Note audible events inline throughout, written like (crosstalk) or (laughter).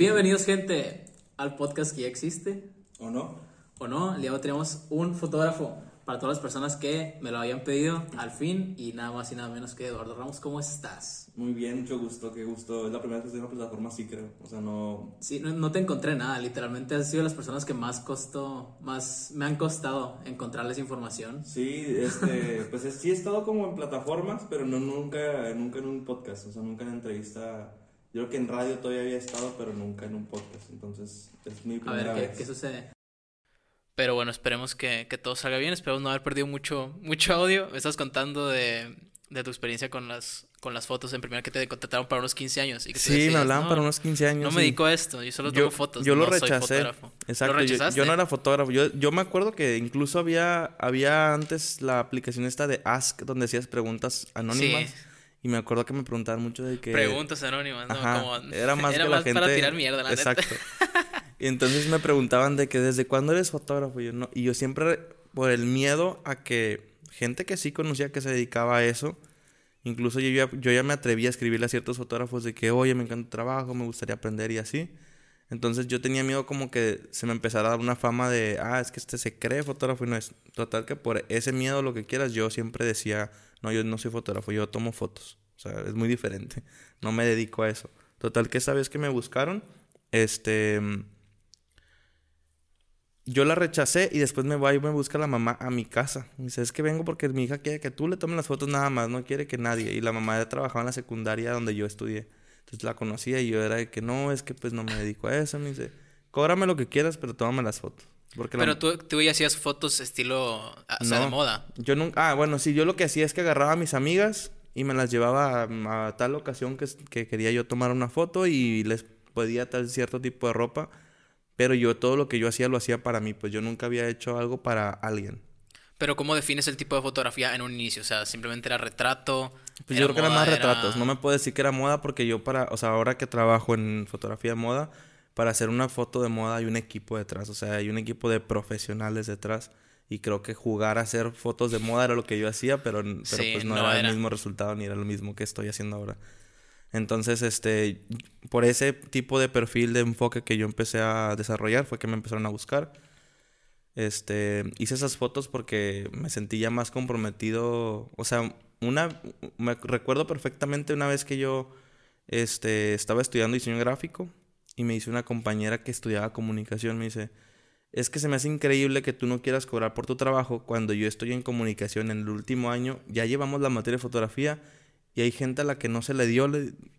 Bienvenidos, gente, al podcast que ya existe. ¿O no? O no, el día de hoy tenemos un fotógrafo para todas las personas que me lo habían pedido al fin y nada más y nada menos que Eduardo Ramos. ¿Cómo estás? Muy bien, mucho gusto, qué gusto. Es la primera vez que estoy en una plataforma así, creo. O sea, no. Sí, no, no te encontré nada, literalmente has sido de las personas que más costó, más me han costado encontrarles información. Sí, este, (laughs) pues es- sí he estado como en plataformas, pero no nunca, nunca en un podcast. O sea, nunca en entrevista. Yo creo que en radio todavía había estado, pero nunca en un podcast. Entonces, es mi A primera ver, ¿qué, vez. qué sucede? Pero bueno, esperemos que, que todo salga bien. Esperemos no haber perdido mucho, mucho audio. Me estás contando de, de tu experiencia con las, con las fotos. En primera que te contrataron para unos 15 años. Y que tú Sí, me decías, hablaban "No, para unos 15 años. No me dedico a esto, yo solo Yo- tomo fotos. yo lo no soy rechacé. fotógrafo. Exacto, ¿Lo yo- yo, no era fotógrafo. Yo, yo me acuerdo que incluso había, había antes la aplicación esta de Ask, donde hacías preguntas anónimas. Sí. Y me acuerdo que me preguntaban mucho de que... Preguntas anónimas, ¿no? Ajá, Como- era más que la para gente- tirar mierda, la neta. Exacto. (laughs) Y entonces me preguntaban de que desde cuándo eres fotógrafo. Y yo, no, y yo siempre, por el miedo a que gente que sí conocía que se dedicaba a eso, incluso yo ya, yo ya me atreví a escribirle a ciertos fotógrafos de que, oye, me encanta tu trabajo, me gustaría aprender y así. Entonces yo tenía miedo como que se me empezara a dar una fama de, ah, es que este se cree fotógrafo y no es. Total que por ese miedo, lo que quieras, yo siempre decía, no, yo no soy fotógrafo, yo tomo fotos. O sea, es muy diferente. No me dedico a eso. Total que esa vez que me buscaron, este... Yo la rechacé y después me va y me busca la mamá a mi casa. Me dice, es que vengo porque mi hija quiere que tú le tomes las fotos nada más, no quiere que nadie. Y la mamá ya trabajaba en la secundaria donde yo estudié. Entonces la conocía y yo era de que no, es que pues no me dedico a eso. Me dice, cóbrame lo que quieras, pero tómame las fotos. Porque la- Pero tú, tú ya hacías fotos estilo, o sea, de moda. Yo nunca... Ah, bueno, sí, yo lo que hacía es que agarraba a mis amigas y me las llevaba a, a tal ocasión que, que quería yo tomar una foto y les pedía tal cierto tipo de ropa. Pero yo todo lo que yo hacía lo hacía para mí, pues yo nunca había hecho algo para alguien. Pero ¿cómo defines el tipo de fotografía en un inicio? O sea, simplemente era retrato. Pues yo creo que eran más era- retratos. No me puedo decir que era moda porque yo para, o sea, ahora que trabajo en fotografía de moda, para hacer una foto de moda hay un equipo detrás, o sea, hay un equipo de profesionales detrás. Y creo que jugar a hacer fotos de moda era lo que yo hacía, pero, pero Sí, pues no, no era, era. el mismo resultado ni era lo mismo que estoy haciendo ahora. Entonces, este, por ese tipo de perfil de enfoque que yo empecé a desarrollar fue que me empezaron a buscar. Este, hice esas fotos porque me sentí ya más comprometido. O sea, una, me recuerdo perfectamente una vez que yo, este, estaba estudiando diseño gráfico y me dice una compañera que estudiaba comunicación, me dice, es que se me hace increíble que tú no quieras cobrar por tu trabajo cuando yo estoy en comunicación en el último año, ya llevamos la materia de fotografía y hay gente a la que no se le dio,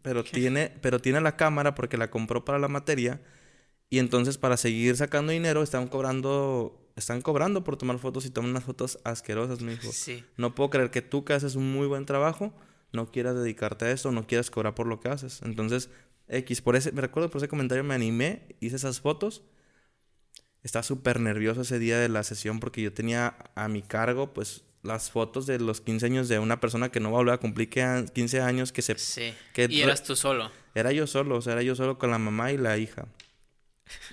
pero tiene, pero tiene la cámara porque la compró para la materia y entonces para seguir sacando dinero están cobrando, están cobrando por tomar fotos y toman unas fotos asquerosas, me dijo. Sí. No puedo creer que tú que haces un muy buen trabajo no quieras dedicarte a eso, no quieras cobrar por lo que haces. Entonces, X, por ese, me recuerdo por ese comentario me animé, hice esas fotos. Estaba súper nervioso ese día de la sesión porque yo tenía a mi cargo, pues, las fotos de los 15 años de una persona que no va a volver a cumplir que a- 15 años, que se... Sí. que y eras tú solo. Era yo solo, o sea, era yo solo con la mamá y la hija. (laughs)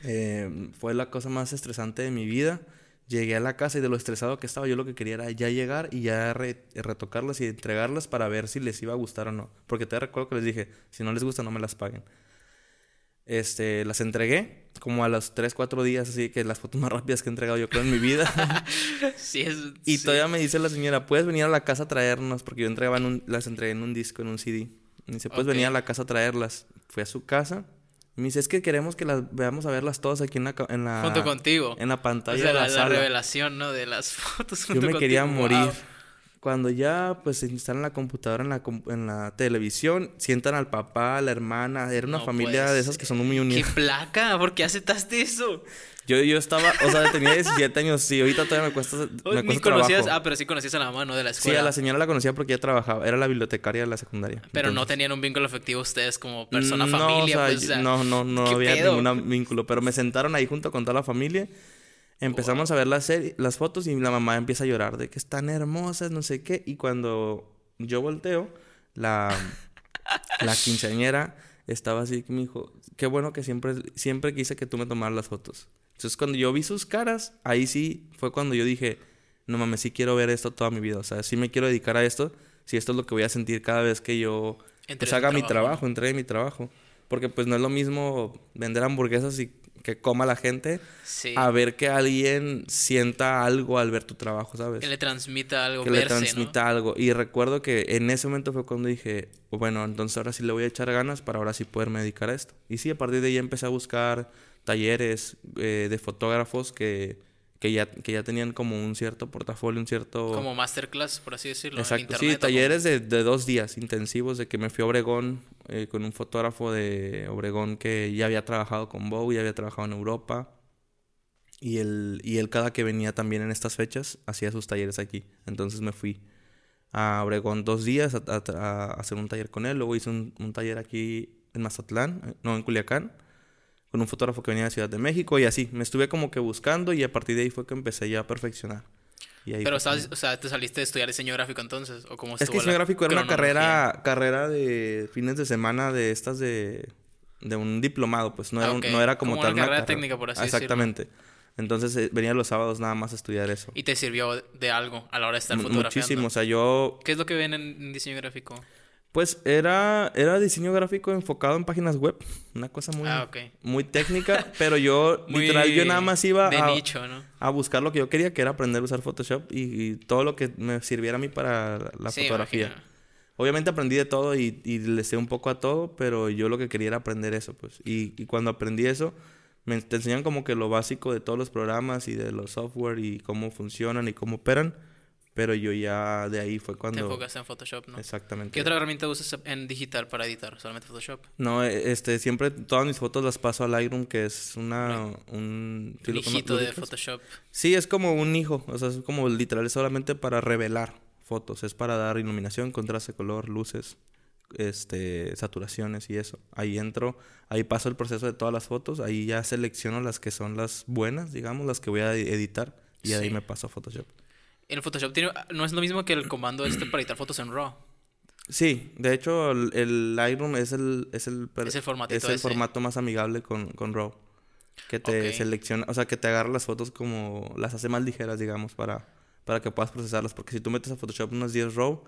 Eh, fue la cosa más estresante de mi vida. Llegué a la casa y de lo estresado que estaba, yo lo que quería era ya llegar y ya re- retocarlas y entregarlas para ver si les iba a gustar o no. Porque te recuerdo que les dije, si no les gusta no me las paguen. Este, las entregué como a los 3, 4 días, así que las fotos (laughs) más rápidas que he entregado yo creo en mi vida. (laughs) Sí, es. y sí. todavía me dice la señora, ¿puedes venir a la casa a traernos? Porque yo entregaba en un- las entregué en un disco, en un CD. Y dice, ¿puedes venir a la casa a traerlas? Fui a su casa. Me dice, es que queremos que las veamos a verlas todas aquí en la, en la, Junto contigo. en la O pantalla sea, de la, la, la sala. revelación, ¿no? De las (laughs) fotos Yo junto me quería contigo. morir. Wow. Cuando ya pues se instalan la computadora en la, en la televisión, sientan al papá, a la hermana, era una No familia de esas que son muy ¿Qué unidas. placa? ¿Por qué aceptaste eso? Yo, yo estaba, o sea, tenía 17 años, sí, ahorita todavía me cuesta, me Ni cuesta conocías. trabajo. Ah, pero sí conocías a la mamá, ¿no? De la Sí, escuela. a la señora la conocía porque ella trabajaba, era la bibliotecaria de la secundaria. Pero no tenían un vínculo afectivo ustedes como persona, Mm, familia. No, o sea, pues, o sea, no, no, no ¿qué había pedo? ningún vínculo. Pero me sentaron ahí junto con toda la familia. Empezamos a ver las, las fotos y la mamá empieza a llorar de que están hermosas, no sé qué. Y cuando yo volteo, la, la quinceañera estaba así que me dijo, qué bueno que siempre, siempre quise que tú me tomaras las fotos. Entonces cuando yo vi sus caras, ahí sí fue cuando yo dije, no mames, sí quiero ver esto toda mi vida. O sea, sí me quiero dedicar a esto, si esto es lo que voy a sentir cada vez que yo pues haga mi trabajo, trabajo, entregue mi trabajo. Porque pues no es lo mismo vender hamburguesas y que coma la gente Sí. a ver que alguien sienta algo al ver tu trabajo, ¿sabes? Que le transmita algo, que le transmita algo. Y recuerdo que en ese momento fue cuando dije, bueno, entonces ahora sí le voy a echar ganas para ahora sí poderme dedicar a esto. Y sí, a partir de ahí empecé a buscar talleres eh, de fotógrafos que, que, ya, que ya tenían como un cierto portafolio, un cierto... Como masterclass, por así decirlo. en Exacto, internet, sí, talleres de, de dos días intensivos de que me fui a Obregón eh, con un fotógrafo de Obregón que ya había trabajado con Bow, ya había trabajado en Europa. Y él, y él cada que venía también en estas fechas hacía sus talleres aquí. Entonces me fui a Obregón dos días a, a- a hacer un taller con él. Luego hice un, un taller aquí en Mazatlán, eh, no, en Culiacán, con un fotógrafo que venía de Ciudad de México y así. Me estuve como que buscando y a partir de ahí fue que empecé ya a perfeccionar. Y ahí Pero, estabas- o sea, te saliste de estudiar diseño gráfico entonces, o cómo es que diseño gráfico era una carrera, carrera de fines de semana de estas de, de un diplomado, pues no era, Ah, un- ok. no era como, Como tal una carrera carrera. técnica, por así decirlo. Exactamente. Entonces eh, venía los sábados nada más a estudiar eso. Y te sirvió de algo a la hora de estar M- fotografiando. Muchísimo, o sea, yo ¿Qué es lo que ven en, en diseño gráfico? Pues era era diseño gráfico enfocado en páginas web, una cosa muy Ah, muy técnica, (laughs) pero yo Muy literal yo nada más iba de a, nicho, ¿no? a buscar lo que yo quería, que era aprender a usar Photoshop y, y todo lo que me sirviera a mí para la Sí, fotografía. imagino. Obviamente aprendí de todo y, y le sé un poco a todo, pero yo lo que quería era aprender eso, pues. Y, y cuando aprendí eso, me te enseñan como que lo básico de todos los programas y de los software y cómo funcionan y cómo operan, pero yo ya de ahí fue Te cuando... enfocas en Photoshop, ¿no? Exactamente. ¿Qué otra herramienta usas en digital para editar? ¿Solamente Photoshop? No, eh, este, siempre todas mis fotos las paso a Lightroom, que es una... Un... ¿sí hijito de? Photoshop. Sí, es como un hijo, o sea, es como literal, es solamente para revelar fotos, es para dar iluminación, contraste, color, luces, este, saturaciones y eso. Ahí entro, ahí paso el proceso de todas las fotos, ahí ya selecciono las que son las buenas, digamos, las que voy a editar y ahí me paso a Photoshop. En Photoshop tiene, no es lo mismo que el comando este para editar fotos en RAW. Sí, de hecho el, el Lightroom es el es el, Es el formatito es el formato más amigable con, con RAW. Que te selecciona, o sea, que te agarra las fotos como las hace más ligeras, digamos, para, para que puedas procesarlas. Porque si tú metes a Photoshop unos 10 RAW,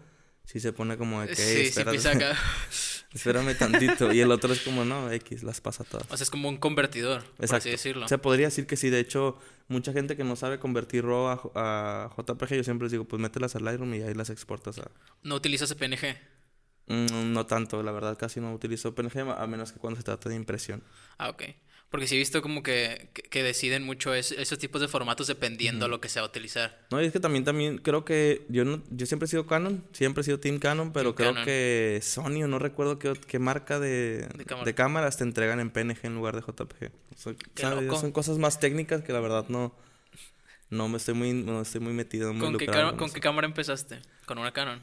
sí se pone como de que, sí, "Ey, sí acá. (laughs) espérame tantito. Y el otro es como, no, X, las pasa todas. O sea, es como un convertidor, por así Exacto. decirlo. Se podría decir que sí, de hecho, mucha gente que no sabe convertir RAW a JPG, yo siempre les digo, pues mételas al Lightroom y ahí las exportas a... No utilizas PNG. Mm, no tanto, la verdad, casi no utilizo PNG, a menos que cuando se trata de impresión. Ah, ok. Porque sí he visto como que, que, deciden mucho es- esos tipos de formatos dependiendo a lo que se va a utilizar. No, y es que también, también creo que yo no, yo siempre he sido Canon, siempre he sido Team Canon, pero Team creo Canon. que Sony o no recuerdo qué, qué marca de, De cámara. de cámaras te entregan en PNG en lugar de JPG. O sea, Qué ¿sabes? loco. Son cosas más técnicas que la verdad no, no me estoy muy, no estoy muy metido, muy ¿Con, qué, con qué cámara empezaste? ¿Con una Canon?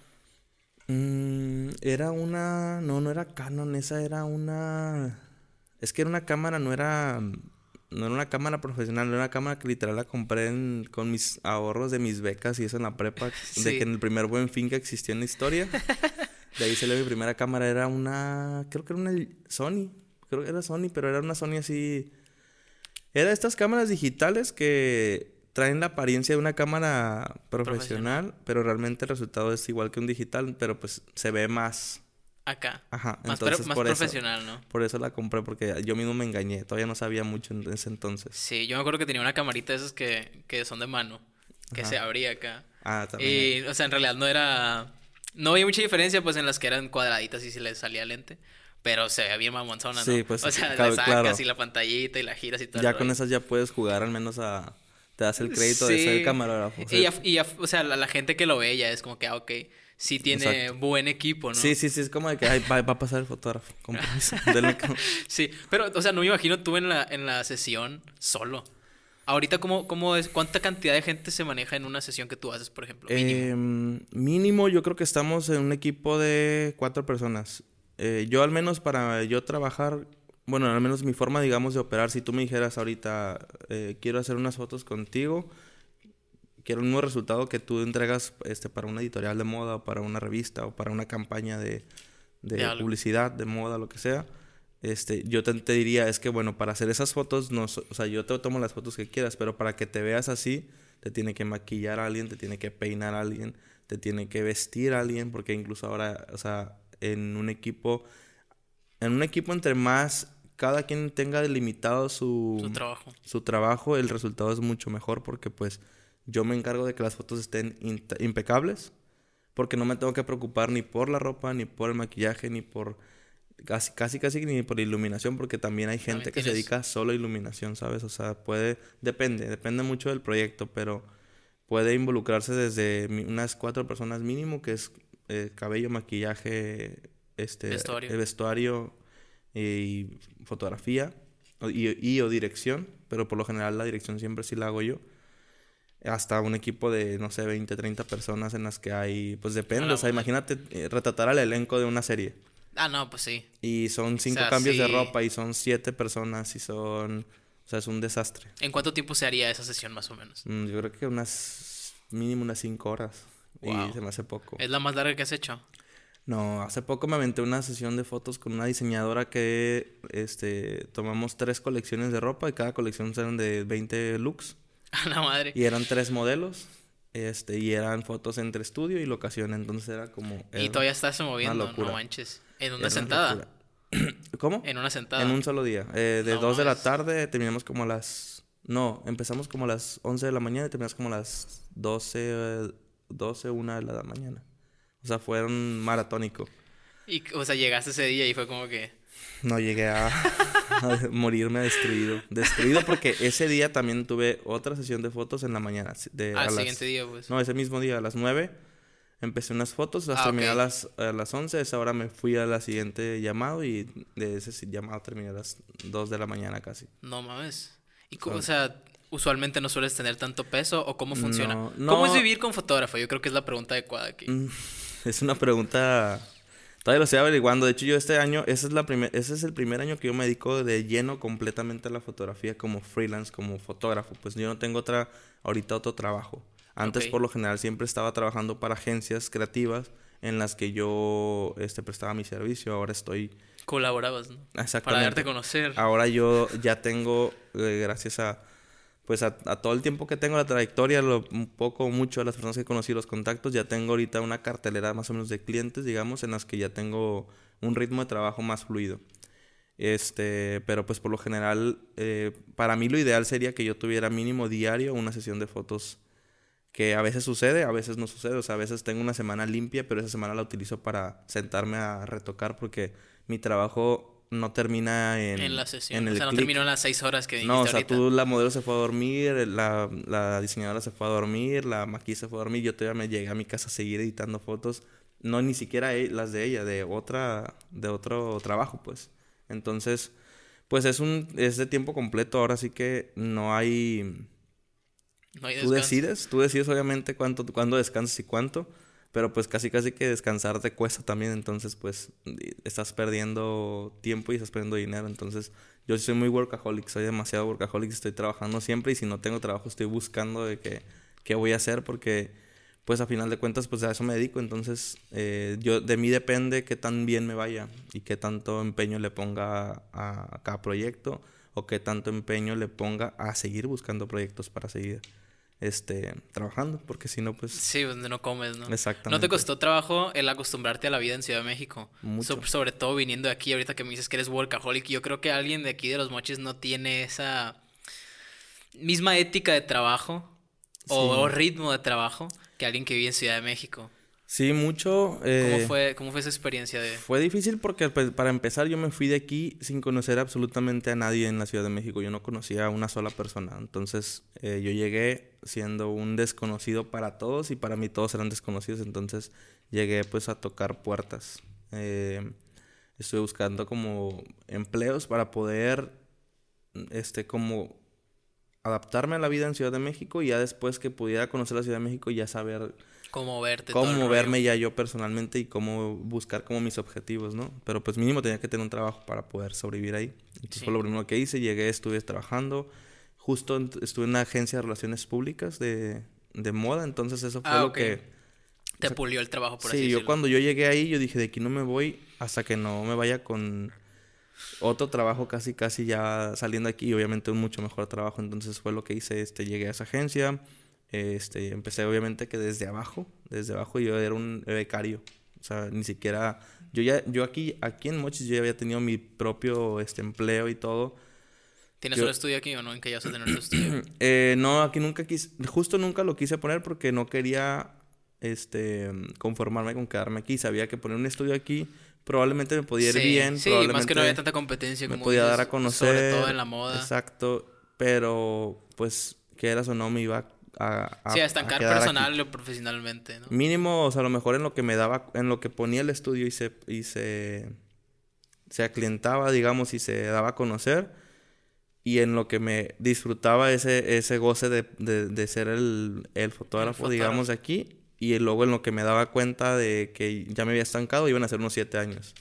Mm, era una, no, no era Canon, esa era una, es que era una cámara, no era, no era una cámara profesional, era una cámara que literal la compré en- con mis ahorros de mis becas y eso en la prepa, de que en el primer buen fin que existió en la historia. (laughs) De ahí salió mi primera cámara, era una, creo que era una Sony, creo que era Sony, pero era una Sony así, era estas cámaras digitales que traen la apariencia de una cámara profesional, pero realmente el resultado es igual que un digital, pero pues se ve más, Acá. ajá, Más, pro- entonces más por eso, profesional, ¿no? por eso la compré, porque yo mismo me engañé, todavía no sabía mucho en ese entonces. Sí, yo me acuerdo que tenía una camarita de esas que, que son de mano, que Ajá. se abría acá. Ah, también. Y, o sea, en realidad no era... No había mucha diferencia, pues, en las que eran cuadraditas y se les salía lente. Pero se veía bien mamonzona, ¿no? Sí, pues, O sea, claro, la sacas claro. y la pantallita y la giras y todo. Ya con rollo. esas ya puedes jugar al menos a... Te das el crédito de Sí. ser camarógrafo. Y, ya- y ya- o sea, la, la gente que lo ve ya es como que, ah, ok, sí tiene Exacto. buen equipo, ¿no? Sí, sí, sí, es como de que ay, va, va a pasar el fotógrafo. (laughs) (laughs) Sí, pero, o sea, no me imagino tú en la, en la sesión solo. Ahorita, ¿cómo, cómo es? ¿Cuánta cantidad de gente se maneja en una sesión que tú haces, por ejemplo? Mínimo. Em, mínimo, yo creo que estamos en un equipo de cuatro personas. Eh, yo al menos para yo trabajar, bueno, al menos mi forma, digamos, de operar, si tú me dijeras ahorita, eh, quiero hacer unas fotos contigo, quiero el mismo resultado que tú entregas este, para una editorial de moda o para una revista o para una campaña de, de De publicidad, de moda, lo que sea. Este, yo te, te diría, es que bueno, para hacer esas fotos, no, o sea, yo te tomo las fotos que quieras, pero para que te veas así, te tiene que maquillar a alguien, te tiene que peinar a alguien, te tiene que vestir a alguien, porque incluso ahora, o sea, en un equipo en un equipo entre más cada quien tenga delimitado su, Su trabajo. su trabajo, el resultado es mucho mejor porque pues yo me encargo de que las fotos estén impecables porque no me tengo que preocupar ni por la ropa, ni por el maquillaje, ni por casi casi casi ni por iluminación porque también hay gente También que se dedica solo a iluminación, ¿sabes? O sea, puede depende, depende mucho del proyecto, pero puede involucrarse desde unas cuatro personas mínimo que es eh, cabello, maquillaje, este Vestuario. eh, vestuario y fotografía y, y o dirección, pero por lo general la dirección siempre sí la hago yo. Hasta un equipo de, no sé, 20, 30 personas en las que hay, pues depende, Hola, o sea, imagínate eh, retratar al elenco de una serie. Ah, no, pues sí. Y son cinco sea, cambios de ropa y son siete personas y son, o sea, es un desastre. ¿En cuánto tiempo se haría esa sesión más o menos? Mm, yo creo que unas, mínimo unas cinco horas. Wow. Y se me hace poco. ¿Es la más larga que has hecho? No, hace poco me aventé una sesión de fotos con una diseñadora que este, tomamos tres colecciones de ropa y cada colección eran de 20 looks. (laughs) A la madre. Y eran tres modelos. Este, y eran fotos entre estudio y locación. Entonces era como. Y era todavía estás moviendo, locura. no manches. En era una sentada. locura. (clears throat) ¿Cómo? En una sentada. En un solo día. Eh, de No 2 de la tarde terminamos como a las... No, empezamos como a las 11 de la mañana y terminamos como a las 12, eh, 12, 1 de la mañana. O sea, fue un maratónico. Y, o sea, llegaste ese día y fue como que... No llegué a, (laughs) a (laughs) morirme destruido. Destruido porque ese día también tuve otra sesión de fotos en la mañana. De, a Al las- siguiente día, pues. No, ese mismo día, a las 9. Empecé unas fotos, las Ah, terminé a, las, a las 11. A esa hora me fui a la siguiente llamado y de ese llamado terminé a las 2 de la mañana casi. No mames. Y, co- Son- o sea, usualmente no sueles tener tanto peso o cómo funciona. No, ¿Cómo es vivir con fotógrafo? Yo creo que es la pregunta adecuada aquí. Mm, (laughs) Es una pregunta. Todavía lo estoy averiguando. De hecho, yo este año, ese es, la primer, ese es el primer año que yo me dedico de lleno completamente a la fotografía como freelance, como fotógrafo. Pues yo no tengo otra, ahorita otro trabajo. Antes, por lo general, siempre estaba trabajando para agencias creativas en las que yo este, prestaba mi servicio. Ahora estoy. Colaborabas, ¿no? Para Exactamente. darte a conocer. Ahora yo ya tengo, eh, gracias a pues a, todo el tiempo que tengo la trayectoria, un poco mucho de las personas que conocí, los contactos, ya tengo ahorita una cartelera más o menos de clientes, digamos, en las que ya tengo un ritmo de trabajo más fluido. Este, pero pues por lo general, eh, para mí lo ideal sería que yo tuviera mínimo diario una sesión de fotos que a veces sucede, a veces no sucede, o sea, a veces tengo una semana limpia, pero esa semana la utilizo para sentarme a retocar porque mi trabajo no termina en, en la sesión. en o sea, no terminó en las seis horas que dijiste No, o sea, ahorita. tú, la modelo se fue a dormir, la, la diseñadora se fue a dormir, la maquillista se fue a dormir, yo todavía me llegué a mi casa a seguir editando fotos, no ni siquiera e- las de ella, de otra, de otro trabajo, pues. Entonces, pues es un, es de tiempo completo, ahora sí que no hay, No hay tú decides, tú decides obviamente cuánto, cuándo descansas y cuánto, pero pues casi casi que descansar te cuesta también, entonces pues estás perdiendo tiempo y estás perdiendo dinero, entonces yo soy muy workaholic, soy demasiado workaholic, estoy trabajando siempre y si no tengo trabajo estoy buscando de qué, qué voy a hacer porque pues a final de cuentas pues a eso me dedico, entonces eh, yo de mí depende qué tan bien me vaya y qué tanto empeño le ponga a, a cada proyecto o qué tanto empeño le ponga a seguir buscando proyectos para seguir este trabajando, porque si no pues Sí, donde no comes, ¿no? Exactamente. ¿No te costó trabajo el acostumbrarte a la vida en Ciudad de México? Mucho. So- sobre todo viniendo de aquí, ahorita que me dices que eres workaholic. Yo creo que alguien de aquí de los mochis no tiene esa misma ética de trabajo o, o ritmo de trabajo que alguien que vive en Ciudad de México. Sí mucho eh, ¿Cómo, fue, ¿Cómo fue esa experiencia de...? Fue difícil porque pues, para empezar yo me fui de aquí sin conocer absolutamente a nadie en la Ciudad de México. Yo no conocía a una sola persona. Entonces eh, yo llegué siendo un desconocido para todos y para mí todos eran desconocidos. Entonces llegué pues a tocar puertas. Eh, estuve buscando como empleos para poder este como adaptarme a la vida en Ciudad de México y ya después que pudiera conocer la Ciudad de México ya saber ¿Cómo verte? todo el cómo rollo? verme ya yo personalmente y cómo buscar como mis objetivos, ¿no? Pero pues mínimo tenía que tener un trabajo para poder sobrevivir ahí. Entonces Sí. fue lo primero que hice, llegué, estuve trabajando, justo estuve en una agencia de relaciones públicas de, de moda, entonces eso fue Ah, lo ok. que... Te pulió el trabajo, por así Sí, yo decirlo. cuando yo llegué ahí, yo dije, de aquí no me voy hasta que no me vaya con otro trabajo casi, casi ya saliendo aquí, y obviamente un mucho mejor trabajo. Entonces fue lo que hice, este, llegué a esa agencia, este, empecé obviamente que desde abajo, desde abajo yo era un becario. O sea, ni siquiera... Yo ya, yo aquí, aquí en Mochis yo ya había tenido mi propio este, empleo y todo. ¿Tienes Yo- un estudio aquí o no? ¿En qué ya vas a tener tu estudio? (clears throat) Eh, no, aquí nunca quise, justo nunca lo quise poner porque no quería, este, conformarme con quedarme aquí. Sabía que poner un estudio aquí probablemente me podía ir Sí, bien. Sí, más que no había tanta competencia me como podía dar a conocer. Sobre todo en la moda. Exacto, pero pues quieras o no me iba a, a, sí, a estancar personal o profesionalmente, ¿no? Mínimo, o sea, a lo mejor en lo que me daba, en lo que ponía el estudio y se, y se, se aclientaba, digamos, y se daba a conocer, y en lo que me disfrutaba ese, ese goce de, de, de ser el, el fotógrafo, fotógrafo. digamos, de aquí, y luego en lo que me daba cuenta de que ya me había estancado, iban a ser unos siete años.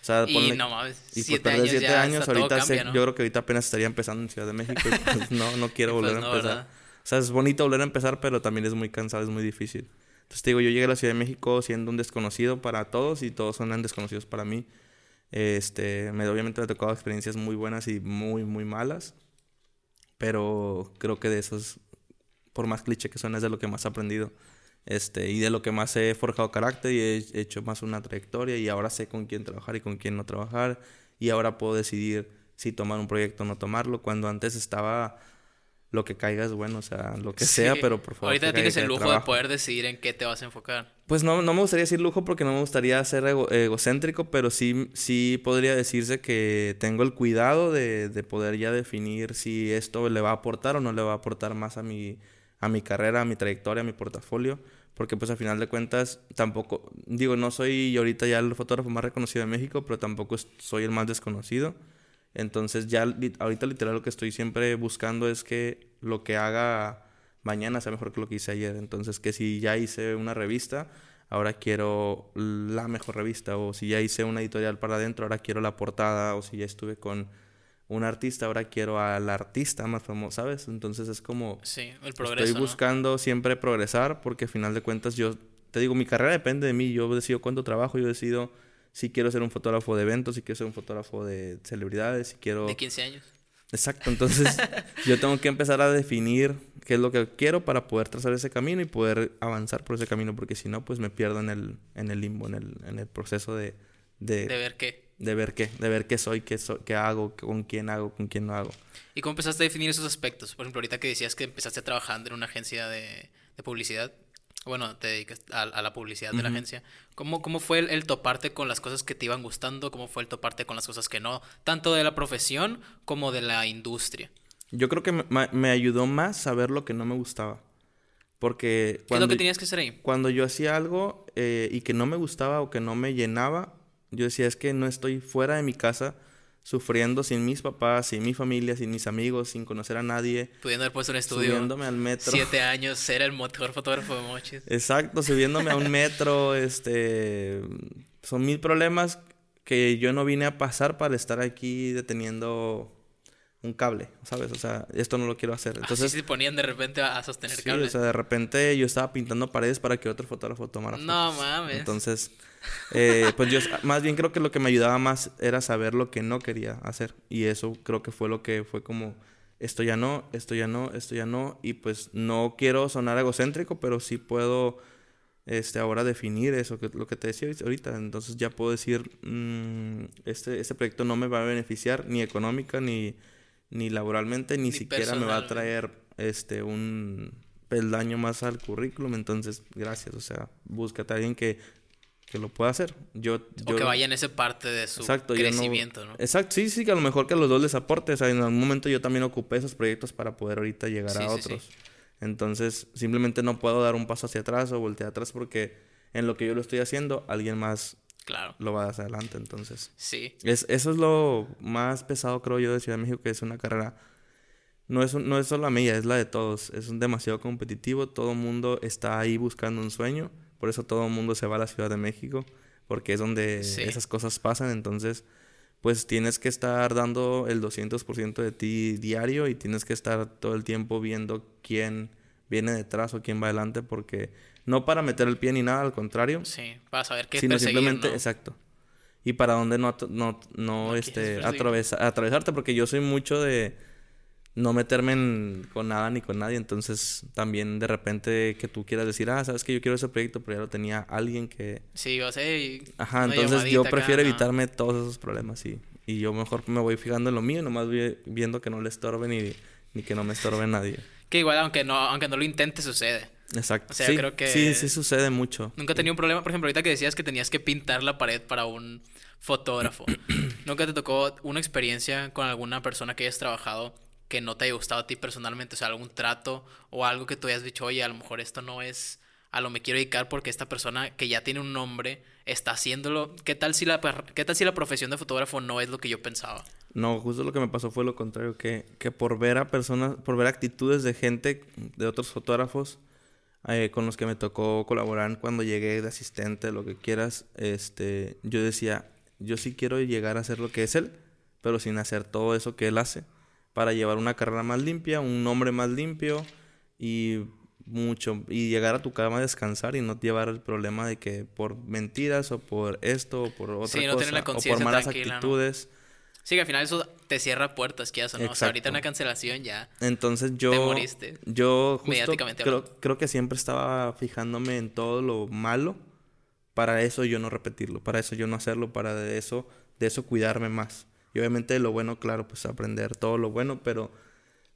O sea, Y ponle- no mames, y pues siete perder años siete años, ahorita sé- cambia, ¿no? yo creo que ahorita apenas estaría empezando en Ciudad de México y pues no, no (laughs) quiero pues volver no, a empezar. ¿verdad? O sea, es bonito volver a empezar, pero también es muy cansado, es muy difícil. Entonces te digo, yo llegué a la Ciudad de México siendo un desconocido para todos y todos son desconocidos para mí. Este, me, obviamente me ha tocado experiencias muy buenas y muy, muy malas, pero creo que de esos, por más cliché que suene, es de lo que más he aprendido. Este, y de lo que más he forjado carácter y he hecho más una trayectoria y ahora sé con quién trabajar y con quién no trabajar y ahora puedo decidir si tomar un proyecto o no tomarlo cuando antes estaba lo que caiga es bueno, o sea, lo que sea, Sí. pero por favor. Ahorita tienes el de lujo de trabajo. poder decidir en qué te vas a enfocar. Pues no, no me gustaría decir lujo porque no me gustaría ser ego- egocéntrico, pero sí, sí podría decirse que tengo el cuidado de, de poder ya definir si esto le va a aportar o no le va a aportar más a mi, a mi carrera, a mi trayectoria, a mi portafolio. Porque pues a final de cuentas tampoco, digo, no soy ahorita ya el fotógrafo más reconocido de México, pero tampoco soy el más desconocido. Entonces ya ahorita literal lo que estoy siempre buscando es que lo que haga mañana sea mejor que lo que hice ayer. Entonces que si ya hice una revista, ahora quiero la mejor revista. O si ya hice una editorial para adentro, ahora quiero la portada. O si ya estuve con un artista, ahora quiero al artista más famoso, ¿sabes? Entonces es como... Sí, el progreso. Estoy ¿no? buscando siempre progresar porque al final de cuentas yo, te digo, mi carrera depende de mí. Yo decido cuánto trabajo, yo decido si quiero ser un fotógrafo de eventos, si quiero ser un fotógrafo de celebridades, si quiero... De 15 años. Exacto, entonces (laughs) yo tengo que empezar a definir qué es lo que quiero para poder trazar ese camino y poder avanzar por ese camino, porque si no, pues me pierdo en el, en el limbo, en el, en el proceso de, de, De ver qué. de ver qué, de ver qué soy, qué, soy, qué hago, con quién hago, con quién no hago. ¿Y cómo empezaste a definir esos aspectos? Por ejemplo, ahorita que decías que empezaste trabajando en una agencia de, de publicidad. Bueno, te dedicas a, a la publicidad de la agencia. ¿Cómo, cómo fue el, el toparte con las cosas que te iban gustando? ¿Cómo fue el toparte con las cosas que no? Tanto de la profesión como de la industria. Yo creo que me, ayudó más saber lo que no me gustaba. Porque ¿Qué es cuando, lo que tenías que hacer ahí? cuando yo hacía algo eh, y que no me gustaba o que no me llenaba, yo decía, es que no estoy fuera de mi casa sufriendo sin mis papás, sin mi familia, sin mis amigos, sin conocer a nadie, Pudiendo haber puesto un estudio. subiéndome al metro. Siete años, ser el mejor fotógrafo de mochis. Exacto, subiéndome a un (laughs) metro, este... Son mil problemas que yo no vine a pasar para estar aquí deteniendo un cable, ¿sabes? O sea, esto no lo quiero hacer. Entonces, Así se ponían de repente a, sostener Sí, cables. o sea, de repente yo estaba pintando paredes para que otro fotógrafo tomara fotos. No mames. Entonces, eh, pues yo más bien creo que lo que me ayudaba más era saber lo que no quería hacer. Y eso creo que fue lo que fue como, esto ya no, esto ya no, esto ya no. Y pues no quiero sonar egocéntrico, pero sí puedo este, ahora definir eso, que, lo que te decía ahorita. Entonces ya puedo decir, mm, este, este proyecto no me va a beneficiar ni económica, ni, ni laboralmente, ni, Ni siquiera me va a traer este, un peldaño más al currículum. Entonces, gracias. O sea, búscate a alguien que, que lo pueda hacer. Yo, O yo- que vaya en esa parte de su Exacto, no- crecimiento, ¿no? Exacto, sí, sí, que a lo mejor que a los dos les aporte. O sea, en algún momento yo también ocupé esos proyectos para poder ahorita llegar Sí, a sí, sí. otros. Entonces, simplemente no puedo dar un paso hacia atrás o voltear atrás porque en lo que yo lo estoy haciendo, alguien más Claro. lo va hacia adelante. Entonces, Sí. es, eso es lo más pesado, creo yo, de Ciudad de México, que es una carrera. No es, no es solo la mía, es la de todos. Es un demasiado competitivo. Todo el mundo está ahí buscando un sueño. Por eso todo el mundo se va a la Ciudad de México. Porque es donde Sí. esas cosas pasan. Entonces, pues tienes que estar dando el 200% de ti diario. Y tienes que estar todo el tiempo viendo quién viene detrás o quién va adelante. Porque no para meter el pie ni nada, al contrario Sí. Para saber qué sino simplemente, ¿no? exacto. Y para dónde no, no, no, este, atravesa- atravesarte, porque yo soy mucho de, no meterme en- con nada ni con nadie. Entonces, también de repente que tú quieras decir, ah, sabes que yo quiero ese proyecto, pero ya lo tenía alguien que. Sí, o sea, y Ajá, entonces yo prefiero acá, ¿no? evitarme todos esos problemas, sí. Y yo mejor me voy fijando en lo mío, nomás voy viendo que no le estorbe ni, ni que no me estorbe nadie. Que igual, aunque no, aunque no lo intentes, sucede. Exacto. O sea, sí, creo que- Sí, sí sucede mucho. Nunca he tenido un problema, por ejemplo, ahorita que decías que tenías que pintar la pared para un fotógrafo. (clears throat) ¿Nunca te tocó una experiencia con alguna persona que hayas trabajado que no te haya gustado a ti personalmente? O sea, algún trato o algo que tú hayas dicho, oye, a lo mejor esto no es a lo me quiero dedicar porque esta persona que ya tiene un nombre está haciéndolo. ¿Qué tal si la, qué tal si la profesión de fotógrafo no es lo que yo pensaba? No, justo lo que me pasó fue lo contrario, que, que por ver a personas, por ver actitudes de gente, de otros fotógrafos eh, con los que me tocó colaborar cuando llegué de asistente, lo que quieras, este, yo decía, yo sí quiero llegar a hacer lo que es él, pero sin hacer todo eso que él hace, para llevar una carrera más limpia, un nombre más limpio y mucho, y llegar a tu cama a descansar y no llevar el problema de que por mentiras o por esto o por otra Sí, no tener la cosa o por malas actitudes. Sí, que al final eso te cierra puertas, quieras o no. O sea, ahorita una cancelación ya. Entonces yo, Te moriste. yo justo Mediáticamente creo, creo que siempre estaba fijándome en todo lo malo para eso yo no repetirlo, para eso yo no hacerlo, para de eso, de eso cuidarme más. Y obviamente de lo bueno, claro, pues aprender todo lo bueno, pero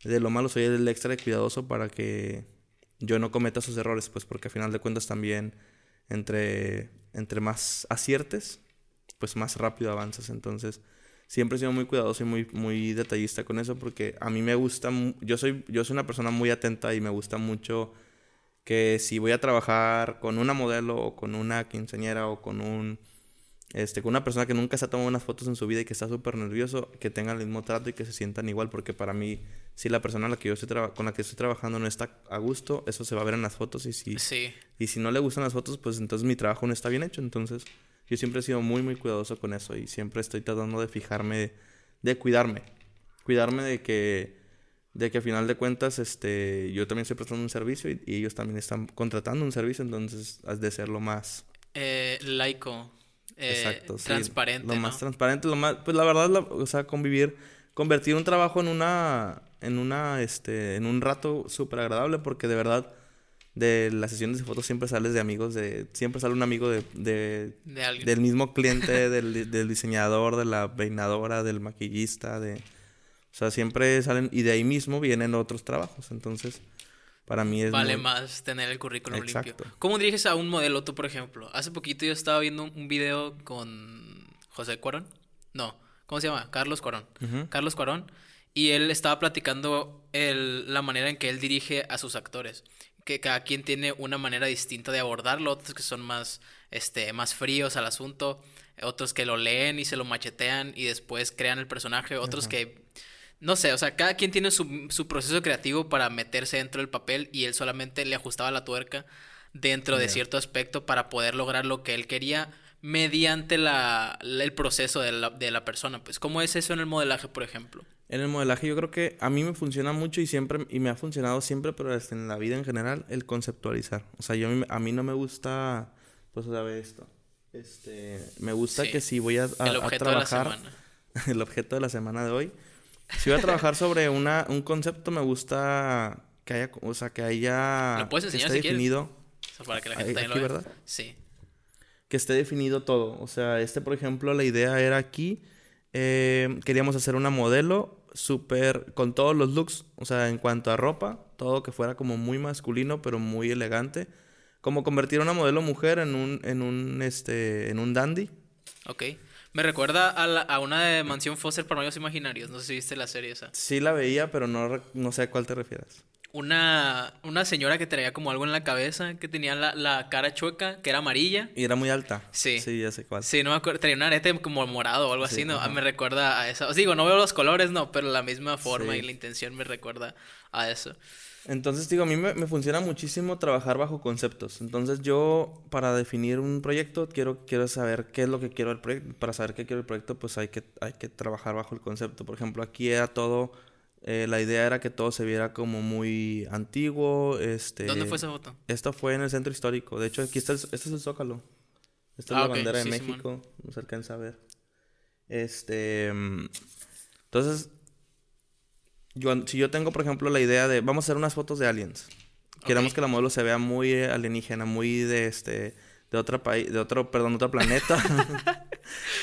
de lo malo soy el extra de cuidadoso para que yo no cometa esos errores, pues porque al final de cuentas también entre, entre más aciertes, pues más rápido avanzas. Entonces, siempre he sido muy cuidadoso y muy, muy detallista con eso porque a mí me gusta, yo soy, yo soy una persona muy atenta y me gusta mucho que si voy a trabajar con una modelo o con una quinceañera o con un, este, con una persona que nunca se ha tomado unas fotos en su vida y que está súper nervioso, que tengan el mismo trato y que se sientan igual porque para mí, si la persona la que yo estoy con la que estoy trabajando no está a gusto, eso se va a ver en las fotos y si, Sí. y si no le gustan las fotos, pues entonces mi trabajo no está bien hecho. Entonces, yo siempre he sido muy, muy cuidadoso con eso y siempre estoy tratando de fijarme, de cuidarme. Cuidarme de que, de que a final de cuentas, este, yo también estoy prestando un servicio y, y ellos también están contratando un servicio, entonces has de ser lo más Eh, laico. eh, exacto, sí, transparente. lo ¿no? más transparente, lo más, pues la verdad, la- o sea, convivir, convertir un trabajo en una, en una, este, en un rato súper agradable porque de verdad de las sesiones de fotos siempre sales de amigos, de, siempre sale un amigo de, de- del mismo (laughs) cliente, del, del diseñador, de la peinadora, del maquillista, de, o sea, siempre salen y de ahí mismo vienen otros trabajos, entonces para mí es Vale muy- más tener el currículum limpio. Exacto. ¿Cómo diriges a un modelo tú, por ejemplo? Hace poquito yo estaba viendo un video con José Cuarón. No, ¿cómo se llama? Carlos Cuarón. Carlos Cuarón. Y él estaba platicando el- la manera en que él dirige a sus actores. Que cada quien tiene una manera distinta de abordarlo. Otros que son más, este, más fríos al asunto. Otros que lo leen y se lo machetean y después crean el personaje. Otros que no sé, o sea, cada quien tiene su, su proceso creativo para meterse dentro del papel y él solamente le ajustaba la tuerca dentro de cierto aspecto para poder lograr lo que él quería mediante la, la- el proceso de la, de la persona. Pues, ¿cómo es eso en el modelaje, por ejemplo? En el modelaje yo creo que a mí me funciona mucho y siempre y me ha funcionado siempre, pero hasta en la vida en general el conceptualizar. O sea, yo a mí, no me gusta pues a ver esto. Este, me gusta Sí. que si voy a, a- el a objeto de la trabajar semana. (laughs) el objeto de la semana de hoy. Si voy a trabajar sobre una un concepto me gusta que haya, o sea, que haya Lo puedes que enseñar esté si quieres. definido, O sea, para que la gente aquí, lo vea. ¿verdad? Sí. que esté definido todo. O sea, este, por ejemplo, la idea era aquí, eh, queríamos hacer una modelo súper, con todos los looks, o sea, en cuanto a ropa, todo que fuera como muy masculino, pero muy elegante. Como convertir a una modelo mujer en un, en un, este, en un dandy. Ok. Me recuerda a, la- a una de Mansión Foster para Amigos Imaginarios. No sé si viste la serie esa. Sí la veía, pero no, no sé a cuál te refieres. Una, una señora que traía como algo en la cabeza, que tenía la, la cara chueca, que era amarilla. Y era muy alta. Sí. Sí, ya sé cuál. Sí, no me acuerdo. Tenía un arete como morado o algo Sí, así, ¿no? Ajá. Me recuerda a eso. Os digo, no veo los colores, no, pero la misma forma Sí. y la intención me recuerda a eso. Entonces, digo, a mí me, me funciona muchísimo trabajar bajo conceptos. Entonces, yo, para definir un proyecto, quiero, quiero saber qué es lo que quiero del proyecto. Para saber qué quiero del proyecto, pues hay que, hay que trabajar bajo el concepto. Por ejemplo, aquí era todo, eh, la idea era que todo se viera como muy antiguo. Este, ¿Dónde fue esa foto? Esto fue en el centro histórico. De hecho, aquí está el, este es el Zócalo. Esta es Ah, la bandera de sí. México. No se alcanza a ver. Este. Entonces. yo, si yo tengo, por ejemplo, la idea de, vamos a hacer unas fotos de aliens. Queremos que la modelo se vea muy alienígena, muy de este, de otro país, de otro, perdón, de otro planeta. (laughs)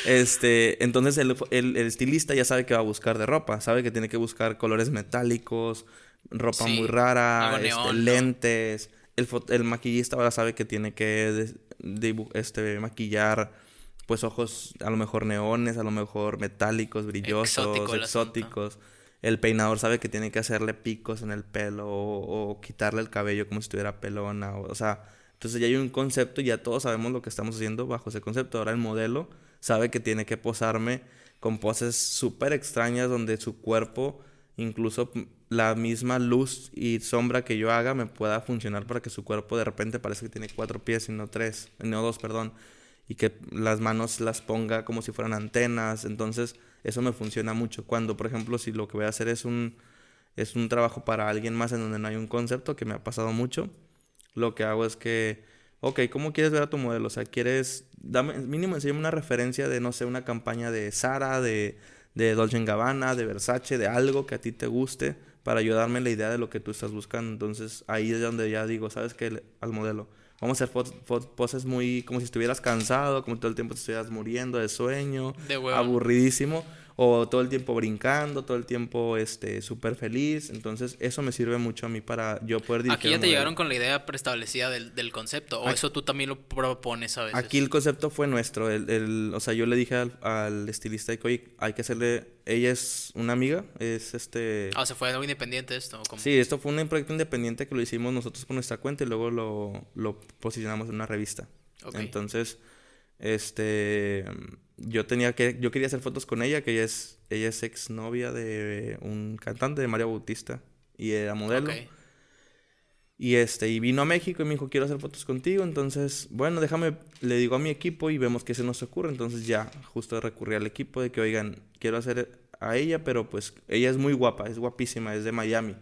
este, entonces el, el- el estilista ya sabe que va a buscar de ropa, sabe que tiene que buscar colores metálicos, ropa Sí, muy rara, este, neón, ¿no? lentes. El, el maquillista ahora sabe que tiene que este, maquillar pues ojos a lo mejor neones, a lo mejor metálicos, brillosos, Exótico exóticos. El peinador sabe que tiene que hacerle picos en el pelo o, o quitarle el cabello como si estuviera pelona. O, o sea, entonces ya hay un concepto y ya todos sabemos lo que estamos haciendo bajo ese concepto. Ahora el modelo sabe que tiene que posarme con poses súper extrañas donde su cuerpo, incluso la misma luz y sombra que yo haga me pueda funcionar para que su cuerpo de repente parezca que tiene cuatro pies y no tres, no dos, perdón y que las manos las ponga como si fueran antenas. Entonces, eso me funciona mucho. Cuando, por ejemplo, si lo que voy a hacer es un, es un trabajo para alguien más en donde no hay un concepto, que me ha pasado mucho, lo que hago es que, ok, ¿cómo quieres ver a tu modelo? O sea, quieres, dame, mínimo enséñame una referencia de, no sé, una campaña de Sara, de, de Dolce Gabbana, de Versace, de algo que a ti te guste, para ayudarme en la idea de lo que tú estás buscando. Entonces, ahí es donde ya digo, ¿sabes qué? Al modelo. Vamos a hacer poses muy como si estuvieras cansado, como todo el tiempo te estuvieras muriendo de sueño, De aburridísimo, o todo el tiempo brincando, todo el tiempo este súper feliz. Entonces, eso me sirve mucho a mí para yo poder dirigir Aquí ya te llegaron con la idea preestablecida del, del concepto. O Aquí- eso tú también lo propones a veces. Aquí el concepto fue nuestro. El, el- o sea, yo le dije al, al estilista de que, oye, hay que hacerle. Ella es una amiga, es este. Ah, o sea, fue algo independiente esto. Sí, esto fue un proyecto independiente que lo hicimos nosotros por nuestra cuenta y luego lo, lo posicionamos en una revista. Ok. Entonces, este, yo tenía que, yo quería hacer fotos con ella, que ella es, ella es exnovia de un cantante de María Bautista y era modelo. Y este, y vino a México y me dijo, quiero hacer fotos contigo. Entonces, bueno, déjame, le digo a mi equipo y vemos qué se nos ocurre. Entonces ya, justo recurrí al equipo de que, oigan, quiero hacer a ella, pero pues ella es muy guapa, es guapísima, es de Miami.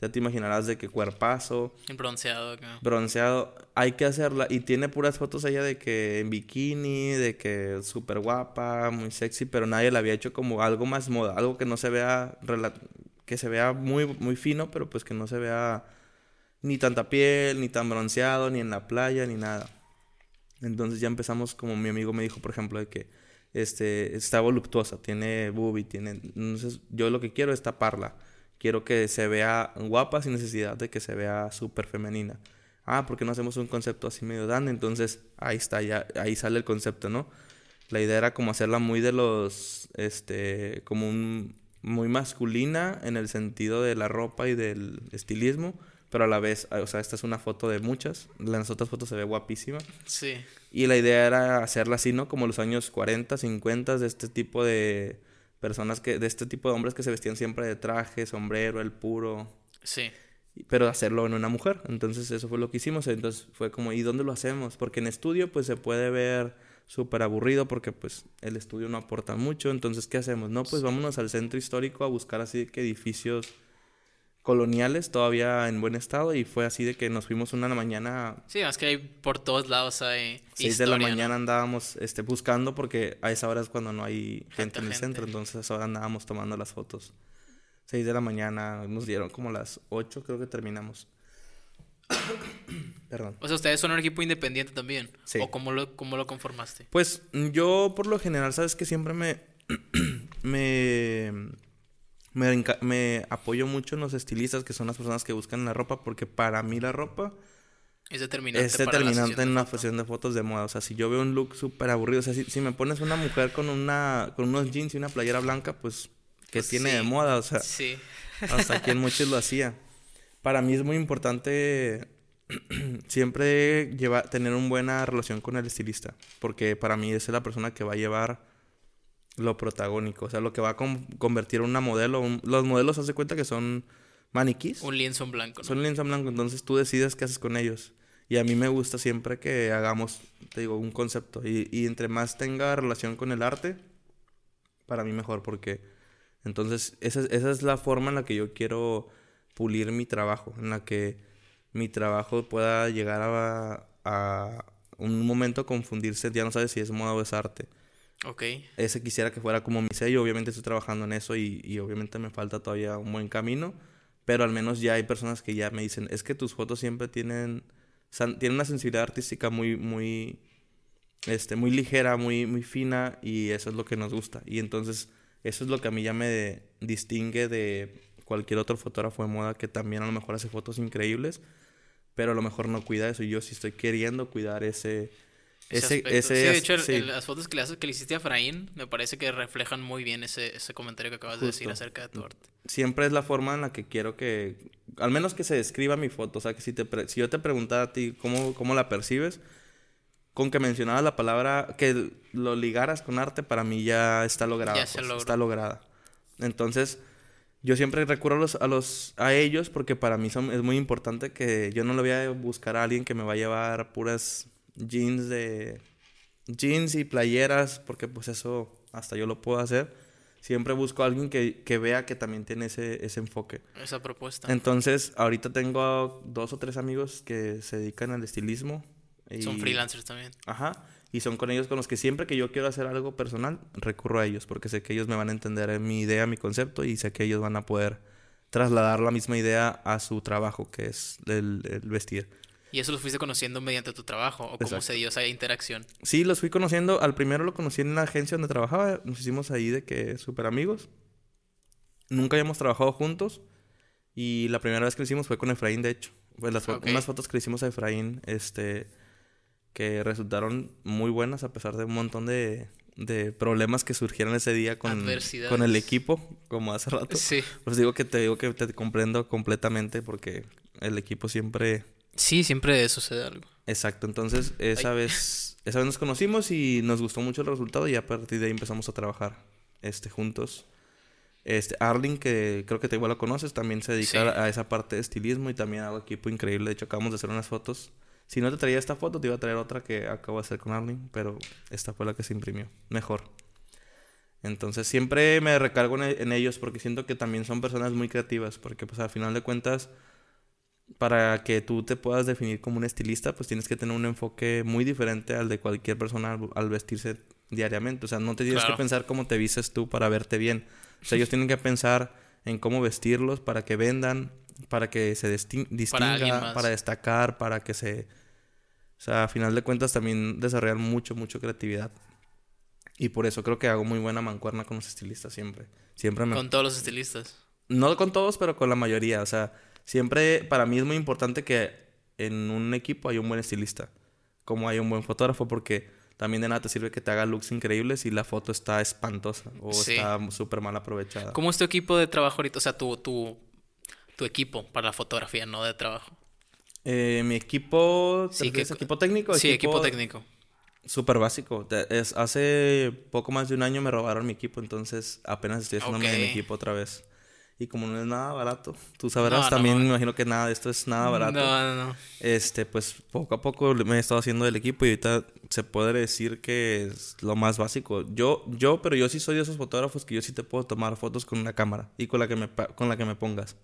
Ya te imaginarás de qué cuerpazo, bronceado acá. bronceado, hay que hacerla. Y tiene puras fotos ella de que en bikini, de que súper guapa, muy sexy, pero nadie la había hecho como algo más moda, algo que no se vea, rela- que se vea muy, muy fino, pero pues que no se vea ni tanta piel, ni tan bronceado, ni en la playa, ni nada. Entonces ya empezamos, como mi amigo me dijo, por ejemplo, de que este, está voluptuosa, tiene boobie, tiene... Entonces yo lo que quiero es taparla. Quiero que se vea guapa sin necesidad de que se vea súper femenina. Ah, ¿por qué no hacemos un concepto así medio dan? Entonces ahí está, ya, ahí sale el concepto, ¿no? La idea era como hacerla muy de los, este, como un, muy masculina en el sentido de la ropa y del estilismo, pero a la vez, o sea, esta es una foto de muchas, las otras fotos se ve guapísima. Sí. Y la idea era hacerla así, ¿no? Como los años 40, 50, de este tipo de personas que, de este tipo de hombres que se vestían siempre de traje, sombrero, el puro, Sí. pero hacerlo en una mujer. Entonces eso fue lo que hicimos. Entonces fue como, ¿y dónde lo hacemos? Porque en estudio pues se puede ver súper aburrido porque pues el estudio no aporta mucho. Entonces, ¿qué hacemos? No, pues vámonos al centro histórico a buscar así que edificios coloniales todavía en buen estado y fue así de que nos fuimos una mañana Sí, es que hay por todos lados hay 6 de la mañana andábamos este, buscando porque a esa hora es cuando no hay gente, en el gente. centro, entonces a esa hora andábamos tomando las fotos. 6 de la mañana, nos dieron como las 8, creo que terminamos. (coughs) Perdón. O sea, ustedes son un equipo independiente también. Sí. ¿O cómo lo, cómo lo conformaste? Pues yo por lo general, sabes que siempre me (coughs) me me, apoyo mucho en los estilistas que son las personas que buscan la ropa porque para mí la ropa Es determinante. es para la determinante en de una sesión de fotos de moda. O sea, si yo veo un look súper aburrido, o sea, si, si me pones una mujer con una con unos jeans y una playera blanca, pues, ¿qué Pues tiene de moda? O sea, Sí. hasta aquí en muchos lo hacía. Para mí es muy importante (clears throat) siempre llevar, tener una buena relación con el estilista, porque para mí es la persona que va a llevar lo protagónico, o sea, lo que va a con- convertir una modelo. un- los modelos, haz de cuenta que son maniquís. Un lienzo en blanco, ¿no? Son lienzo en blanco, entonces tú decides qué haces con ellos. Y a mí me gusta siempre que hagamos, te digo, un concepto. Y, y entre más tenga relación con el arte, para mí mejor, porque entonces esa, es- esa es la forma en la que yo quiero pulir mi trabajo, en la que mi trabajo pueda llegar a, a un momento confundirse, ya no sabes si es moda o es arte. Ok. Ese quisiera que fuera como mi sello. Obviamente estoy trabajando en eso y, y obviamente me falta todavía un buen camino. Pero al menos ya hay personas que ya me dicen, es que tus fotos siempre tienen, tienen una sensibilidad artística muy, muy, este, muy ligera, muy, muy fina y eso es lo que nos gusta. Y entonces eso es lo que a mí ya me distingue de cualquier otro fotógrafo de moda que también a lo mejor hace fotos increíbles, pero a lo mejor no cuida eso. Y yo sí estoy queriendo cuidar ese... Ese, aspecto. ese, sí, de hecho, sí. el- las fotos que le, haces, que le hiciste a Efraín me parece que reflejan muy bien ese, ese comentario que acabas de decir Justo. acerca de tu arte. siempre es la forma en la que quiero que, al menos que se describa mi foto, o sea, que si, te si yo te preguntara a ti cómo, cómo la percibes, con que mencionaras la palabra, que lo ligaras con arte, para mí ya está lograda. Ya se pues, logró. está lograda. Entonces, yo siempre recurro a, los, a, los, a ellos porque para mí son, es muy importante que yo no le voy a buscar a alguien que me va a llevar puras jeans de jeans y playeras porque pues eso hasta yo lo puedo hacer. Siempre busco a alguien que, que vea que también tiene ese, ese enfoque. Esa propuesta. Entonces, ahorita tengo dos o tres amigos que se dedican al estilismo. y- Son freelancers también. Ajá. Y son con ellos con los que siempre que yo quiero hacer algo personal, recurro a ellos, porque sé que ellos me van a entender mi idea, mi concepto, y sé que ellos van a poder trasladar la misma idea a su trabajo, que es el, el vestir. Y eso lo fuiste conociendo mediante tu trabajo o cómo Exacto. se dio esa interacción. Sí, los fui conociendo. Al primero lo conocí en la agencia donde trabajaba. Nos hicimos ahí de que súper amigos. Nunca habíamos trabajado juntos. Y la primera vez que lo hicimos fue con Efraín, de hecho. Pues las fo- Ok. unas fotos que le hicimos a Efraín, este, que resultaron muy buenas a pesar de un montón de, de problemas que surgieron ese día con, con el equipo, como hace rato. Sí. Pues digo que te digo que te comprendo completamente porque el equipo siempre Sí, siempre sucede algo. Exacto, entonces esa vez, esa vez nos conocimos y nos gustó mucho el resultado y a partir de ahí empezamos a trabajar este, juntos. Este, Arling, que creo que te igual lo conoces, también se dedica Sí. a esa parte de estilismo y también hago equipo increíble. De hecho, acabamos de hacer unas fotos. Si no te traía esta foto, te iba a traer otra que acabo de hacer con Arling, pero esta fue la que se imprimió. Mejor. Entonces siempre me recargo en, en ellos porque siento que también son personas muy creativas, porque pues al final de cuentas para que tú te puedas definir como un estilista, pues tienes que tener un enfoque muy diferente al de cualquier persona al, vestirse diariamente. O sea, no te tienes Claro. que pensar cómo te vistes tú para verte bien. O sea, ellos tienen que pensar en cómo vestirlos para que vendan, para que se distinga, para, destacar, para que se... O sea, a final de cuentas también desarrollan mucho, mucho creatividad. Y por eso creo que hago muy buena mancuerna con los estilistas siempre. Siempre me Con todos los estilistas. no con todos, pero con la mayoría. O sea, siempre para mí es muy importante que en un equipo haya un buen estilista, como hay un buen fotógrafo, porque también de nada te sirve que te haga looks increíbles si la foto está espantosa o Sí. está súper mal aprovechada. ¿Cómo es tu equipo de trabajo ahorita? O sea, tu, tu, tu equipo para la fotografía, no de trabajo. Eh, mi equipo, ¿te Sí, que- equipo técnico? Sí, equipo técnico. Súper básico. Es, hace poco más de un año me robaron mi equipo, entonces apenas estoy haciéndome de mi equipo otra vez. Y como no es nada barato, tú sabrás, No, también no. me imagino que nada de esto es nada barato. No, no, no. Este, pues poco a poco me he estado haciendo del equipo y ahorita se puede decir que es lo más básico. Yo, yo, pero yo sí soy de esos fotógrafos que yo sí te puedo tomar fotos con una cámara y con la que me, con la que me pongas.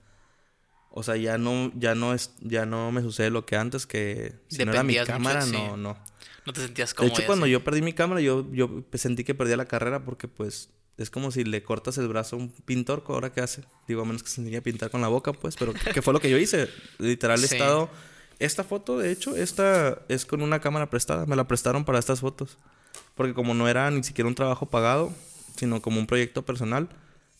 O sea, ya no, ya no es, ya no me sucede lo que antes que si no era mi mucho, cámara, sí. no, no. No te sentías De como hecho, cuando yo perdí mi cámara, yo, yo sentí que perdía la carrera porque pues es como si le cortas el brazo a un pintor, ¿ahora qué hace? Digo, a menos que se enseñe a pintar con la boca, pues, pero que fue lo que yo hice. Literal he Sí. estado... Esta foto, de hecho, esta es con una cámara prestada. Me la prestaron para estas fotos. Porque como no era ni siquiera un trabajo pagado, sino como un proyecto personal,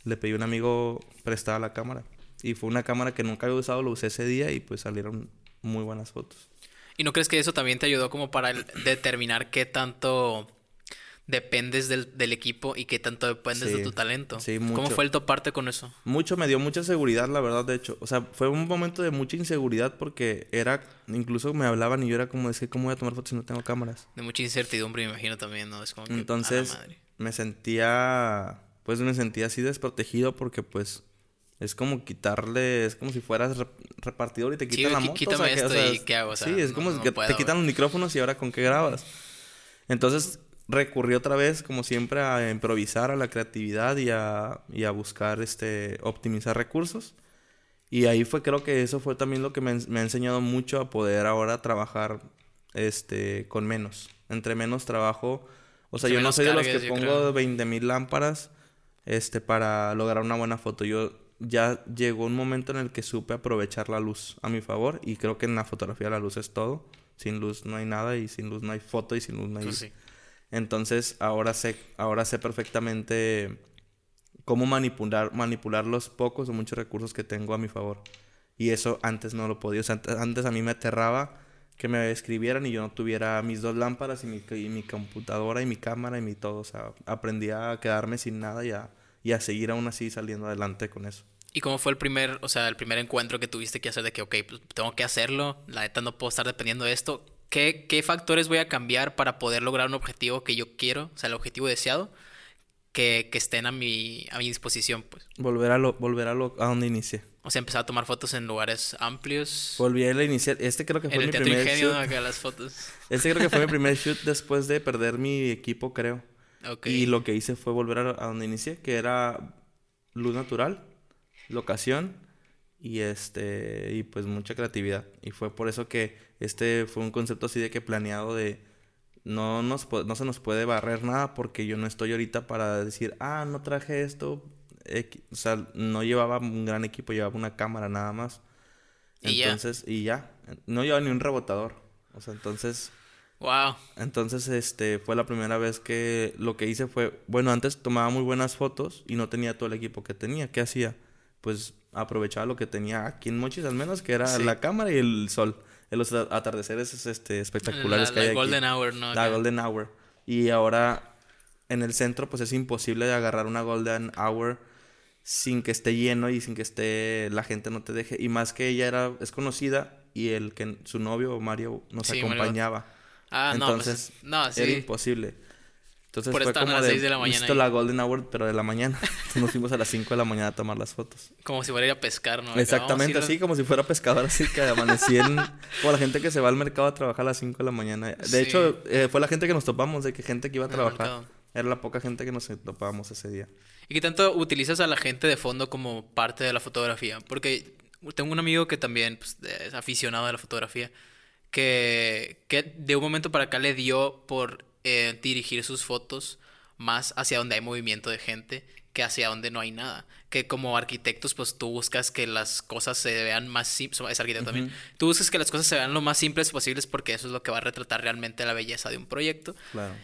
le pedí a un amigo prestada la cámara. Y fue una cámara que nunca había usado, lo usé ese día y pues salieron muy buenas fotos. ¿Y no crees que eso también te ayudó como para determinar qué tanto dependes del, del equipo y qué tanto dependes Sí, de tu talento? sí, ¿Cómo mucho. fue el toparte con eso? Mucho, me dio mucha seguridad, la verdad, de hecho. O sea, fue un momento de mucha inseguridad porque era, incluso me hablaban y yo era como, es que, ¿cómo voy a tomar fotos si no tengo cámaras? De mucha incertidumbre, me imagino también, ¿no? Es como que, a la Entonces, madre. me sentía, pues me sentía así desprotegido porque, pues, es como quitarle, es como si fueras rep- repartidor y te Sí, quitan la moto. quítame que, esto y ¿qué hago? O sea, sí, es no- como no que puedo, te quitan los micrófonos y ahora con qué grabas. Entonces, recurrí otra vez, como siempre, a improvisar, a la creatividad y a, y a buscar, este, optimizar recursos. Y ahí fue, creo que eso fue también lo que me, me ha enseñado mucho a poder ahora trabajar, este, con menos. Entre menos trabajo, O sea, yo no soy de los que pongo creo. 20 mil lámparas este, para lograr una buena foto. Yo ya llegó un momento en el que supe aprovechar la luz a mi favor y creo que en la fotografía la luz es todo. Sin luz no hay nada y sin luz no hay foto y sin luz no hay... Pues sí. Entonces ahora sé, ahora sé perfectamente cómo manipular, manipular los pocos o muchos recursos que tengo a mi favor. Y eso antes no lo podía. O sea, antes, a mí me aterraba que me escribieran y yo no tuviera mis dos lámparas y mi, mi computadora y mi cámara y mi todo. O sea, aprendí a quedarme sin nada y a, y a seguir aún así saliendo adelante con eso. ¿Y cómo fue el primer, o sea, el primer encuentro que tuviste que hacer de que, ok, pues tengo que hacerlo, la neta no puedo estar dependiendo de esto? ¿Qué, ¿Qué factores voy a cambiar para poder lograr un objetivo que yo quiero, o sea, el objetivo deseado, que, que estén a mi, a mi disposición, pues? Volver a lo, volver a lo, a donde inicié. O sea, empezar a tomar fotos en lugares amplios. Volví a la iniciar. Este creo que fue en el mi primer Ingenio, shoot. ¿no? Las fotos. (laughs) Este creo que fue mi primer (laughs) shoot después de perder mi equipo, creo. Ok. Y lo que hice fue volver a, a donde inicié, que era luz natural, locación y este y pues mucha creatividad. Y fue por eso que este fue un concepto así de que planeado de no nos no se nos puede barrer nada porque yo no estoy ahorita para decir, "Ah, no traje esto." X". O sea, no llevaba un gran equipo, llevaba una cámara nada más. Y ya. Entonces, y ya, no llevaba ni un rebotador. O sea, entonces Wow. entonces, este, fue la primera vez que lo que hice fue, bueno, antes tomaba muy buenas fotos y no tenía todo el equipo que tenía. ¿Qué hacía? Pues aprovechaba lo que tenía aquí en Mochis al menos, que era Sí. la cámara y el sol. En los atardeceres este, espectaculares La- que hay la aquí. Golden Hour, ¿no? La. Golden Hour. Y ahora en el centro pues es imposible de agarrar una Golden Hour sin que esté lleno y sin que esté la gente no te deje. Y más que ella era es conocida y el que su novio Mario nos Sí, Mario. acompañaba. Ah, no, Entonces, pues, no, sí. Era imposible. Entonces Por fue estar a como las de, seis de la mañana ahí. la Golden Hour, pero de la mañana. (laughs) Entonces nos fuimos a las 5 de la mañana a tomar las fotos. Como si fuera a ir a pescar, ¿no? Exactamente así, como si fuera pescador, así que amanecí en... Como la gente que se va al mercado a trabajar a las 5 de la mañana. De Sí. hecho, eh, fue la gente que nos topamos, de que gente que iba a trabajar. Era la poca gente que nos topábamos ese día. ¿Y qué tanto utilizas a la gente de fondo como parte de la fotografía? Porque tengo un amigo que también pues, es aficionado a la fotografía, que, que de un momento para acá le dio por eh, dirigir sus fotos más hacia donde hay movimiento de gente que hacia donde no hay nada. Que como arquitectos, pues tú buscas que las cosas se vean más simples. Es arquitecto también. Tú buscas que las cosas se vean lo más simples posibles porque eso es lo que va a retratar realmente la belleza de un proyecto. Claro.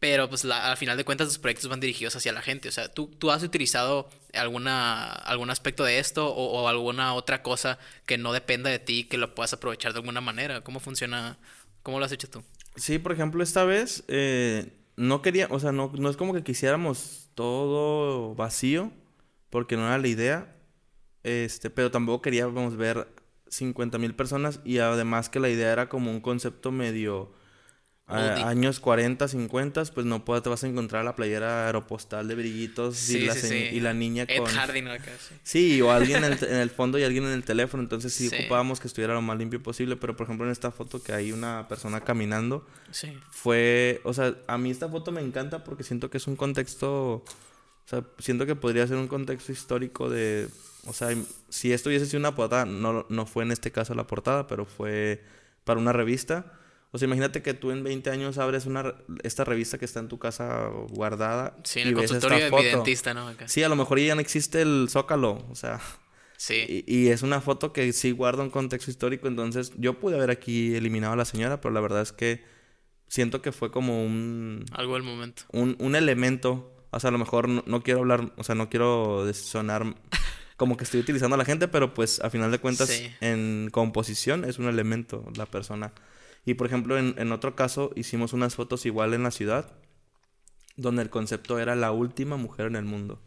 Pero pues la- al final de cuentas los proyectos van dirigidos hacia la gente. O sea, ¿tú, tú has utilizado alguna, algún aspecto de esto o, o alguna otra cosa que no dependa de ti que lo puedas aprovechar de alguna manera? ¿Cómo funciona? ¿Cómo lo has hecho tú? Sí, por ejemplo, esta vez eh, no quería, o sea, no, no es como que quisiéramos todo vacío, porque no era la idea, este, pero tampoco queríamos ver 50 mil personas y además que la idea era como un concepto medio a- años 40, 50, pues no puedes, te vas a encontrar la playera aeropostal de brillitos y, la, sí, señ- sí. y la niña Ed con... Harding acá, sí. O alguien en el, (laughs) en el fondo y alguien en el teléfono. Entonces sí, Sí. ocupábamos que estuviera lo más limpio posible. Pero por ejemplo en esta foto que hay una persona caminando, Sí. fue, o sea, a mí esta foto me encanta porque siento que es un contexto, o sea, siento que podría ser un contexto histórico de, o sea, si esto hubiese sido una portada, no, no fue en este caso la portada, pero fue para una revista. O sea, imagínate que tú en 20 años abres una, esta revista que está en tu casa guardada. Sí, en y el ves consultorio esta de foto. mi dentista, ¿no? Acá. Sí, a lo mejor ya no existe el zócalo, o sea, Sí. y, y es una foto que sí guarda un contexto histórico, entonces yo pude haber aquí eliminado a la señora, pero la verdad es que siento que fue como un, Algo del momento. un, un elemento, o sea, a lo mejor no, no quiero hablar, o sea, no quiero sonar como que estoy utilizando a la gente, pero pues a final de cuentas Sí. en composición es un elemento la persona. Y por ejemplo, en, en otro caso hicimos unas fotos igual en la ciudad, donde el concepto era la última mujer en el mundo.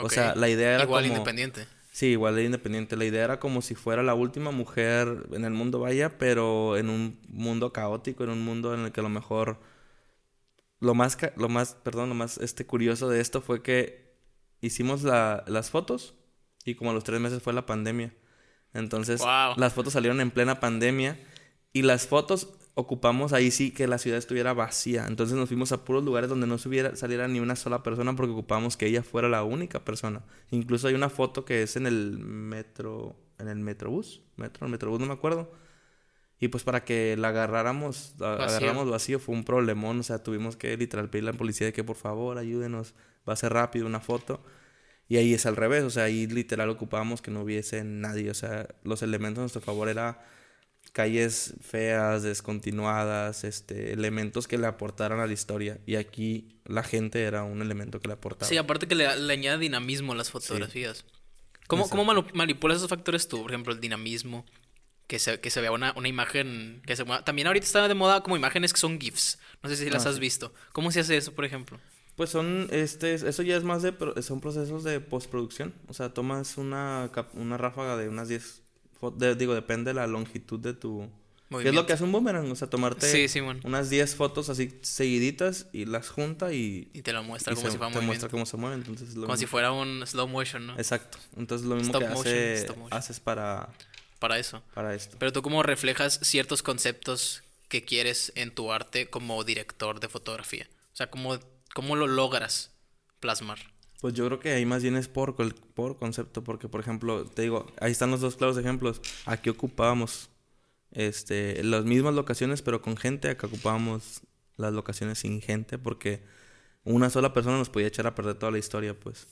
O sea, la idea era Igual como... independiente. Sí, igual de independiente. La idea era como si fuera la última mujer en el mundo, vaya, pero en un mundo caótico, en un mundo en el que a lo mejor lo más, ca- lo más, perdón, lo más este curioso de esto fue que hicimos la- las fotos y como a los tres meses fue la pandemia. Entonces, Wow. las fotos salieron en plena pandemia y las fotos ocupamos ahí sí que la ciudad estuviera vacía. Entonces nos fuimos a puros lugares donde no subiera, saliera ni una sola persona porque ocupamos que ella fuera la única persona. Incluso hay una foto que es en el metro, en el metrobús, metro, el metrobús, no me acuerdo. Y pues para que la agarráramos, a- Vacío. agarráramos vacío fue un problemón. O sea, tuvimos que literal pedirle a la policía de que por favor ayúdenos, va a ser rápido una foto. Y ahí es al revés, o sea, ahí literal ocupábamos que no hubiese nadie. O sea, los elementos a nuestro favor era calles feas, descontinuadas, este, elementos que le aportaran a la historia. Y aquí la gente era un elemento que le aportaba. Sí, aparte que le, le añade dinamismo a las fotografías. ¿Cómo, ¿Cómo manipulas esos factores tú? Por ejemplo, el dinamismo, que se, que se vea una, una imagen que se. También ahorita está de moda como imágenes que son GIFs. No sé si las Ah, has sí. visto. ¿Cómo se hace eso, por ejemplo? Pues son, este, eso ya es más de, son procesos de postproducción. O sea, tomas una, una ráfaga de unas 10, fo- de- digo, depende de la longitud de tu... ¿Qué es lo Movimiento. que hace un boomerang? O sea, tomarte Sí, unas 10 fotos así seguiditas y las junta y... Y te lo muestra y como se- si fuera te muestra movimiento. cómo se mueve. Entonces, es lo Como si fuera un slow motion, ¿no? Exacto. Entonces, lo mismo Stop que motion, hace, haces para, Para eso. para esto. Pero tú cómo reflejas ciertos conceptos que quieres en tu arte como director de fotografía. O sea, cómo, cómo lo logras plasmar. Pues yo creo que ahí más bien es por, por concepto, porque por ejemplo, te digo, ahí están los dos claros ejemplos. Aquí ocupábamos este, las mismas locaciones, pero con gente. Acá ocupábamos las locaciones sin gente, porque una sola persona nos podía echar a perder toda la historia, pues.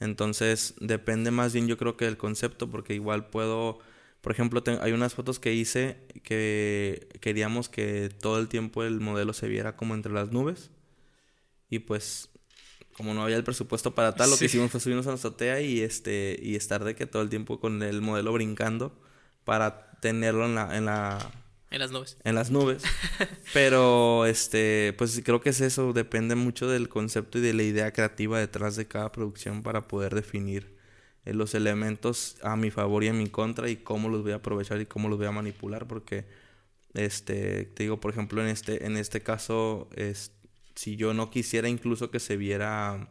Entonces, depende más bien, yo creo que del concepto, porque igual puedo. Por ejemplo, hay unas fotos que hice que queríamos que todo el tiempo el modelo se viera como entre las nubes. Y pues como no había el presupuesto para tal, lo que hicimos fue subirnos a la azotea y este y estar de que todo el tiempo con el modelo brincando para tenerlo en la en la En las nubes. en las nubes. (laughs) Pero este pues creo que es eso, depende mucho del concepto y de la idea creativa detrás de cada producción para poder definir eh, los elementos a mi favor y en mi contra y cómo los voy a aprovechar y cómo los voy a manipular porque este te digo por ejemplo en este en este caso es si yo no quisiera incluso que se viera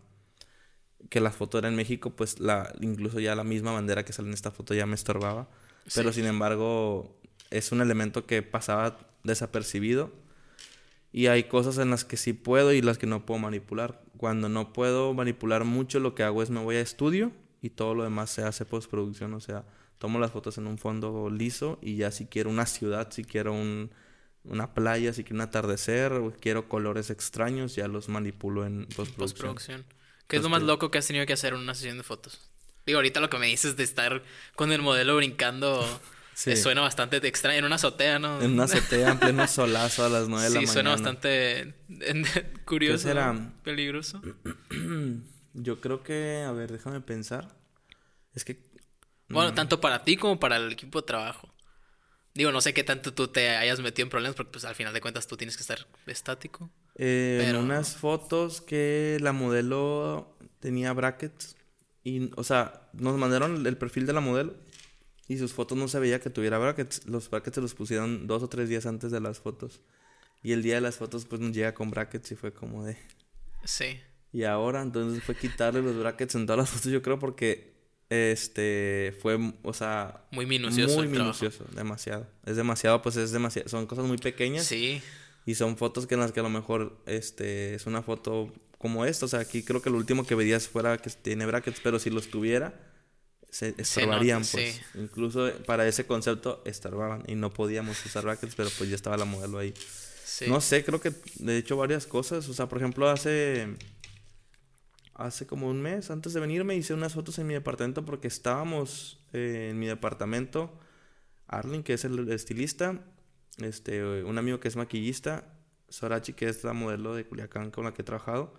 que la foto era en México pues la incluso ya la misma bandera que sale en esta foto ya me estorbaba pero sin embargo es un elemento que pasaba desapercibido y hay cosas en las que sí puedo y las que no puedo manipular. Cuando no puedo manipular mucho, lo que hago es me voy a estudio y todo lo demás se hace postproducción. O sea, tomo las fotos en un fondo liso y ya si quiero una ciudad, si quiero un, una playa, si quiero un atardecer, quiero colores extraños, ya los manipulo en postproducción. Postproducción. ¿Qué es lo más Este- loco que has tenido que hacer en una sesión de fotos? Digo, ahorita lo que me dices de estar con el modelo brincando (laughs) Sí. eh, suena bastante extraño. En una azotea, ¿no? En una (laughs) azotea en pleno solazo a las 9 de la Sí, mañana. suena bastante (laughs) curioso. ¿Qué será? Peligroso. (clears throat) Yo creo que, a ver, déjame pensar. Es que Bueno, tanto para ti como para el equipo de trabajo. Digo, no sé qué tanto tú te hayas metido en problemas porque pues al final de cuentas tú tienes que estar estático. Eh, Pero- En unas fotos que la modelo tenía brackets. Y, o sea, nos mandaron el perfil de la modelo. Y sus fotos no se veía que tuviera brackets. Los brackets se los pusieron dos o tres días antes de las fotos. Y el día de las fotos, pues nos llega con brackets y fue como de. Sí. Y ahora, entonces fue quitarle los brackets en todas las fotos, yo creo, porque. Este. Fue, o sea. Muy minucioso Muy trabajo. minucioso, demasiado. Es demasiado, pues es demasiado. Son cosas muy pequeñas. Sí. Y son fotos que en las que a lo mejor este es una foto como esta. O sea, aquí creo que lo último que veías fuera que tiene brackets, pero si los tuviera, se estorbarían, nota, pues. sí. Incluso para ese concepto estorbaban y no podíamos usar brackets, pero pues ya estaba la modelo ahí. Sí. No sé, creo que de hecho varias cosas. O sea, por ejemplo, hace. Hace como un mes antes de venirme hice unas fotos en mi departamento porque estábamos eh, en mi departamento. Arlen, que es el estilista, este, un amigo que es maquillista, Sorachi, que es la modelo de Culiacán con la que he trabajado,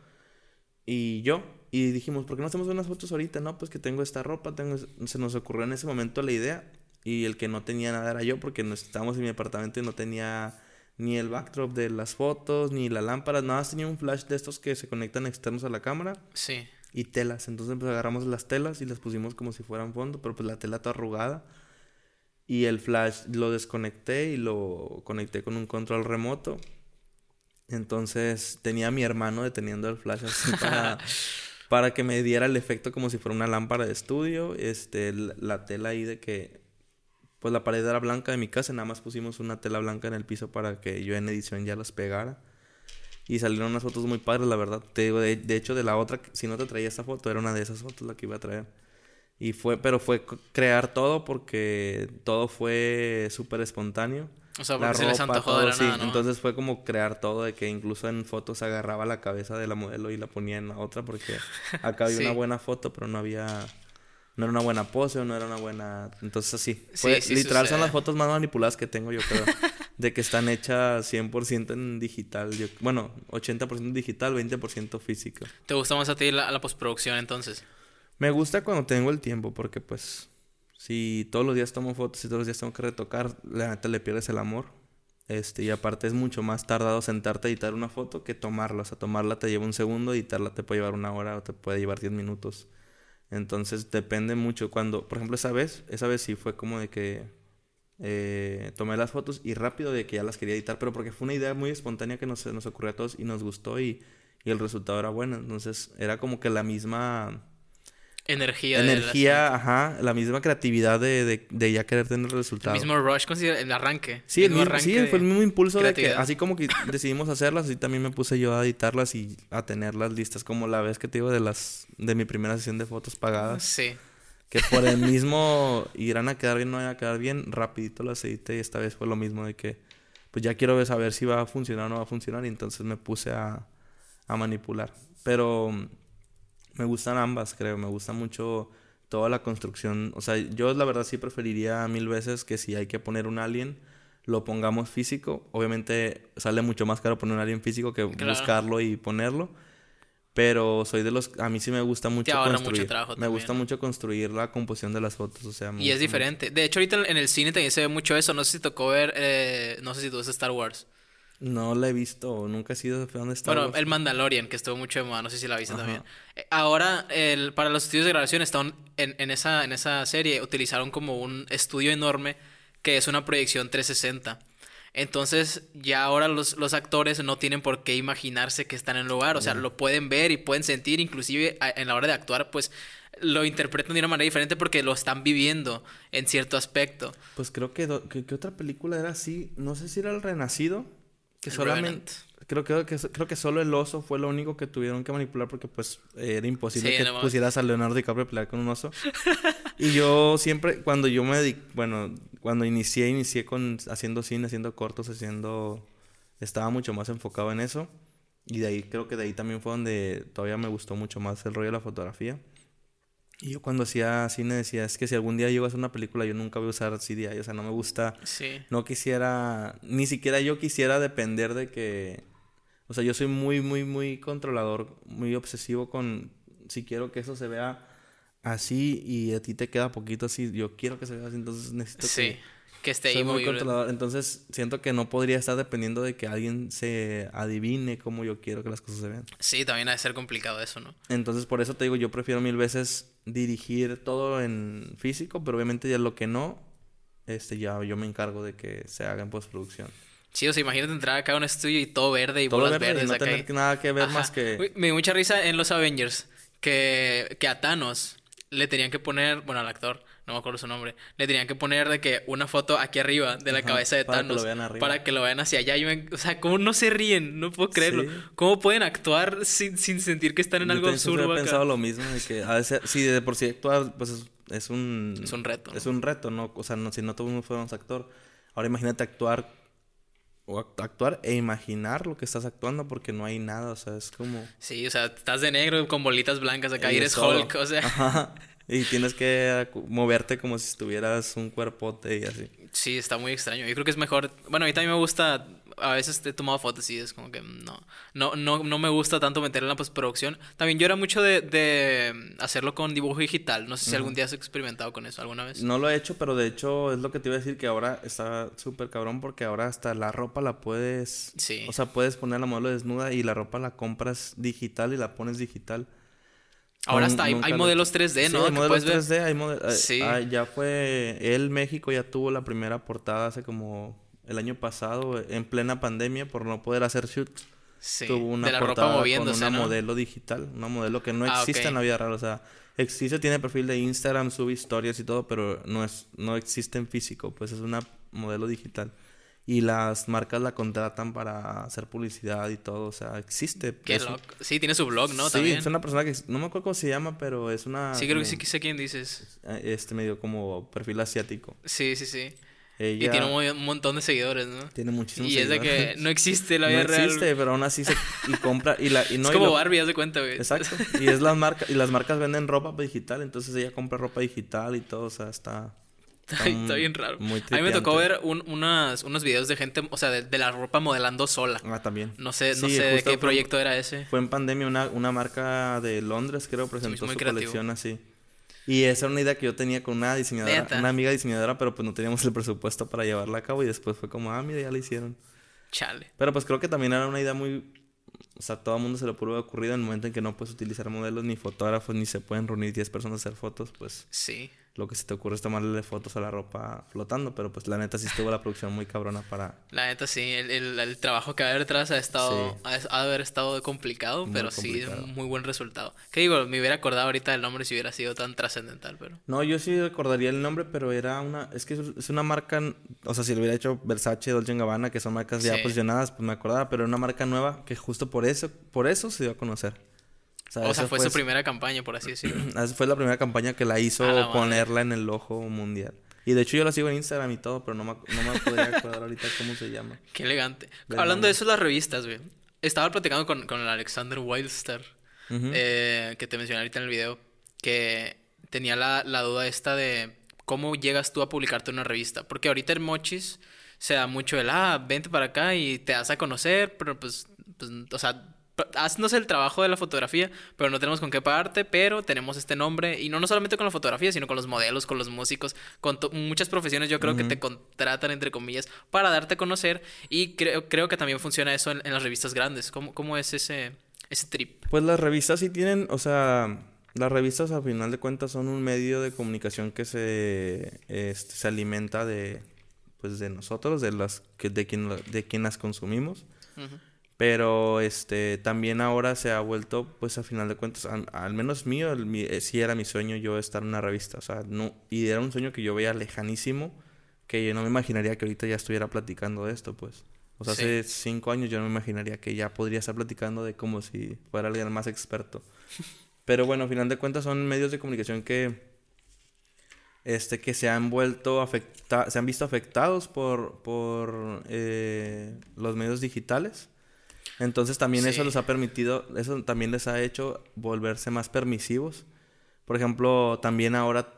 y yo. Y dijimos, ¿por qué no hacemos unas fotos ahorita? No, pues que tengo esta ropa, tengo... se nos ocurrió en ese momento la idea. Y el que no tenía nada era yo, porque no estábamos en mi apartamento y no tenía ni el backdrop de las fotos, ni la lámpara, nada más tenía un flash de estos que se conectan externos a la cámara Sí. y telas. Entonces pues agarramos las telas y las pusimos como si fueran fondo, pero pues la tela toda arrugada. Y el flash lo desconecté y lo conecté con un control remoto. Entonces tenía a mi hermano deteniendo el flash así (laughs) para, para que me diera el efecto como si fuera una lámpara de estudio. Este, la, la tela ahí de que, pues la pared era blanca de mi casa, nada más pusimos una tela blanca en el piso para que yo en edición ya las pegara. Y salieron unas fotos muy padres, la verdad. Te digo, de, de hecho, de la otra, si no te traía esta foto, era una de esas fotos la que iba a traer. Y fue, pero fue crear todo porque todo fue súper espontáneo. O sea, la porque se les antojó de todo, la sí. nada, ¿no? Entonces fue como crear todo, de que incluso en fotos agarraba la cabeza de la modelo y la ponía en la otra, porque acá había (laughs) Sí. una buena foto, pero no había, no era una buena pose o no era una buena, entonces así. Sí, sí literal son las fotos más manipuladas que tengo yo creo, (laughs) de que están hechas 100% en digital, yo, bueno, 80% digital, 20% físico. ¿Te gusta más a ti la, la postproducción entonces? Me gusta cuando tengo el tiempo, porque pues si todos los días tomo fotos y todos los días tengo que retocar, la neta le pierdes el amor. Este, y aparte es mucho más tardado sentarte a editar una foto que tomarla. O sea, tomarla te lleva un segundo, editarla te puede llevar una hora o te puede llevar 10 minutos. Entonces depende mucho cuando, por ejemplo, esa vez, esa vez sí fue como de que eh, tomé las fotos y rápido de que ya las quería editar, pero porque fue una idea muy espontánea que nos, nos ocurrió a todos y nos gustó y, y el resultado era bueno. Entonces era como que la misma Energía. energía, ajá, la misma creatividad de, de, de ya querer tener el asunto. resultado. El mismo rush, considera el arranque. Sí, el mismo, arranque sí, fue el mismo impulso de que así como que (laughs) decidimos hacerlas, así también me puse yo a editarlas y a tenerlas listas, como la vez que te digo de las de mi primera sesión de fotos pagadas, Sí. que por el (laughs) mismo irán a quedar bien, no van a quedar bien, rapidito las edité y esta vez fue lo mismo de que pues ya quiero ver saber si va a funcionar o no va a funcionar y entonces me puse a, a manipular. Pero me gustan ambas, creo, me gusta mucho toda la construcción. O sea, yo la verdad sí preferiría mil veces que si hay que poner un alien, lo pongamos físico. Obviamente sale mucho más caro poner un alien físico que Claro. buscarlo y ponerlo. Pero soy de los... A mí sí me gusta mucho construir. me también. gusta mucho construir la composición de las fotos. O sea, Y es diferente. De hecho, ahorita en el cine también se ve mucho eso. No sé si tocó ver, eh, no sé si tú ves Star Wars. No la he visto. Nunca he sido fan de Star Bueno, Wars. el Mandalorian, que estuvo mucho de moda, no sé si la viste Ajá. también. Eh, Ahora, el, para los estudios de grabación, están en, en, esa, en esa serie utilizaron como un estudio enorme que es una proyección 360. Entonces, ya ahora los, los actores no tienen por qué imaginarse que están en el lugar. O sea, lo pueden ver y pueden sentir, inclusive a- en la hora de actuar, pues lo interpretan de una manera diferente porque lo están viviendo en cierto aspecto. Pues creo que, do- que, que otra película era así. No sé si era El Renacido. Que solamente... Creo que, creo que solo el oso fue lo único que tuvieron que manipular porque pues era imposible Sí, que no pusieras a Leonardo DiCaprio a pelear con un oso. (laughs) y yo siempre, cuando yo me bueno, cuando inicié, inicié con haciendo cine, haciendo cortos, haciendo... Estaba mucho más enfocado en eso. Y de ahí, creo que de ahí también fue donde todavía me gustó mucho más el rollo de la fotografía. Y yo cuando hacía cine decía, es que si algún día llego a hacer una película, yo nunca voy a usar CDI. O sea, no me gusta Sí. no quisiera, ni siquiera yo quisiera depender de que, o sea, yo soy muy, muy, muy controlador, muy obsesivo con, si quiero que eso se vea así y a ti te queda poquito así, yo quiero que se vea así, entonces necesito Sí. que... Que esté Soy ahí muy controlador, entonces siento que no podría estar dependiendo de que alguien se adivine cómo yo quiero que las cosas se vean. Sí, también ha de ser complicado eso, ¿no? Entonces por eso te digo, yo prefiero mil veces dirigir todo en físico, pero obviamente ya lo que no, este ya yo me encargo de que se haga en postproducción. Sí, o sea, imagínate entrar acá a un estudio y todo verde y Todo bolas verde y verdes no acá. tener y- nada que ver Ajá. más que... Uy, me dio mucha risa en los Avengers que, que a Thanos le tenían que poner, bueno, al actor, no me acuerdo su nombre, le tenían que poner de que una foto aquí arriba de la Ajá, cabeza de para que lo Thanos vean arriba. para que lo vean hacia allá. Y me- o sea, ¿cómo no se ríen? No puedo creerlo. Sí. ¿Cómo pueden actuar sin, sin sentir que están en Yo algo absurdo he acá? pensado lo mismo, de que a veces, sí, de por sí actuar, pues es, es un... Es un reto, Es ¿no? un reto, ¿no? O sea, no, si no todos fuéramos actor. Ahora imagínate actuar, o act- actuar e imaginar lo que estás actuando porque no hay nada, o sea, es como... Sí, o sea, estás de negro con bolitas blancas acá y eres es todo. Hulk, o sea. Ajá. Y tienes que moverte como si estuvieras un cuerpote y así. Sí, está muy extraño. Yo creo que es mejor. Bueno, a mí también me gusta. A veces he tomado fotos y es como que no. No, no, no me gusta tanto meter en la postproducción. También yo era mucho de, de hacerlo con dibujo digital. No sé si algún día has experimentado con eso alguna vez. No lo he hecho, pero de hecho es lo que te iba a decir que ahora está súper cabrón porque ahora hasta la ropa la puedes... Sí. O sea, puedes poner la modelo desnuda y la ropa la compras digital y la pones digital. Ahora No, hasta hay, modelos 3D, Sí, ¿no? hay Que modelos puedes ver. 3D, hay mode- eh, Sí. ah, ya fue... El México ya tuvo la primera portada hace como el año pasado, en plena pandemia, por no poder hacer shoots. Sí, tuvo una de la ropa portada moviéndose, con una ¿no? modelo digital, una modelo que no Ah, existe en la vida real, o sea, existe, tiene perfil de Instagram, sube historias y todo, pero no es no existe en físico, pues es una modelo digital. Y las marcas la contratan para hacer publicidad y todo, o sea, existe. Qué Es un-. Sí, tiene su blog, ¿no? sí, También. es una persona que no me acuerdo cómo se llama, pero es una Sí, creo que sí sé quién dices. eh, este medio como perfil asiático. Sí, sí, sí. Y tiene un, mo- un montón de seguidores, ¿no? tiene muchísimos Y es de que seguidores. no existe la no vida real. existe, pero aún así se y compra y la y no es y como lo- Barbie, haz de cuenta, güey. Exacto. Y es las marcas y las marcas venden ropa digital, entonces ella compra ropa digital y todo, o sea, está (laughs) Está, bien raro. muy a mí me tocó ver un- unas, unos videos de gente, o sea, de, de la ropa modelando sola. Ah, también. No sé, no Sí, sé de qué fue- proyecto era ese. Fue en pandemia una, una marca de Londres, creo, presentó muy su creativo. colección así. Y esa era una idea que yo tenía con una diseñadora, Neta. una amiga diseñadora, pero pues no teníamos el presupuesto para llevarla a cabo y después fue como, ah, mira, ya la hicieron. Chale. Pero pues creo que también era una idea muy... O sea, todo el mundo se le pudo haber ocurrido en el momento en que no puedes utilizar modelos ni fotógrafos, ni se pueden reunir 10 personas a hacer fotos, pues Sí. Lo que se te ocurre es tomarle fotos a la ropa flotando, pero pues la neta sí estuvo la producción muy cabrona para... La neta sí, el, el- el trabajo que va a haber detrás ha estado, Sí. ha, ha de haber estado complicado, Muy pero sí, complicado. muy buen resultado. Que digo, me hubiera acordado ahorita del nombre si hubiera sido tan trascendental, pero... No, yo sí recordaría el nombre, pero era una... Es que es- es una marca... O sea, si lo hubiera hecho Versace, Dolce Gabbana, que son marcas ya Sí. posicionadas, pues me acordaba, pero era una marca nueva que justo por eso, por eso se dio a conocer. O sea, fue su primera campaña, por así decirlo. (clears throat) Esa fue la primera campaña que la hizo la ponerla en el ojo mundial. Y de hecho yo la sigo en Instagram y todo, pero no me, no me podría acordar ahorita cómo se llama. (laughs) Qué elegante. Del Hablando nombre. de eso, las revistas, güey. Estaba platicando con, con el Alexander Wildstar, eh, que te mencioné ahorita en el video, que tenía la, la duda esta de cómo llegas tú a publicarte en una revista. Porque ahorita en Mochis se da mucho el, ah, vente para acá y te das a conocer, pero pues, pues o sea, haznos el trabajo de la fotografía, pero no tenemos con qué pagarte, pero tenemos este nombre, y no, no solamente con la fotografía, sino con los modelos, con los músicos, con muchas profesiones yo creo que te contratan, entre comillas, para darte a conocer, y creo, creo que también funciona eso en, en las revistas grandes. ¿Cómo, cómo es ese, ese trip? Pues las revistas sí tienen, o sea, las revistas a final de cuentas son un medio de comunicación que se, este, se alimenta de, pues de nosotros, de las que, de quien, de quien las consumimos. Pero este también ahora se ha vuelto, pues a final de cuentas, al, al menos mío, el, mi- eh, sí era mi sueño yo estar en una revista. O sea, no, y era un sueño que yo veía lejanísimo, que yo no me imaginaría que ahorita ya estuviera platicando de esto, pues. O sea, Sí. hace cinco años yo no me imaginaría que ya podría estar platicando de como si fuera alguien más experto. (laughs) Pero bueno, a final de cuentas son medios de comunicación que, este, que se han vuelto afecta se han visto afectados por, por eh, los medios digitales. Entonces también eso les ha permitido, eso también les ha hecho volverse más permisivos. Por ejemplo, también ahora,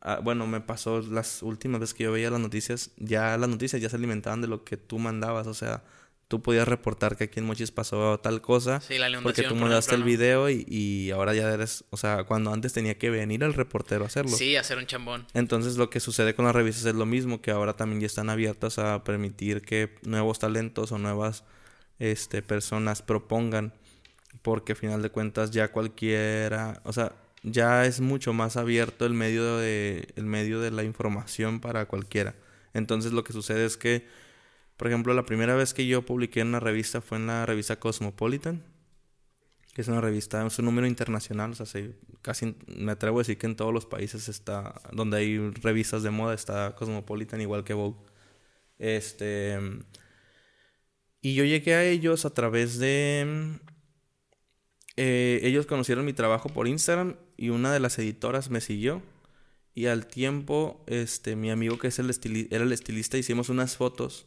ah, bueno, me pasó las últimas veces que yo veía las noticias, ya las noticias ya se alimentaban de lo que tú mandabas, o sea, tú podías reportar que aquí en Mochis pasó tal cosa, Sí, la porque tú mandaste el video y, y ahora ya eres, o sea, cuando antes tenía que venir el reportero a hacerlo. Sí, hacer un chambón. Entonces lo que sucede con las revistas es lo mismo, que ahora también ya están abiertas a permitir que nuevos talentos o nuevas este, personas propongan, porque al final de cuentas ya cualquiera, o sea, ya es mucho más abierto el medio de, el medio de la información para cualquiera. Entonces lo que sucede es que, por ejemplo, la primera vez que yo publiqué en una revista fue en la revista Cosmopolitan, que es una revista, es un número internacional, o sea, se- casi me atrevo a decir que en todos los países está, donde hay revistas de moda, está Cosmopolitan igual que Vogue. Este, y yo llegué a ellos a través de, eh, ellos conocieron mi trabajo por Instagram y una de las editoras me siguió. Y al tiempo, este, mi amigo que es el era el estilista, hicimos unas fotos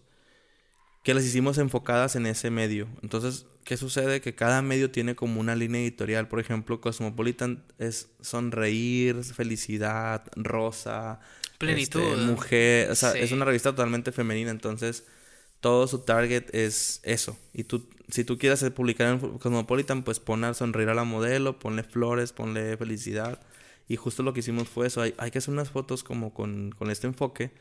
que las hicimos enfocadas en ese medio. Entonces, ¿qué sucede? Que cada medio tiene como una línea editorial. Por ejemplo, Cosmopolitan es sonreír, felicidad, rosa, Plenitud. este, mujer. O sea, es una revista totalmente femenina. Entonces, todo su target es eso. Y tú, si tú quieres publicar en Cosmopolitan, pues pon a sonreír a la modelo, ponle flores, ponle felicidad. Y justo lo que hicimos fue eso. Hay, hay que hacer unas fotos como con, con este enfoque.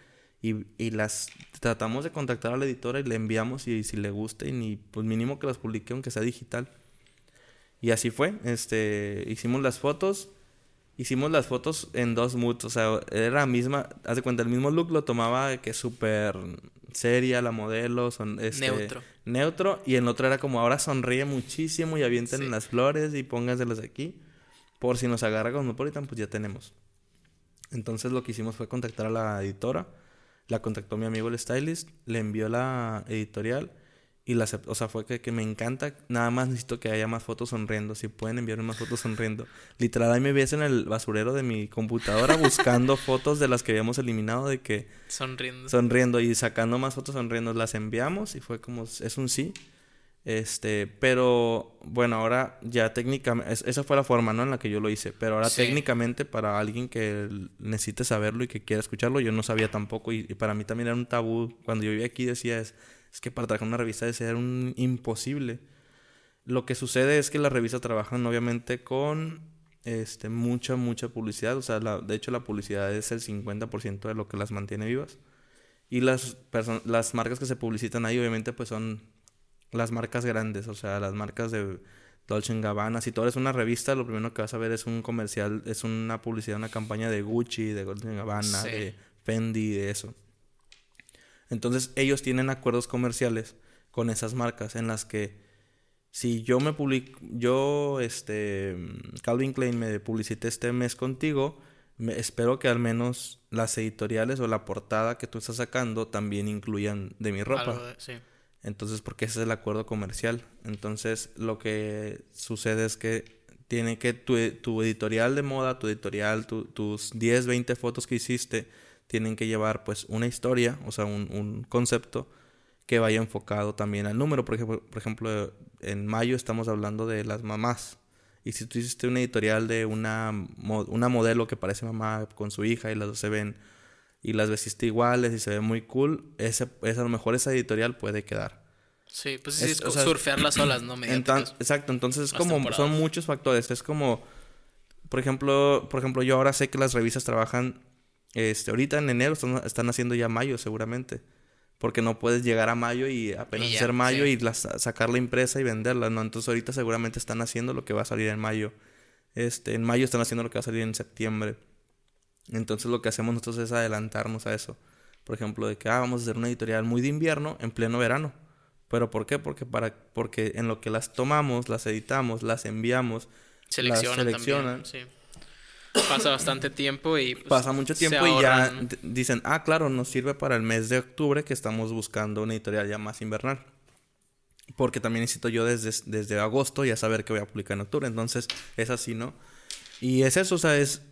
Y, y las tratamos de contactar a la editora y le enviamos y, si le gusta y ni, pues mínimo que las publique aunque sea digital. Y así fue. Este, hicimos las fotos. Hicimos las fotos en dos moods. O sea, era la misma. Haz de cuenta, el mismo look lo tomaba que súper seria la modelo. Son, este, Neutro. Neutro. Y en el otro era como ahora sonríe muchísimo y avienten Sí. las flores y póngaselas aquí. Por si nos agarra Cosmopolitan, pues ya tenemos. Entonces lo que hicimos fue contactar a la editora. La contactó mi amigo el stylist, le envió la editorial Y la acep- o sea, fue que, que me encanta. Nada más necesito que haya más fotos sonriendo. Si pueden enviarme más fotos sonriendo. Literal, ahí me ves en el basurero de mi computadora buscando (laughs) fotos de las que habíamos eliminado de que Sonriendo. sonriendo y sacando más fotos sonriendo. Las enviamos y fue como, es un sí. Este, pero bueno, ahora ya técnicamente, es- esa fue la forma, ¿no? En la que yo lo hice. Pero ahora Sí. técnicamente para alguien que necesite saberlo y que quiera escucharlo, yo no sabía tampoco. Y, y para mí también era un tabú. Cuando yo vivía aquí decía, es, es que para trabajar en una revista debe ser un imposible. Lo que sucede es que las revistas trabajan obviamente con este, mucha, mucha publicidad. O sea, la- de hecho la publicidad es el 50% de lo que las mantiene vivas. Y las, marcas que se publicitan ahí obviamente pues son las marcas grandes. O sea, las marcas de Dolce Gabbana. Si tú eres una revista, lo primero que vas a ver es un comercial, es una publicidad, una campaña de Gucci, de Dolce Gabbana, Sí. de Fendi, de eso. Entonces ellos tienen acuerdos comerciales con esas marcas en las que si yo me publico, yo, este, Calvin Klein me publicité este mes contigo, me, espero que al menos las editoriales o la portada que tú estás sacando también incluyan de mi ropa. Algo de- sí. Entonces, porque ese es el acuerdo comercial. Entonces, lo que sucede es que tiene que tu, tu editorial de moda, tu editorial, tu- tus 10, 20 fotos que hiciste, tienen que llevar pues una historia, o sea, un, un concepto que vaya enfocado también al número. Por ejemplo, por ejemplo, en mayo estamos hablando de las mamás. Y si tú hiciste una editorial de una, una modelo que parece mamá con su hija y las dos se ven y las vestiste iguales y se ve muy cool, ese, ese- a lo mejor esa editorial puede quedar. Sí, pues Es- es, o como sea, surfear las olas, ¿no? Entan- exacto, entonces es como temporadas. son muchos factores, es como por ejemplo, por ejemplo, yo ahora sé que las revistas trabajan este ahorita en enero están, están haciendo ya mayo seguramente, porque no puedes llegar a mayo y apenas Y ya, hacer mayo sí. y sacar la impresa y venderla, ¿no? Entonces ahorita seguramente están haciendo lo que va a salir en mayo. Este, en mayo están haciendo lo que va a salir en septiembre. Entonces lo que hacemos nosotros es adelantarnos a eso. Por ejemplo, de que ah, vamos a hacer una editorial muy de invierno en pleno verano. ¿Pero por qué? Porque, para, porque en lo que las tomamos, las editamos, las enviamos, Seleccionan, las seleccionan. también. Sí. Pasa bastante tiempo y. pues, Pasa mucho tiempo y ya dicen, ah, claro, nos sirve para el mes de octubre que estamos buscando una editorial ya más invernal. Porque también necesito yo desde, desde agosto ya saber que voy a publicar en octubre. Entonces, es así, ¿no? Y es eso, o sea, es...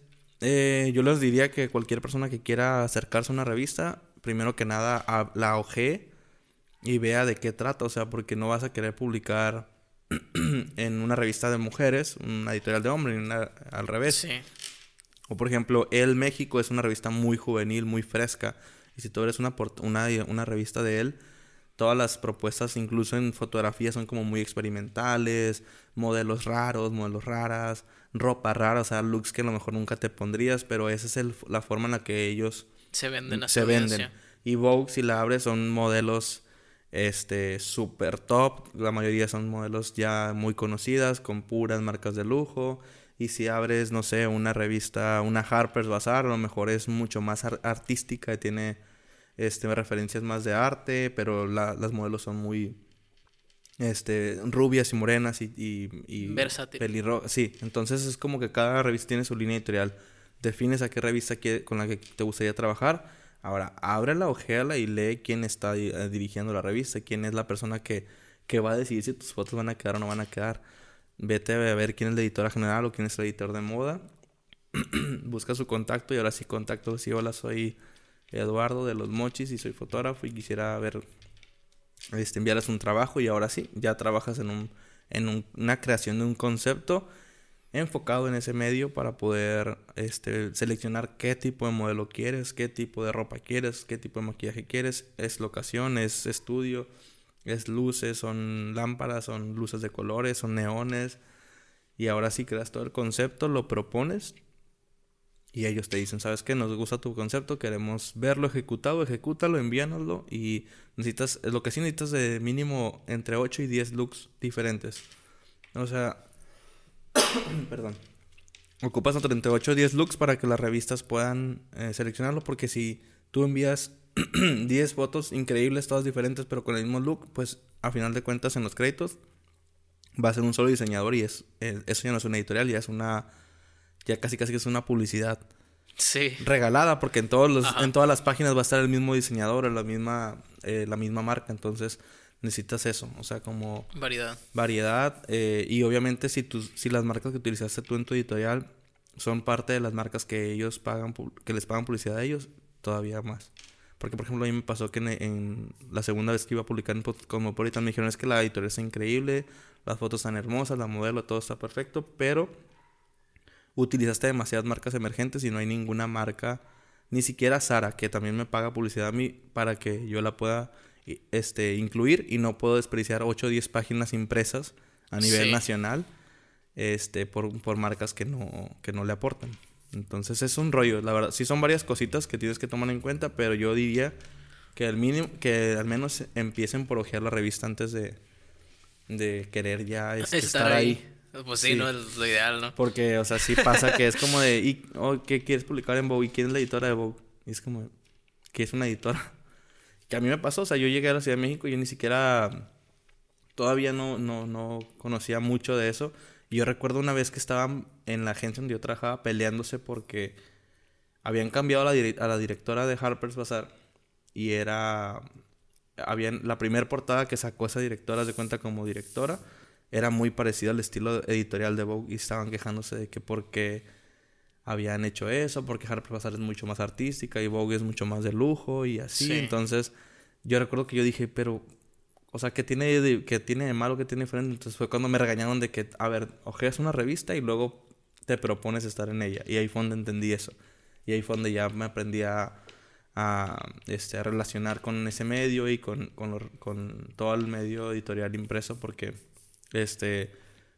eh, yo les diría que cualquier persona que quiera acercarse a una revista, primero que nada, a- la ojee y vea de qué trata. O sea, porque no vas a querer publicar (clears throat) en una revista de mujeres, una editorial de hombres, al revés. Sí. O por ejemplo, El México es una revista muy juvenil, muy fresca. Y si tú eres una, una, una revista de él, todas las propuestas, incluso en fotografía, son como muy experimentales, modelos raros, modelos raras, ropa rara, o sea, looks que a lo mejor nunca te pondrías, pero esa es el- la forma en la que ellos Se venden a se venden. audiencia. Y Vogue, si la abres, son modelos este super top. La mayoría son modelos ya muy conocidas, con puras marcas de lujo. Y si abres, no sé, una revista, una Harper's Bazaar, a lo mejor es mucho más ar- artística y tiene este, referencias más de arte, pero la- las modelos son muy este, rubias y morenas y, y, y Versátil. pelirro- Sí, entonces es como que cada revista tiene su línea editorial. Defines a qué revista quie- con la que te gustaría trabajar. Ahora, ábrela, ojéala y lee quién está eh, dirigiendo la revista, quién es la persona que, que va a decidir si tus fotos van a quedar o no van a quedar. Vete a ver quién es la editora general o quién es el editor de moda. (clears throat) Busca su contacto y ahora sí contacto. Sí, hola, soy Eduardo de Los Mochis y soy fotógrafo y quisiera ver, este, enviarles un trabajo y ahora sí, ya trabajas en, un, en un- una creación de un concepto enfocado en ese medio para poder este, seleccionar qué tipo de modelo quieres, qué tipo de ropa quieres, qué tipo de maquillaje quieres, es locación, es estudio, es luces, son lámparas, son luces de colores, son neones. Y ahora sí creas todo el concepto, lo propones y ellos te dicen, ¿sabes qué? Nos gusta tu concepto, queremos verlo ejecutado, ejecútalo, envíanoslo y necesitas, lo que sí necesitas de mínimo entre 8 y 10 looks diferentes. O sea, (coughs) perdón. Ocupas entre 38 y 10 looks para que las revistas puedan eh, seleccionarlo porque si tú envías (clears throat) 10 fotos increíbles, todas diferentes, pero con el mismo look, pues a final de cuentas en los créditos va a ser un solo diseñador y es, eh, eso ya no es una editorial, ya es una, ya casi casi que es una publicidad Sí. regalada porque en todos los Ajá. en todas las páginas va a estar el mismo diseñador o la misma eh, la misma marca entonces necesitas eso, o sea, como Variedad. variedad eh, y obviamente si, tus, si las marcas que utilizaste tú en tu editorial son parte de las marcas que ellos pagan, que les pagan publicidad a ellos, todavía más. Porque, por ejemplo, a mí me pasó que en, en la segunda vez que iba a publicar en Cosmopolitan me dijeron es que la editorial está increíble, las fotos están hermosas, la modelo, todo está perfecto, pero utilizaste demasiadas marcas emergentes y no hay ninguna marca, ni siquiera Sara, que también me paga publicidad a mí para que yo la pueda este, incluir y no puedo desperdiciar 8 o 10 páginas impresas a nivel Sí. nacional este, por, por marcas que no, que no le aportan. Entonces es un rollo, la verdad. Sí son varias cositas que tienes que tomar en cuenta, pero yo diría que al mínimo, que al menos empiecen por ojear la revista antes de, de querer ya este, Estar, ahí. Pues sí, Sí. no es lo ideal, ¿no? Porque, o sea, sí pasa que es como de, ¿y oh, qué quieres publicar en Vogue? ¿Y quién es la editora de Vogue? Y es como, ¿qué es una editora? (laughs) Que a mí me pasó, o sea, yo llegué a la Ciudad de México y yo ni siquiera, todavía no, no, no conocía mucho de eso. Y yo recuerdo una vez que estaban en la agencia donde yo trabajaba peleándose porque habían cambiado a la, a la directora de Harper's Bazaar y era, habían, la primera portada que sacó esa directora, de cuenta como directora, era muy parecida al estilo editorial de Vogue y estaban quejándose de que porque habían hecho eso, porque Harper's Bazaar es mucho más artística y Vogue es mucho más de lujo y así. Sí. Entonces, yo recuerdo que yo dije, pero, o sea, ¿qué tiene de, qué tiene malo, qué tiene diferente? Entonces fue cuando me regañaron de que, a ver, ojeas una revista y luego te propones estar en ella. Y ahí fue donde entendí eso. Y ahí fue donde ya me aprendí a, este, relacionar con ese medio y con, con, con todo el medio editorial impreso porque, este,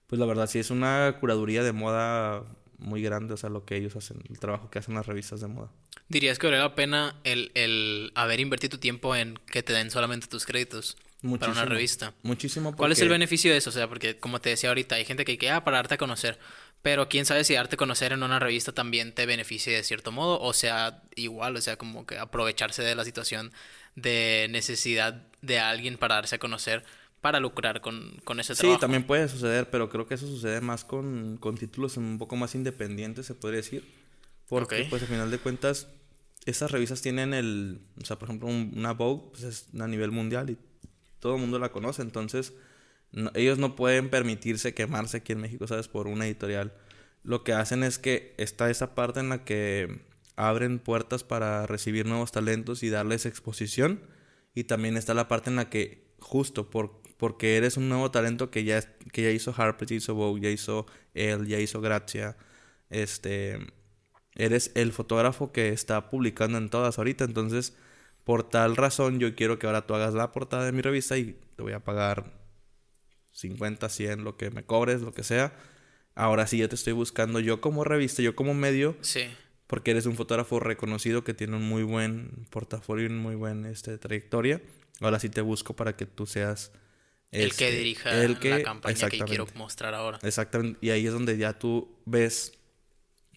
pues la verdad sí es una curaduría de moda muy grande, o sea, lo que ellos hacen, el trabajo que hacen las revistas de moda. ¿Dirías que vale la pena el, el haber invertido tu tiempo en que te den solamente tus créditos para una Muchísimo. revista? Muchísimo. ¿Cuál es el porque- beneficio de eso? O sea, porque como te decía ahorita, hay gente que quiere, ah, para darte a conocer. Pero quién sabe si darte a conocer en una revista también te beneficie de cierto modo, o sea, igual, o sea, como que aprovecharse de la situación de necesidad de alguien para darse a conocer para lucrar con, con ese Sí, trabajo. también puede suceder, pero creo que eso sucede más con, con títulos un poco más independientes, se podría decir. Porque, Ok. pues, al final de cuentas, esas revistas tienen el... O sea, por ejemplo, un- una Vogue pues, es a nivel mundial y todo el mundo la conoce. Entonces, ellos no pueden permitirse quemarse aquí en México, ¿sabes? Por una editorial. Lo que hacen es que está esa parte en la que abren puertas para recibir nuevos talentos y darles exposición. Y también está la parte en la que, justo por, porque eres un nuevo talento que ya, que ya hizo Harper, ya hizo Vogue, ya hizo él, ya hizo Gracia, este, eres el fotógrafo que está publicando en todas ahorita. Entonces, por tal razón, yo quiero que ahora tú hagas la portada de mi revista y te voy a pagar 50, 100, lo que me cobres, lo que sea. Ahora sí, yo te estoy buscando yo como revista, yo como medio, Sí. porque eres un fotógrafo reconocido que tiene un muy buen portafolio y una muy buena este, trayectoria. Ahora sí te busco para que tú seas El que este, dirija el que- la campaña que quiero mostrar ahora. Exactamente. Y ahí es donde ya tú ves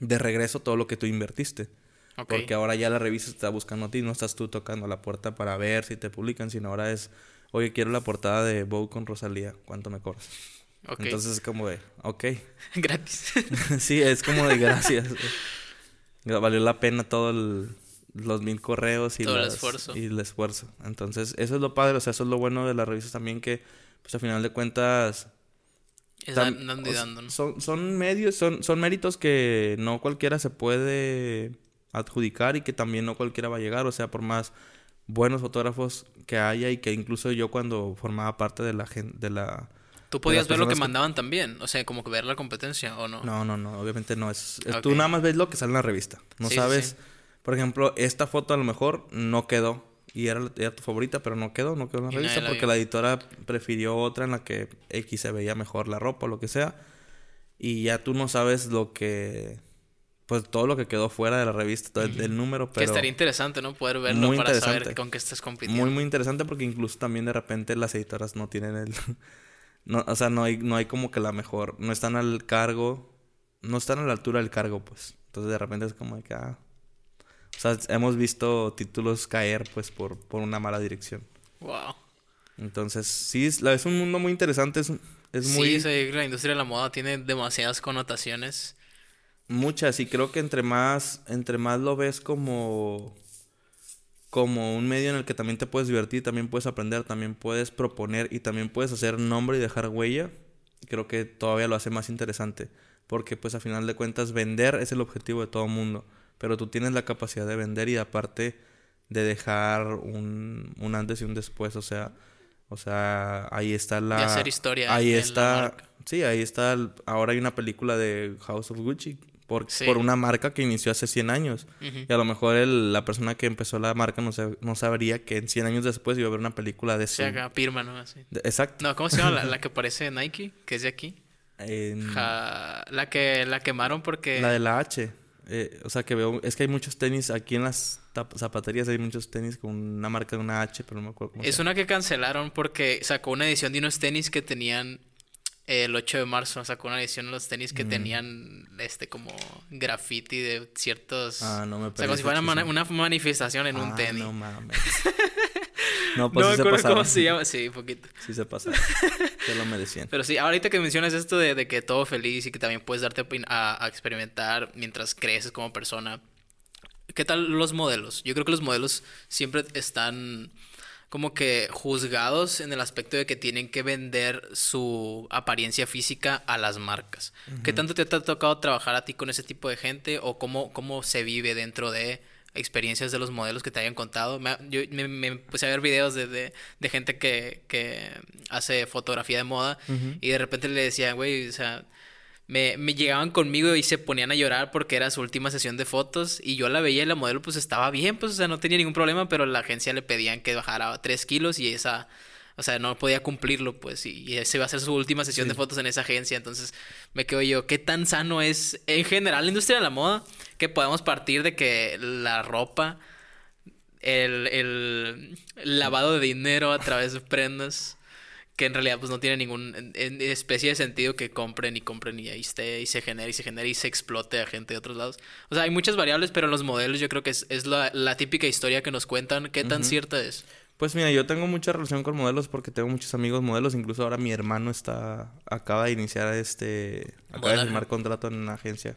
de regreso todo lo que tú invertiste. Porque ahora ya la revista está buscando a ti, no estás tú tocando la puerta para ver si te publican, sino ahora es, oye, quiero la portada de Vogue con Rosalía, ¿cuánto me cobras? Entonces es como de, ok. (laughs) Gratis. (laughs) sí, es como de gracias. Valió la pena todo el- los mil correos y, Todo el esfuerzo. y el esfuerzo. Entonces, eso es lo padre, o sea, eso es lo bueno de las revistas también que, pues al final de cuentas, Están Tam- dando y ¿no? Son, son medios, son, son méritos que no cualquiera se puede adjudicar y que también no cualquiera va a llegar. O sea, por más buenos fotógrafos que haya y que incluso yo cuando formaba parte de la gen- de la Tú podías ver lo que mandaban también, o sea, como que ver la competencia o no. No, no, no, obviamente no es. Tú nada más ves lo que sale en la revista. No Sí, sabes. sí. Por ejemplo, esta foto a lo mejor no quedó. Y era, era tu favorita, pero no quedó, no quedó en la Y revista la porque vio. la editora prefirió otra en la que X se veía mejor la ropa o lo que sea. Y ya tú no sabes lo que. Pues todo lo que quedó fuera de la revista, todo el, el número, que pero. estaría interesante, ¿no? Poder verlo Muy para saber con qué estás compitiendo. Muy, muy interesante porque incluso también de repente las editoras no tienen el... (laughs) no, o sea, no hay, no hay como que la mejor... No están al cargo... No están a la altura del cargo, pues. Entonces de repente es como de que... ah, o sea, hemos visto títulos caer, pues, por, por una mala dirección. Wow. Entonces, sí, es, es un mundo muy interesante. Es, es muy... Sí, la industria de la moda tiene demasiadas connotaciones. Muchas, y creo que entre más, entre más lo ves como, como un medio en el que también te puedes divertir, también puedes aprender, también puedes proponer y también puedes hacer nombre y dejar huella, creo que todavía lo hace más interesante. Porque pues a final de cuentas vender es el objetivo de todo mundo. Pero tú tienes la capacidad de vender y aparte de dejar un, un antes y un después. O sea, o sea, ahí está la... De hacer historia Ahí la está... marca. Sí, ahí está... ahora hay una película de House of Gucci. Por, Sí. por una marca que inició hace 100 años. Y a lo mejor el- la persona que empezó la marca no, sab- no sabría que en 100 años después iba a haber una película de su... haga Pirma, ¿no? Así. de- exacto. No, ¿cómo se llama la, la que parece Nike? Que es de aquí. En- Ja- la que la quemaron porque... La de la H. Eh, o sea, que veo... Es que hay muchos tenis aquí en las zapaterías. Hay muchos tenis con una marca de una H, pero no me acuerdo cómo Es una que cancelaron porque sacó una edición de unos tenis que tenían el 8 de marzo. Sacó una edición de los tenis que tenían este como graffiti de ciertos. Ah, no me O sea, como si fuera una, una manifestación en un Ah, tenis. no (laughs) No, mames. no, pues me sí se acuerdo pasaron. cómo se llama. Sí, poquito. Sí se pasaron. (laughs) Se lo merecían. Pero sí, ahorita que mencionas esto de, de que todo feliz y que también puedes darte a, a experimentar mientras creces como persona. ¿Qué tal los modelos? Yo creo que los modelos siempre están como que juzgados en el aspecto de que tienen que vender su apariencia física a las marcas. ¿Qué tanto te ha tocado trabajar a ti con ese tipo de gente o cómo, cómo se vive dentro de experiencias de los modelos que te hayan contado? Me, yo me, me puse a ver videos de, de, de gente que, que hace fotografía de moda y de repente le decían, güey, o sea, me, me llegaban conmigo y se ponían a llorar porque era su última sesión de fotos y yo la veía y la modelo pues estaba bien, pues o sea, no tenía ningún problema, pero la agencia le pedían que bajara 3 kilos y esa, o sea, no podía cumplirlo pues y, esa iba a ser su última sesión de fotos en esa agencia, entonces me quedo yo, ¿qué tan sano es en general la industria de la moda? Que podemos partir de que la ropa, el, el lavado de dinero a través de prendas que en realidad pues no tiene ningún en- en especie de sentido que compren y compren y ahí esté y se genere y se genere y se explote a gente de otros lados. O sea, hay muchas variables, pero los modelos yo creo que es, es la, la típica historia que nos cuentan. ¿Qué tan cierta es? Pues mira, yo tengo mucha relación con modelos porque tengo muchos amigos modelos. Incluso ahora mi hermano está... Acaba de iniciar este... Acaba de firmar contrato en una agencia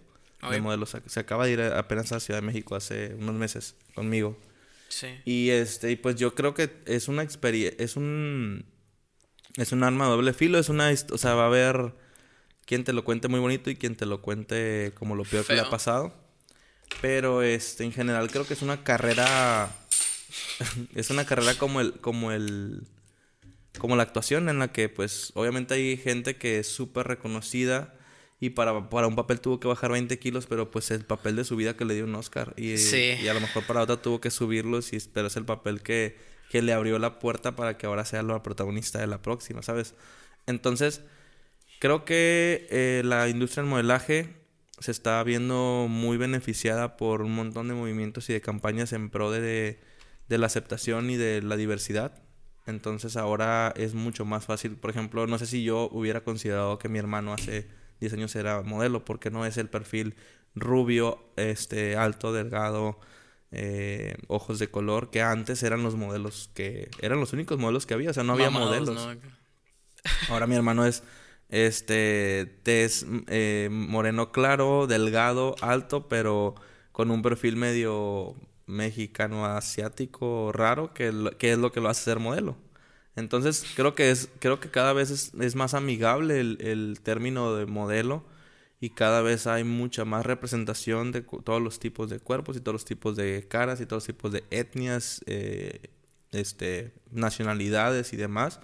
de modelos. Se acaba de ir apenas a Ciudad de México hace unos meses conmigo. Sí. Y este, y pues yo creo que es una experiencia, es un, es un arma de doble filo, es una, o sea, va a haber quien te lo cuente muy bonito y quien te lo cuente como lo peor que le ha pasado. Pero este, en general creo que es una carrera, (laughs) es una carrera como el, como el, como la actuación en la que pues obviamente hay gente que es súper reconocida y para, para un papel tuvo que bajar 20 kilos, pero pues el papel de su vida que le dio un Oscar. Y, Sí. y a lo mejor para otra tuvo que subirlos, y, pero es el papel que, que le abrió la puerta para que ahora sea la protagonista de la próxima, ¿sabes? Entonces, creo que eh, la industria del modelaje se está viendo muy beneficiada por un montón de movimientos y de campañas en pro de, de la aceptación y de la diversidad. Entonces ahora es mucho más fácil. Por ejemplo, no sé si yo hubiera considerado que mi hermano hace 10 años era modelo, porque no es el perfil rubio, este, alto, delgado, eh, ojos de color, que antes eran los modelos que... Eran los únicos modelos que había, o sea, no había Mamados, modelos. ¿no? Ahora mi hermano es este tez eh, moreno claro, delgado, alto, pero con un perfil medio mexicano asiático raro, que, que es lo que lo hace ser modelo. Entonces creo que es, creo que cada vez es, es más amigable el, el término de modelo y cada vez hay mucha más representación de todos los tipos de cuerpos y todos los tipos de caras y todos los tipos de etnias, eh, este, nacionalidades y demás.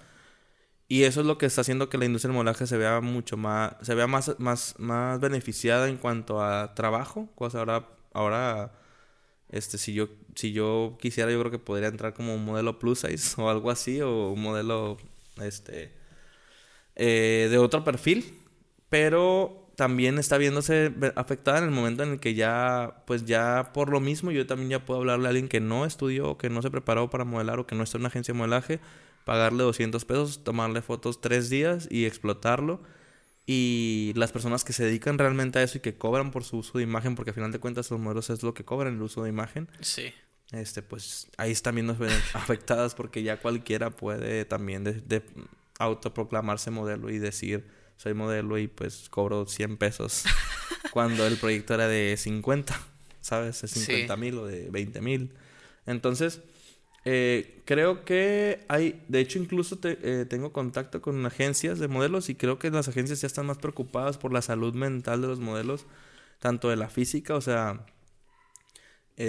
Y eso es lo que está haciendo que la industria del modelaje se vea mucho más, se vea más, más, más beneficiada en cuanto a trabajo. Pues ahora, ahora, este, si yo, si yo quisiera, yo creo que podría entrar como un modelo plus size (laughs) o algo así, o un modelo, este, eh, de otro perfil. Pero también está viéndose afectada en el momento en el que ya, pues ya por lo mismo, yo también ya puedo hablarle a alguien que no estudió, que no se preparó para modelar o que no está en una agencia de modelaje, pagarle 200 pesos, tomarle fotos tres días y explotarlo. Y las personas que se dedican realmente a eso y que cobran por su uso de imagen, porque al final de cuentas los modelos es lo que cobran el uso de imagen, Sí. este, pues ahí están viendo (laughs) afectadas porque ya cualquiera puede también de, de autoproclamarse modelo y decir soy modelo y pues cobro 100 pesos (laughs) cuando el proyecto era de 50, ¿sabes? De Sí. 50 mil o de 20 mil. Entonces, Eh, creo que hay, de hecho incluso te- eh, tengo contacto con agencias de modelos y creo que las agencias ya están más preocupadas por la salud mental de los modelos, tanto de la física, o sea,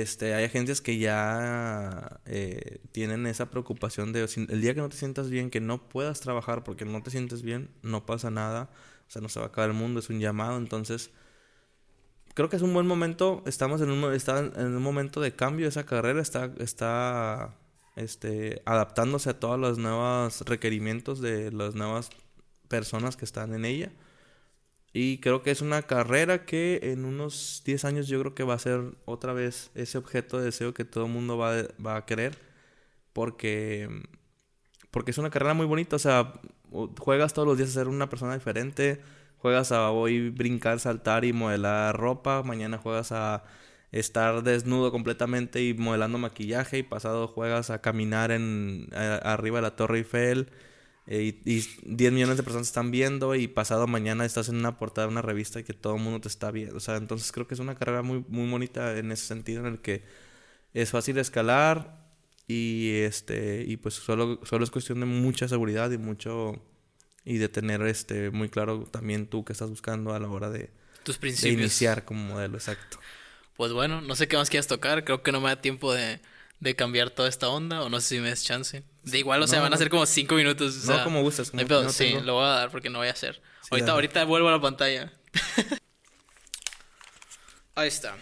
este, hay agencias que ya eh, tienen esa preocupación de el día que no te sientas bien, que no puedas trabajar porque no te sientes bien, no pasa nada, o sea, no se va a acabar el mundo, es un llamado, entonces creo que es un buen momento. Estamos en un, está en un momento de cambio. Esa carrera está, está este, adaptándose a todos los nuevos requerimientos de las nuevas personas que están en ella. Y creo que es una carrera que en unos 10 años yo creo que va a ser otra vez ese objeto de deseo que todo el mundo va, va a querer. Porque, porque es una carrera muy bonita. O sea, juegas todos los días a ser una persona diferente. Juegas a hoy brincar, saltar y modelar ropa. Mañana juegas a estar desnudo completamente y modelando maquillaje. Y pasado juegas a caminar en arriba de la Torre Eiffel. Eh, y, y 10 millones de personas están viendo. Y pasado mañana estás en una portada de una revista y que todo el mundo te está viendo. O sea, entonces creo que es una carrera muy, muy bonita en ese sentido en el que es fácil escalar. Y este, y pues solo, solo es cuestión de mucha seguridad y mucho y de tener este muy claro también tú que estás buscando a la hora de, Tus de principios. iniciar como modelo, exacto. Pues bueno, no sé qué más quieras tocar. Creo que no me da tiempo de, de cambiar toda esta onda. O no sé si me des chance. De igual, o sea, No, van a ser como cinco minutos. o No, como gustas, como- no sí, tengo- lo voy a dar porque no voy a hacer. ahorita, dale. ahorita vuelvo a la pantalla. (laughs) Ahí está.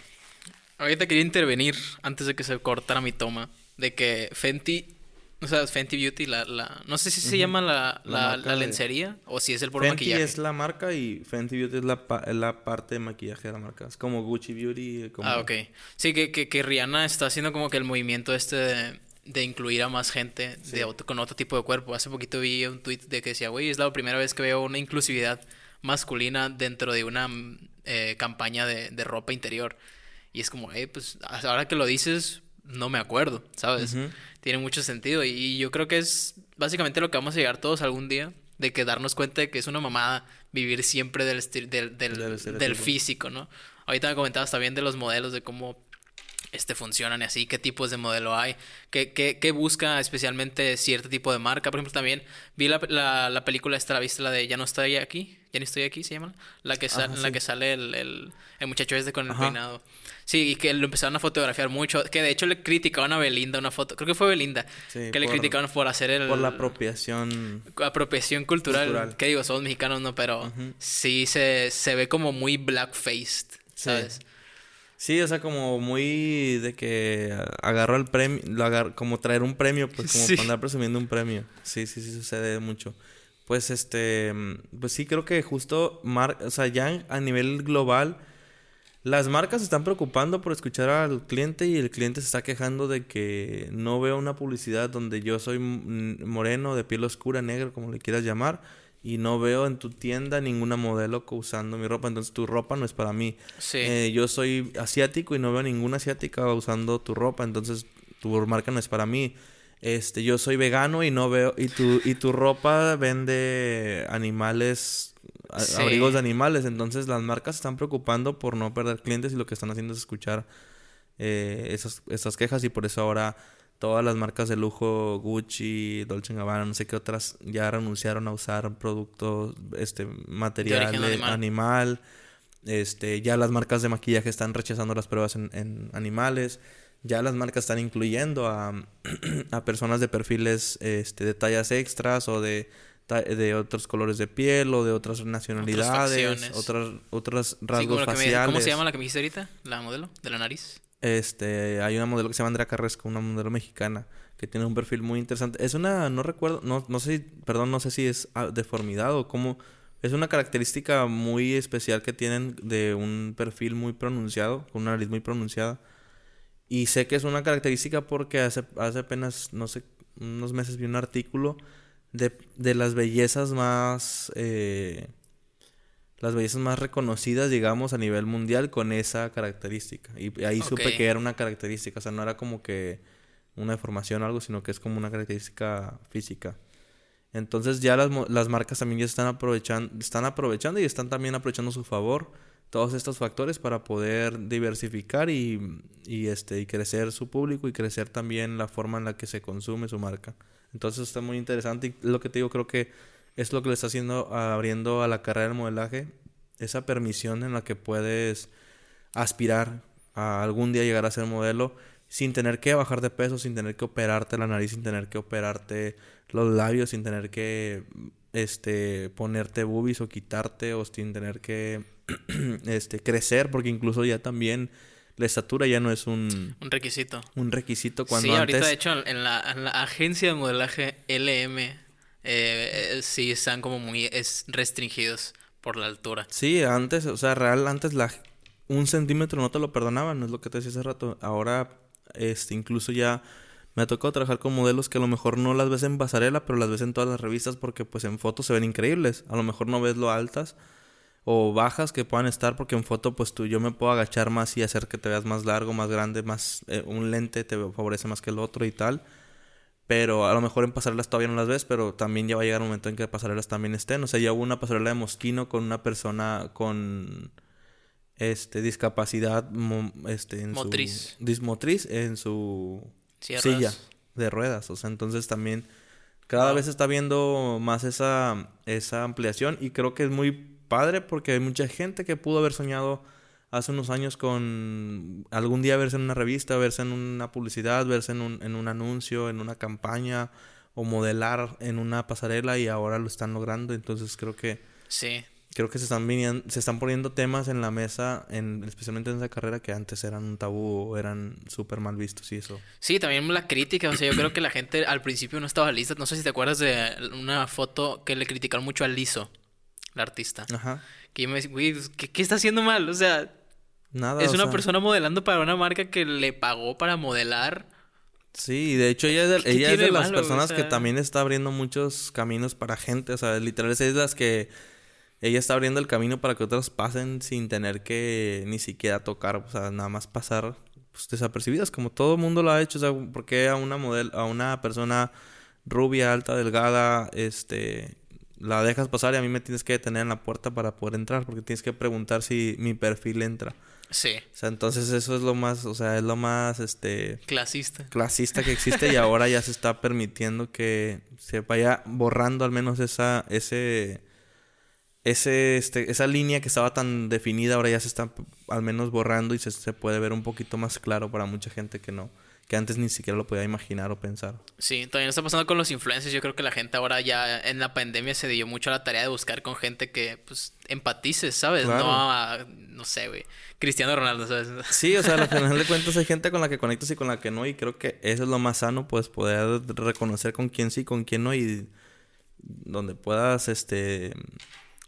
Ahorita quería intervenir antes de que se cortara mi toma. De que Fenty. O sea, Fenty Beauty, la, la, no sé si se llama la, La de- lencería o si es el por Fenty maquillaje. es la marca y Fenty Beauty es la, pa- la parte de maquillaje de la marca. Es como Gucci Beauty. Como... Ah, ok. Sí, que, que, que Rihanna está haciendo como que el movimiento este de, de incluir a más gente de otro- con otro tipo de cuerpo. Hace poquito vi un tweet de que decía, güey, es la primera vez que veo una inclusividad masculina dentro de una eh, campaña de, de ropa interior. Y es como, eh, pues ahora que lo dices, no me acuerdo, ¿sabes? Tiene mucho sentido. Y yo creo que es básicamente lo que vamos a llegar todos algún día. De que darnos cuenta de que es una mamada vivir siempre del, del, del, Del físico, ¿no? Ahorita me comentabas también de los modelos, de cómo este funcionan y así, qué tipos de modelo hay, qué, qué, qué busca especialmente cierto tipo de marca. Por ejemplo, también vi la, la, la película esta, la viste, la de Ya no estoy aquí, Ya no estoy aquí, se llama, la que, Ajá, la que sale el, el, el muchacho este con el Ajá. peinado. Sí, y que lo empezaron a fotografiar mucho, que de hecho le criticaban a Belinda una foto, creo que fue Belinda, Sí, que le criticaban por hacer el... Por la apropiación. apropiación cultural, Cultural. que digo, somos mexicanos, ¿no? Pero sí se, se ve como muy blackfaced, ¿sabes? Sí, o sea, como muy de que agarró el premio, lo como traer un premio, pues como Sí. para andar presumiendo un premio. Sí, sí, sí sucede mucho. Pues este, pues sí creo que justo, mar o sea, ya a nivel global, las marcas se están preocupando por escuchar al cliente y el cliente se está quejando de que no veo una publicidad donde yo soy mm, moreno, de piel oscura, negro, como le quieras llamar, y no veo en tu tienda ninguna modelo usando mi ropa, entonces tu ropa no es para mí. Sí. Eh, yo soy asiático y no veo ninguna asiática usando tu ropa, entonces tu marca no es para mí. Este, yo soy vegano y no veo y tu y tu ropa vende animales a- Sí. abrigos de animales, entonces las marcas se están preocupando por no perder clientes y lo que están haciendo es escuchar eh, esas, esas quejas y por eso ahora todas las marcas de lujo, Gucci, Dolce Gabbana, no sé qué otras, ya renunciaron a usar productos, este, material de animal. animal. Este, ya las marcas de maquillaje están rechazando las pruebas en, en animales. Ya las marcas están incluyendo a, (clears throat) a personas de perfiles este, de tallas extras o de, de otros colores de piel o de otras nacionalidades, otras, otros Sí, rasgos lo que me- faciales. ¿Cómo se llama la que me dijiste ahorita? ¿La modelo? ¿De la nariz? Este, hay una modelo que se llama Andrea Carresco, una modelo mexicana, que tiene un perfil muy interesante. Es una, no recuerdo, no, no sé, perdón, no sé si es ah, deformidad o cómo. Es una característica muy especial que tienen de un perfil muy pronunciado, con una nariz muy pronunciada. Y sé que es una característica porque hace, hace apenas, no sé, unos meses vi un artículo de, de las bellezas más... eh, las bellezas más reconocidas, digamos, a nivel mundial con esa característica. Y ahí supe que era una característica, o sea, no era como que una deformación o algo, sino que es como una característica física. Entonces ya las, las marcas también ya están aprovechando, están aprovechando y están también aprovechando a su favor todos estos factores para poder diversificar y, y, este, y crecer su público y crecer también la forma en la que se consume su marca. Entonces está muy interesante y lo que te digo creo que es lo que le está haciendo abriendo a la carrera del modelaje esa permisión en la que puedes aspirar a algún día llegar a ser modelo sin tener que bajar de peso, sin tener que operarte la nariz, sin tener que operarte los labios, sin tener que este ponerte boobies o quitarte o sin tener que (clears throat) este crecer porque incluso ya también la estatura ya no es un, un requisito. Un requisito cuando sí, ahorita de hecho en la, en la agencia de modelaje LM eh, eh, sí están como muy es restringidos por la altura. Sí, antes, o sea, real, antes la un centímetro no te lo perdonaban, es lo que te decía hace rato. Ahora, este, incluso ya me ha tocado trabajar con modelos que a lo mejor no las ves en pasarela, pero las ves en todas las revistas porque pues en fotos se ven increíbles. A lo mejor no ves lo altas o bajas que puedan estar porque en foto pues tú yo me puedo agachar más y hacer que te veas más largo, más grande, más eh, un lente te favorece más que el otro y tal. Pero a lo mejor en pasarelas todavía no las ves, pero también ya va a llegar un momento en que pasarelas también estén. O sea, ya hubo una pasarela de Mosquino con una persona con este discapacidad este en motriz. Su, dismotriz en su silla de ruedas. O sea, entonces también cada vez está viendo más esa, esa ampliación y creo que es muy padre porque hay mucha gente que pudo haber soñado hace unos años con algún día verse en una revista, verse en una publicidad, verse en un, en un anuncio, en una campaña o modelar en una pasarela y ahora lo están logrando. Entonces creo que... Sí. Creo que se están, viniendo, se están poniendo temas en la mesa, en, especialmente en esa carrera que antes eran un tabú o eran súper mal vistos y eso. Sí, también la crítica, o sea, yo creo que la gente al principio no estaba lista. No sé si te acuerdas de una foto que le criticaron mucho a Lizo, la artista. Ajá. Que yo me decía, güey, ¿qué, ¿qué, está haciendo mal? O sea, Nada. Es una persona modelando para una marca que le pagó para modelar. Sí, de hecho ella es de, ella es de las personas que también está abriendo muchos caminos para gente. O sea, literal es de las que ella está abriendo el camino para que otros pasen sin tener que ni siquiera tocar, o sea, nada más pasar pues, desapercibidas, como todo el mundo lo ha hecho. O sea, porque a una model, a una persona rubia, alta, delgada, este, la dejas pasar y a mí me tienes que detener en la puerta para poder entrar, porque tienes que preguntar si mi perfil entra. Sí. O sea, entonces eso es lo más, o sea, es lo más, este... Clasista. Clasista que existe y ahora ya se está permitiendo que se vaya borrando al menos esa, ese, ese, este, esa línea que estaba tan definida, ahora ya se está al menos borrando y se, se puede ver un poquito más claro para mucha gente que no, que antes ni siquiera lo podía imaginar o pensar. Sí, también está pasando con los influencers. Yo creo que la gente ahora ya en la pandemia se dio mucho a la tarea de buscar con gente que, pues, empatices, ¿sabes? Claro. No a, no sé, güey. Cristiano Ronaldo, ¿sabes? (laughs) Sí, o sea, al final de cuentas hay gente con la que conectas y con la que no. Y creo que eso es lo más sano, pues, poder reconocer con quién sí, con quién no. Y donde puedas, este...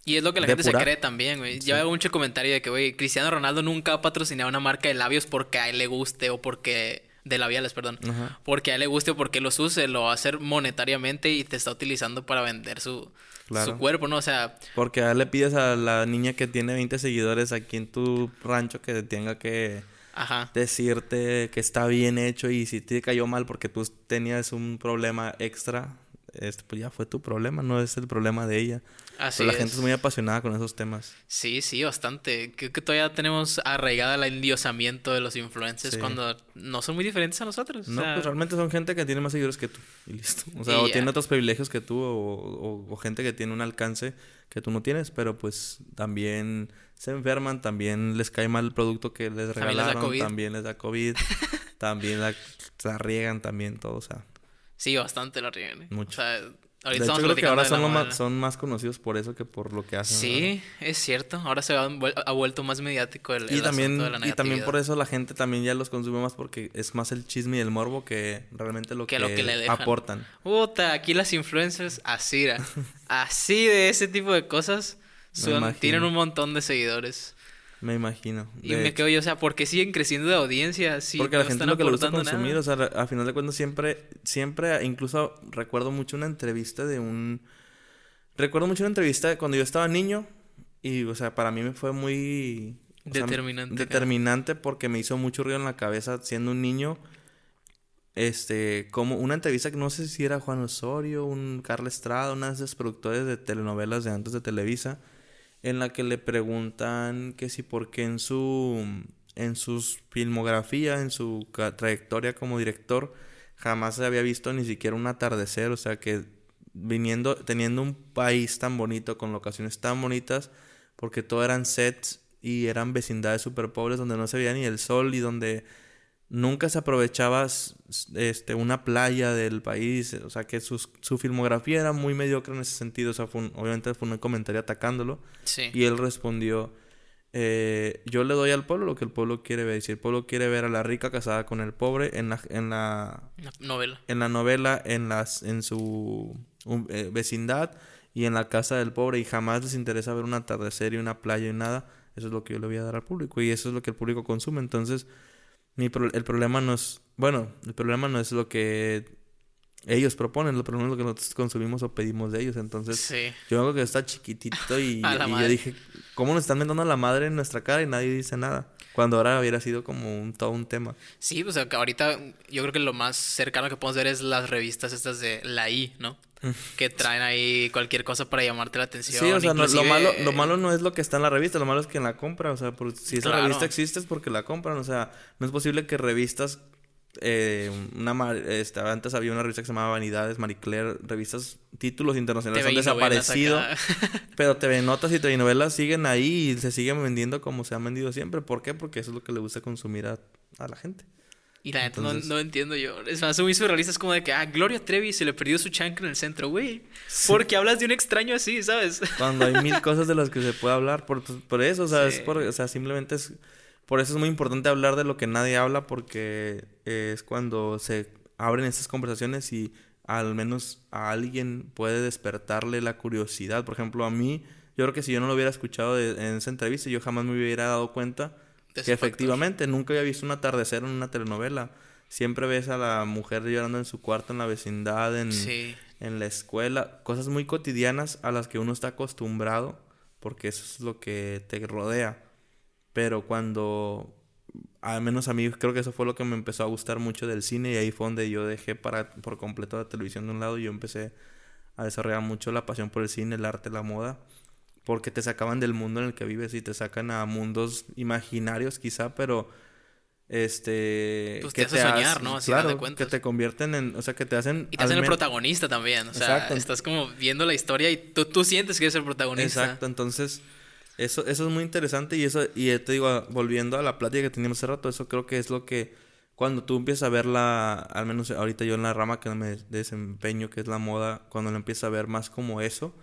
Y es lo que la gente se cree también, güey. Sí. Yo hago mucho comentario de que, güey, Cristiano Ronaldo nunca ha patrocinado una marca de labios porque a él le guste o porque de labiales, perdón. Ajá. Porque a él le guste o porque los use, lo va a hacer monetariamente y te está utilizando para vender su, Claro. su cuerpo, ¿no? O sea, Porque a él le pides a la niña que tiene 20 seguidores aquí en tu rancho que tenga que ajá. decirte que está bien hecho y si te cayó mal porque tú tenías un problema extra, este, pues ya fue tu problema, no es el problema de ella. Así Pero la es. gente es muy apasionada con esos temas. Sí, sí, bastante. Creo que todavía tenemos arraigada el endiosamiento de los influencers Sí. cuando no son muy diferentes a nosotros. o No, sea, pues realmente son gente que tiene más seguidores que tú y listo. O sea, Y o ya. tiene otros privilegios que tú o, o- o gente que tiene un alcance que tú no tienes, pero pues también se enferman, también les cae mal el producto que les También les da regalaron, COVID. también les da COVID, (laughs) también la, la riegan, también todo, o sea. Sí, bastante la riegan. ¿eh? Mucho. O sea, De ahorita hecho, estamos creo que ahora de son, lo más, son más conocidos por eso que por lo que hacen. Sí, es cierto. Ahora se ha, vuel- ha vuelto más mediático el, Y el también, de la y también por eso la gente también ya los consume más porque es más el chisme y el morbo que realmente lo Que que, lo que le aportan. Puta, aquí las influencers, así, (laughs) así de ese tipo de cosas, son, tienen un montón de seguidores. Me imagino. Y me hecho. quedo yo, o sea, ¿por qué siguen creciendo de audiencia? Si Porque la gente están lo que le gusta consumir, nada? o sea, a final de cuentas siempre, siempre, incluso recuerdo mucho una entrevista de un, recuerdo mucho una entrevista cuando yo estaba niño y, o sea, para mí me fue muy o sea, Determinante, determinante porque me hizo mucho ruido en la cabeza siendo un niño, este, como una entrevista que no sé si era Juan Osorio, un Carlos Estrada, una de esos productores de telenovelas de antes de Televisa. En la que le preguntan que si por qué en su en su filmografía, en su trayectoria como director, jamás se había visto ni siquiera un atardecer, o sea que viniendo, teniendo un país tan bonito, con locaciones tan bonitas, porque todo eran sets y eran vecindades súper pobres donde no se veía ni el sol y donde nunca se aprovechaba este, una playa del país, o sea que sus- su filmografía era muy mediocre en ese sentido, o sea, fue un- obviamente fue un comentario atacándolo. Sí. Y él respondió, eh, yo le doy al pueblo lo que el pueblo quiere ver. Si el pueblo quiere ver a la rica casada con el pobre en la, en la, novela. en la novela, en, las, en su um, eh, vecindad y en la casa del pobre y jamás les interesa ver un atardecer y una playa y nada, eso es lo que yo le voy a dar al público y eso es lo que el público consume. Entonces, mi pro- el problema no es, bueno, el problema no es lo que ellos proponen, el problema es lo que nosotros consumimos o pedimos de ellos. Entonces, Sí. yo acuerdo que está chiquitito y, (laughs) y yo dije, ¿cómo nos están mentando a la madre en nuestra cara y nadie dice nada? Cuando ahora hubiera sido como un todo un tema. Sí, o sea, que ahorita yo creo que lo más cercano que podemos ver es las revistas estas de la I, ¿no? (laughs) que traen ahí cualquier cosa para llamarte la atención. Sí, o sea, no- lo, malo, lo malo no es lo que está en la revista, lo malo es quien la compra. O sea, por- si esa Claro. revista existe es porque la compran. O sea, no es posible que revistas. eh, una este, antes había una revista que se llamaba Vanidades, Marie Claire, revistas, títulos internacionales han desaparecido. (laughs) Pero TV Notas y TV Novelas siguen ahí y se siguen vendiendo como se han vendido siempre. ¿Por qué? Porque eso es lo que le gusta consumir a, a la gente. Y la neta no, Entonces- no entiendo yo. Es más, muy surrealista. Es como de que, ah, Gloria Trevi se le perdió su chancla en el centro, güey. Porque hablas de un extraño así, ¿sabes? Cuando hay mil (laughs) cosas de las que se puede hablar, por, pues, por eso, o sea, es por, o sea, simplemente es, por eso es muy importante hablar de lo que nadie habla, porque es cuando se abren estas conversaciones y al menos a alguien puede despertarle la curiosidad. Por ejemplo, a mí, yo creo que si yo no lo hubiera escuchado de- en esa entrevista, yo jamás me hubiera dado cuenta que efectivamente nunca había visto un atardecer en una telenovela. Siempre ves a la mujer llorando en su cuarto, en la vecindad, en, Sí. en la escuela, cosas muy cotidianas a las que uno está acostumbrado, porque eso es lo que te rodea. Pero cuando, al menos a mí, creo que eso fue lo que me empezó a gustar mucho del cine y ahí fue donde yo dejé para, por completo la televisión de un lado y yo empecé a desarrollar mucho la pasión por el cine, el arte, la moda, porque te sacaban del mundo en el que vives y te sacan a mundos imaginarios quizá, pero este Pues te hace soñar, ¿no? Así, claro, de que te convierten en, o sea, que te hacen Y te hacen el protagonista también. O sea, Exacto. estás como viendo la historia y tú, tú sientes que eres el protagonista. Exacto, entonces eso, eso es muy interesante y eso, y te digo, volviendo a la plática que teníamos hace rato, eso creo que es lo que cuando tú empiezas a ver la, al menos ahorita yo en la rama que me desempeño, que es la moda, cuando lo empiezas a ver más como eso,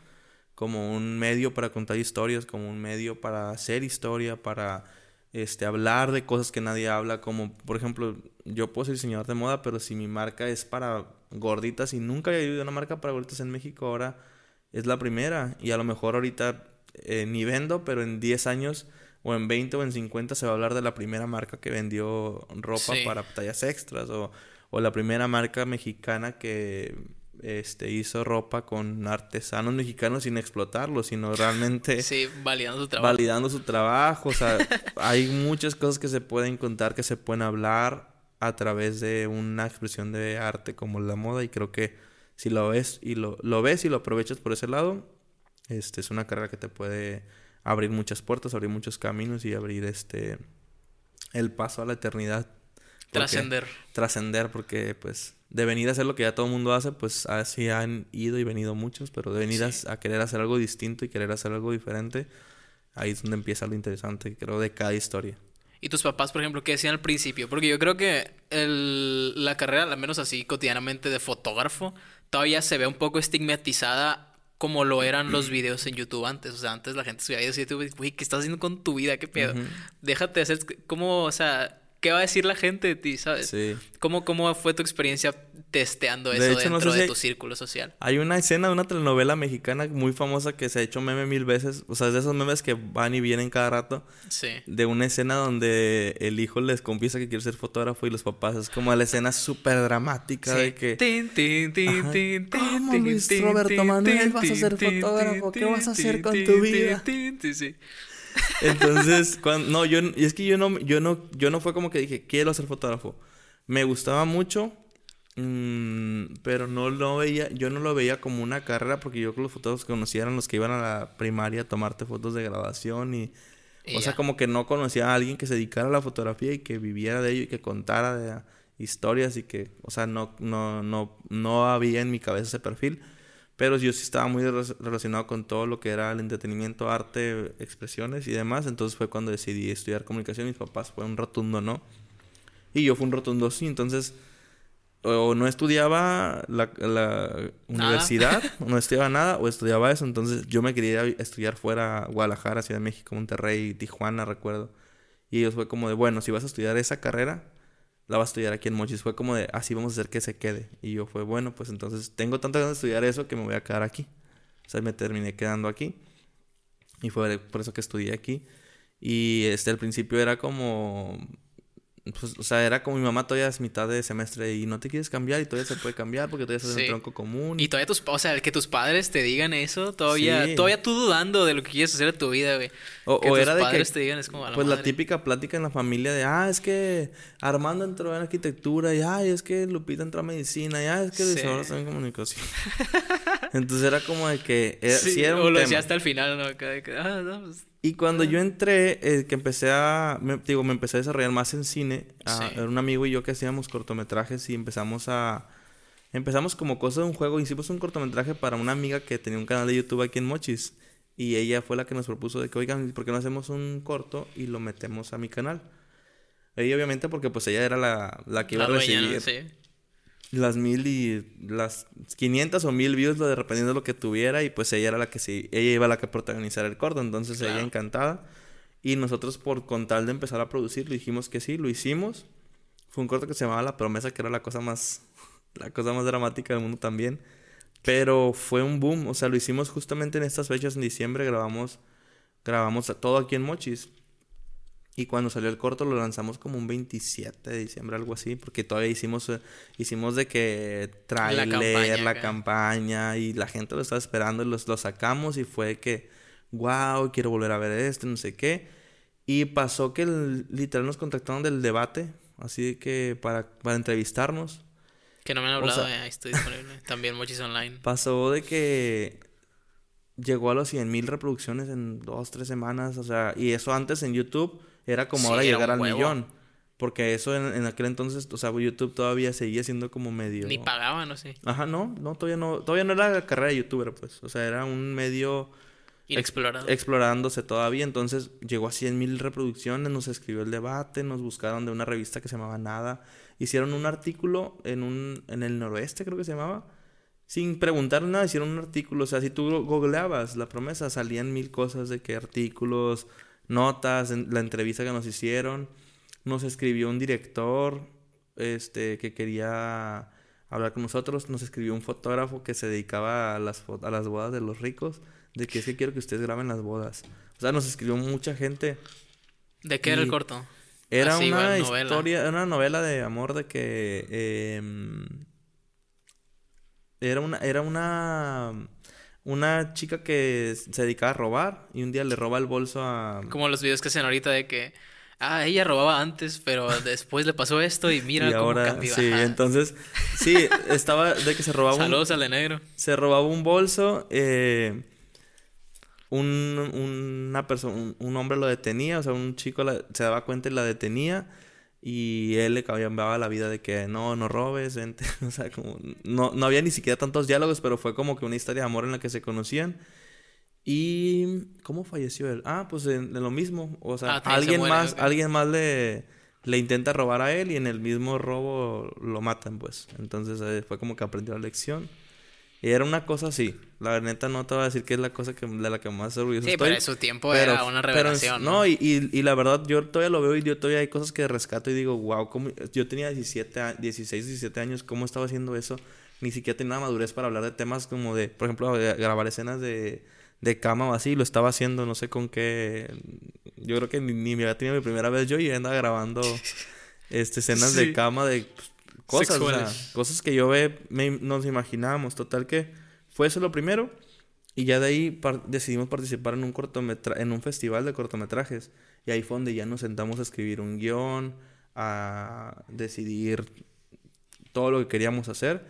como un medio para contar historias, como un medio para hacer historia, para este hablar de cosas que nadie habla, como por ejemplo, yo puedo ser diseñador de moda, pero si mi marca es para gorditas y nunca había habido una marca para gorditas en México, ahora es la primera y a lo mejor ahorita eh, ni vendo, pero en 10 años o en 20 o en 50 se va a hablar de la primera marca que vendió ropa Sí. para tallas extras o, o la primera marca mexicana que este, hizo ropa con artesanos mexicanos sin explotarlos, sino (laughs) realmente Sí, validando tu trabajo. validando su trabajo. O sea, (laughs) hay muchas cosas que se pueden contar, que se pueden hablar a través de una expresión de arte como la moda. Y creo que si lo ves y lo, lo ves y lo aprovechas por ese lado, este es una carrera que te puede abrir muchas puertas, abrir muchos caminos y abrir este el paso a la eternidad. Trascender. Trascender, porque pues de venir a hacer lo que ya todo el mundo hace, pues así han ido y venido muchos, pero de venir a- Sí. a, querer hacer algo distinto y querer hacer algo diferente, ahí es donde empieza lo interesante, creo, de cada historia. ¿Y tus papás, por ejemplo, qué decían al principio? Porque yo creo que el- la carrera, al menos así cotidianamente de fotógrafo, todavía se ve un poco estigmatizada como lo eran los (clears throat) videos en YouTube antes. O sea, antes la gente subía videos en YouTube y, güey, ¿qué estás haciendo con tu vida? ¿Qué pedo? Déjate de hacer... ¿Cómo, o sea, qué va a decir la gente de ti, sabes? Sí. ¿Cómo, ¿Cómo fue tu experiencia testeando De eso no dentro de tu círculo social? Hay una escena de una telenovela mexicana muy famosa que se ha hecho meme mil veces, o sea, es de esos memes que van y vienen cada rato, Sí. de una escena donde el hijo les confiesa que quiere ser fotógrafo y los papás es como la escena súper dramática de que... Tin, tin, tin, Ajá. tin, tin, ¿Cómo, Luis Roberto Manuel, vas a ser fotógrafo? ¿Qué vas a hacer con tu tin, vida? tin, tin, sí. (laughs) Entonces, cuando, no, yo, y es que yo no, yo no, yo no fue como que dije, quiero ser fotógrafo. Me gustaba mucho Mm, pero no lo veía, yo no lo veía como una carrera porque yo con los fotógrafos que conocía eran los que iban a la primaria a tomarte fotos de grabación y... Y o sea, como que no conocía a alguien que se dedicara a la fotografía y que viviera de ello y que contara de historias y que, o sea, no, no, no, no había en mi cabeza ese perfil. Pero yo sí estaba muy re- relacionado con todo lo que era el entretenimiento, arte, expresiones y demás. Entonces fue cuando decidí estudiar comunicación. Mis papás fue un rotundo no. Y yo fui un rotundo sí. Entonces, o no estudiaba la, la universidad, (laughs) no estudiaba nada, o estudiaba eso. Entonces yo me quería estudiar fuera, Guadalajara, Ciudad de México, Monterrey, Tijuana, recuerdo. Y ellos fue como de, bueno, si vas a estudiar esa carrera, la vas a estudiar aquí en Mochis. Fue como de, así vamos a hacer que se quede. Y yo fue, bueno, pues entonces tengo tanta ganas de estudiar eso que me voy a quedar aquí. O sea, me terminé quedando aquí. Y fue por eso que estudié aquí. Y este, al principio era como, pues, o sea, era como mi mamá todavía es mitad de semestre y no te quieres cambiar y todavía se puede cambiar porque todavía estás en Sí. el tronco común. Y todavía tus, o sea, que tus padres te digan eso, todavía, Sí. todavía tú dudando de lo que quieres hacer en tu vida, güey. O, que o tus era de que, padres te digan, es como a la pues la típica plática en la familia de, ah, es que Armando entró en arquitectura, y ay, es que Lupita entró a medicina, y ay, es que Luis Sí. ahora está en comunicación. (laughs) Entonces era como de que, era, Sí, sí era un o lo tema. decía hasta el final, ¿no? De que, ah, no, pues, Y cuando yo entré, eh, que empecé a, me, digo, me empecé a desarrollar más en cine, a- Sí. era un amigo y yo que hacíamos cortometrajes y empezamos a, empezamos como cosa de un juego, hicimos un cortometraje para una amiga que tenía un canal de YouTube aquí en Mochis y ella fue la que nos propuso de que, oigan, ¿por qué no hacemos un corto y lo metemos a mi canal? Ella obviamente porque pues ella era la, la que iba la a dueña, recibir ¿no? Sí. Las mil y las 500 o mil views, lo de dependiendo de lo que tuviera. Y pues ella era la que sí, ella iba la que protagonizar el corto. Entonces Claro. ella encantada. Y nosotros, por con tal de empezar a producir, le dijimos que sí, lo hicimos. Fue un corto que se llamaba La Promesa, que era la cosa más, (laughs) la cosa más dramática del mundo también. Pero fue un boom. O sea, lo hicimos justamente en estas fechas, en diciembre, grabamos, grabamos todo aquí en Mochis. Y cuando salió el corto lo lanzamos como un 27 de diciembre, algo así, porque todavía hicimos, eh, hicimos de que trailer, campaña la acá. campaña, y la gente lo estaba esperando y los, lo sacamos y fue que, wow, quiero volver a ver esto, no sé qué. Y pasó que el- literal nos contactaron del debate, así que para, para entrevistarnos. Que no me han O hablado, sea- eh, ahí estoy disponible. (laughs) También Mochis Online. Pasó de que llegó a los 100 mil reproducciones en dos, tres semanas, o sea, y eso antes en YouTube era como Sí, ahora llegar al huevo. millón. Porque eso en, en aquel entonces, o sea, YouTube todavía seguía siendo como medio... Ni pagaban, no sé. Ajá, no, no, todavía no, todavía no era carrera de youtuber, pues. O sea, era un medio Inexplorado. explorándose todavía. Entonces llegó a 100 mil reproducciones, nos escribió el debate, nos buscaron de una revista que se llamaba Nada. Hicieron un artículo en, un, en el noroeste, creo que se llamaba. Sin preguntar nada, hicieron un artículo. O sea, si tú googleabas la promesa, salían mil cosas de que artículos, notas, en- la entrevista que nos hicieron. Nos escribió un director este, que quería hablar con nosotros. Nos escribió un fotógrafo que se dedicaba a las, a las bodas de los ricos. De que es que quiero que ustedes graben las bodas. O sea, nos escribió mucha gente. ¿De qué era el corto? Era Así, una igual, novela. historia, era una novela de amor de que em, era una, era una una chica que se dedicaba a robar y un día le roba el bolso a Como los videos que hacen ahorita de que, ah, ella robaba antes, pero después le pasó esto y mira y cómo ahora cambió. sí, entonces sí, estaba de que se robaba un, Saludos al de negro. se robaba un bolso, eh, un, una persona, un, un hombre lo detenía, o sea, un chico la- se daba cuenta y la detenía y él le cambiaba la vida de que no, no robes, vente, (laughs) o sea, como no, no había ni siquiera tantos diálogos, pero fue como que una historia de amor en la que se conocían. Y ¿cómo falleció él? Ah, pues en, en lo mismo, o sea, Ah, se alguien muere, más, alguien más le le intenta robar a él y en el mismo robo lo matan, pues. Entonces eh, fue como que aprendió la lección. Y era una cosa así. La neta no te voy a decir que es la cosa que, de la que más orgulloso Sí, estoy. pero en su tiempo Pero- era una pero revelación. no, y, y, y la verdad, yo todavía lo veo y yo todavía hay cosas que rescato y digo, wow, ¿cómo? yo tenía 17, a- 16, 17 años, ¿cómo estaba haciendo eso? Ni siquiera tenía la madurez para hablar de temas como de, por ejemplo, de grabar escenas de, de cama o así, lo estaba haciendo, no sé con qué. Yo creo que ni, ni me había tenido mi primera vez yo y andaba grabando (laughs) este, escenas Sí. de cama de cosas, o sea, cosas que yo ve, me- nos imaginábamos. Total que fue eso lo primero. Y ya de ahí par- decidimos participar en un cortometra en un festival de cortometrajes. Y ahí fue donde ya nos sentamos a escribir un guion, a decidir todo lo que queríamos hacer.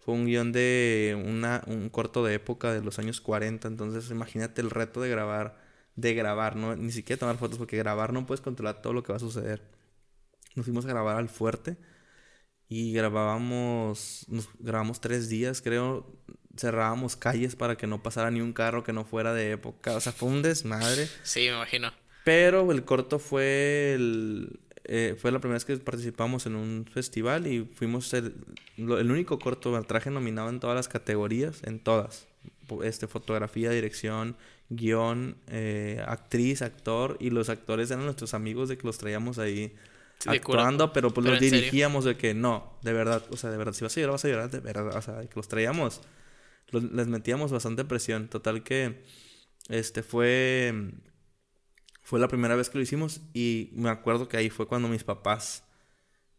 Fue un guion de una, un corto de época de los años 40, entonces imagínate el reto de grabar, de grabar, no ni siquiera tomar fotos, porque grabar no puedes controlar todo lo que va a suceder. Nos fuimos a grabar al fuerte y grabábamos, nos grabamos tres días, creo, cerrábamos calles para que no pasara ni un carro que no fuera de época, o sea, fue un desmadre. Sí, me imagino. Pero el corto fue el, eh, fue la primera vez que participamos en un festival y fuimos el, el único cortometraje nominado en todas las categorías, en todas. Este, fotografía, dirección, guion, eh, actriz, actor, y los actores eran nuestros amigos de que los traíamos ahí Sí, actuando, pero pues Pero los serio. dirigíamos de que no, de verdad, o sea, de verdad, si vas a llorar, vas a llorar, de verdad, o sea, que los traíamos, los- les metíamos bastante presión, total que, este, fue, fue la primera vez que lo hicimos y me acuerdo que ahí fue cuando mis papás,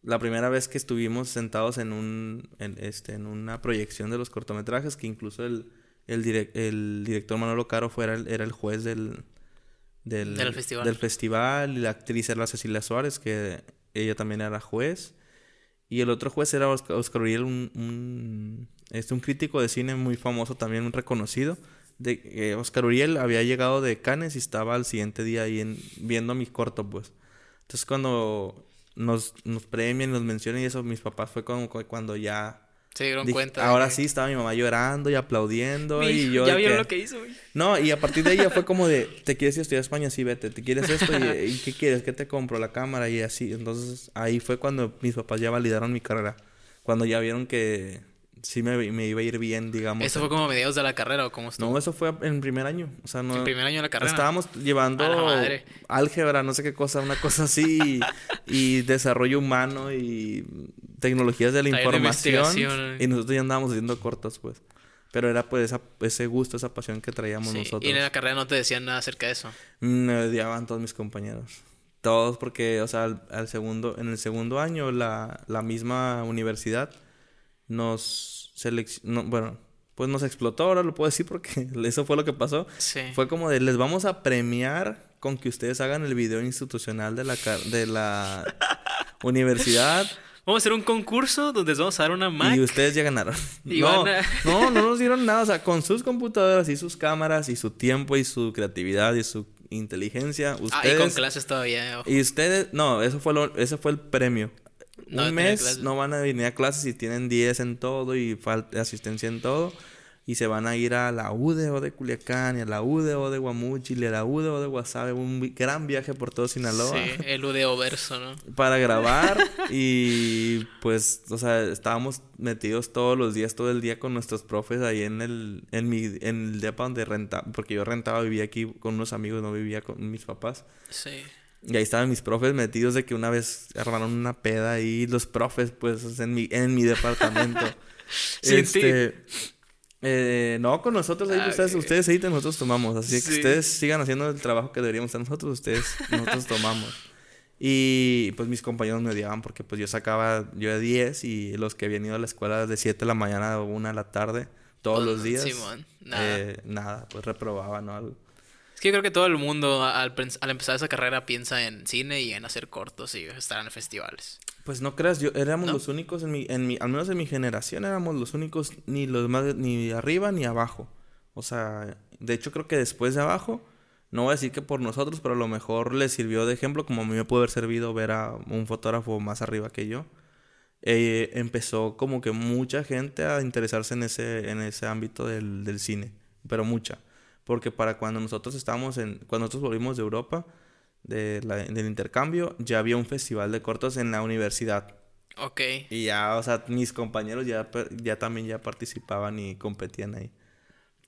la primera vez que estuvimos sentados en un, en, este, en una proyección de los cortometrajes, que incluso el, el, direc- el director Manolo Caro fuera el- era el juez del, del, Del festival. del festival, y la actriz era Cecilia Suárez, que ella también era juez. Y el otro juez era Oscar, Oscar Uriel, un, un, este, un crítico de cine muy famoso, también muy reconocido. De, eh, Oscar Uriel había llegado de Cannes y estaba al siguiente día ahí en, viendo mi corto, pues. Entonces cuando nos, nos premian, nos mencionan y eso, mis papás fue como cu- cuando ya... Se dieron dije, cuenta. ahora que- sí, estaba mi mamá llorando y aplaudiendo Mi y yo... ya vieron que- lo que hizo, güey. no, y a partir de ahí ya fue como de, (laughs) ¿te quieres ir a estudiar a España? Sí, vete. ¿Te quieres esto? ¿Y, (laughs) y qué quieres? ¿Qué te compro? La cámara y así. Entonces ahí fue cuando mis papás ya validaron mi carrera. Cuando ya vieron que sí me, me iba a ir bien, digamos. ¿Eso fue como mediados de la carrera o cómo estuvo? No, eso fue en primer año. O sea, no... En primer año de la carrera. Estábamos llevando álgebra, no sé qué cosa, una cosa así, y, y desarrollo humano y tecnologías de la información. investigación. Y nosotros ya andábamos haciendo cortos, pues. Pero era pues esa- ese gusto, esa pasión que traíamos Sí, nosotros. Y en la carrera no te decían nada acerca de eso. Me odiaban todos mis compañeros. Todos porque, o sea, al, al segundo, en el segundo año la, la misma universidad nos seleccionó, bueno, pues nos explotó, ahora lo puedo decir porque (laughs) eso fue lo que pasó. Sí. Fue como de, les vamos a premiar con que ustedes hagan el video institucional de la, de la (laughs) universidad Vamos a hacer un concurso donde les vamos a dar una Mac. y ustedes ya ganaron. (laughs) Y no, a- no, no nos dieron nada. O sea, con sus computadoras y sus cámaras y su tiempo y su creatividad y su inteligencia, Ah, y ustedes... con clases todavía. ojo. Y ustedes, no, eso fue lo, ese fue el premio. No Un mes no van a venir a clases y tienen 10 en todo y falta asistencia en todo. Y se van a ir a la UDO de Culiacán y a la UDO de Guamuchil y a la UDO de Guasave. Un gran viaje por todo Sinaloa Sí, el UDO verso, ¿no? (laughs) para grabar. y pues, o sea, estábamos metidos todos los días, todo el día con nuestros profes ahí en el, en mi, en el depa donde rentaba. Porque yo rentaba, vivía aquí con unos amigos, no vivía con mis papás. Sí. Y ahí estaban mis profes metidos de que una vez armaron una peda ahí, los profes, pues, en mi, en mi departamento. (laughs) Sin ti. eh, no, con nosotros ahí, Ah, ustedes, ustedes editan, nosotros tomamos. Así que ustedes sigan haciendo el trabajo que deberíamos hacer nosotros, ustedes, (laughs) nosotros tomamos. Y pues mis compañeros me odiaban porque pues yo sacaba, yo de 10 y los que habían ido a la escuela de 7 de la mañana a 1 de la tarde, todos los días. Simón, nada. eh, nada, pues reprobaban o algo. Es que yo creo que todo el mundo al, al empezar esa carrera piensa en cine y en hacer cortos y estar en festivales. Pues no creas, yo éramos ¿No? los únicos en mi, en mi, al menos en mi generación éramos los únicos, ni los más, ni arriba ni abajo. O sea, de hecho creo que después de abajo, no voy a decir que por nosotros, pero a lo mejor les sirvió de ejemplo, como a mí me pudo haber servido ver a un fotógrafo más arriba que yo. Eh, empezó como que mucha gente a interesarse en ese, en ese ámbito del, del cine, pero mucha. Porque para cuando nosotros estábamos en, cuando nosotros volvimos de Europa, de la- del intercambio, ya había un festival de cortos en la universidad. Ok. Y ya, o sea, mis compañeros ya, ya también ya participaban y competían ahí.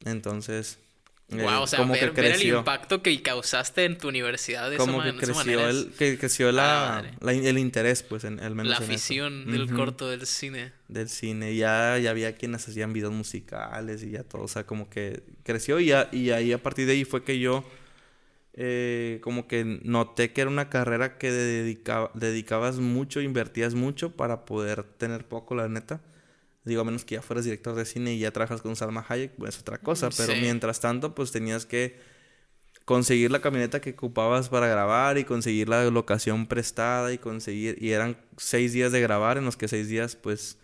Entonces, Wow, o sea, como ver, que ver el creció. impacto que causaste en tu universidad de esa, como ma- que esa creció manera. el, que creció la el interés, pues, en, al menos la en afición del corto del cine. del cine. Ya, ya había quienes hacían videos musicales y ya todo. O sea, como que creció y, ya- y ahí a partir de ahí fue que yo eh, como que noté que era una carrera que dedica- dedicabas mucho, invertías mucho para poder tener poco, la neta. Digo, a menos que ya fueras director de cine y ya trabajas con Salma Hayek, pues es otra cosa. Pero Sí. mientras tanto, pues tenías que conseguir la camioneta que ocupabas para grabar y conseguir la locación prestada y conseguir... Y eran seis días de grabar en los que seis días, pues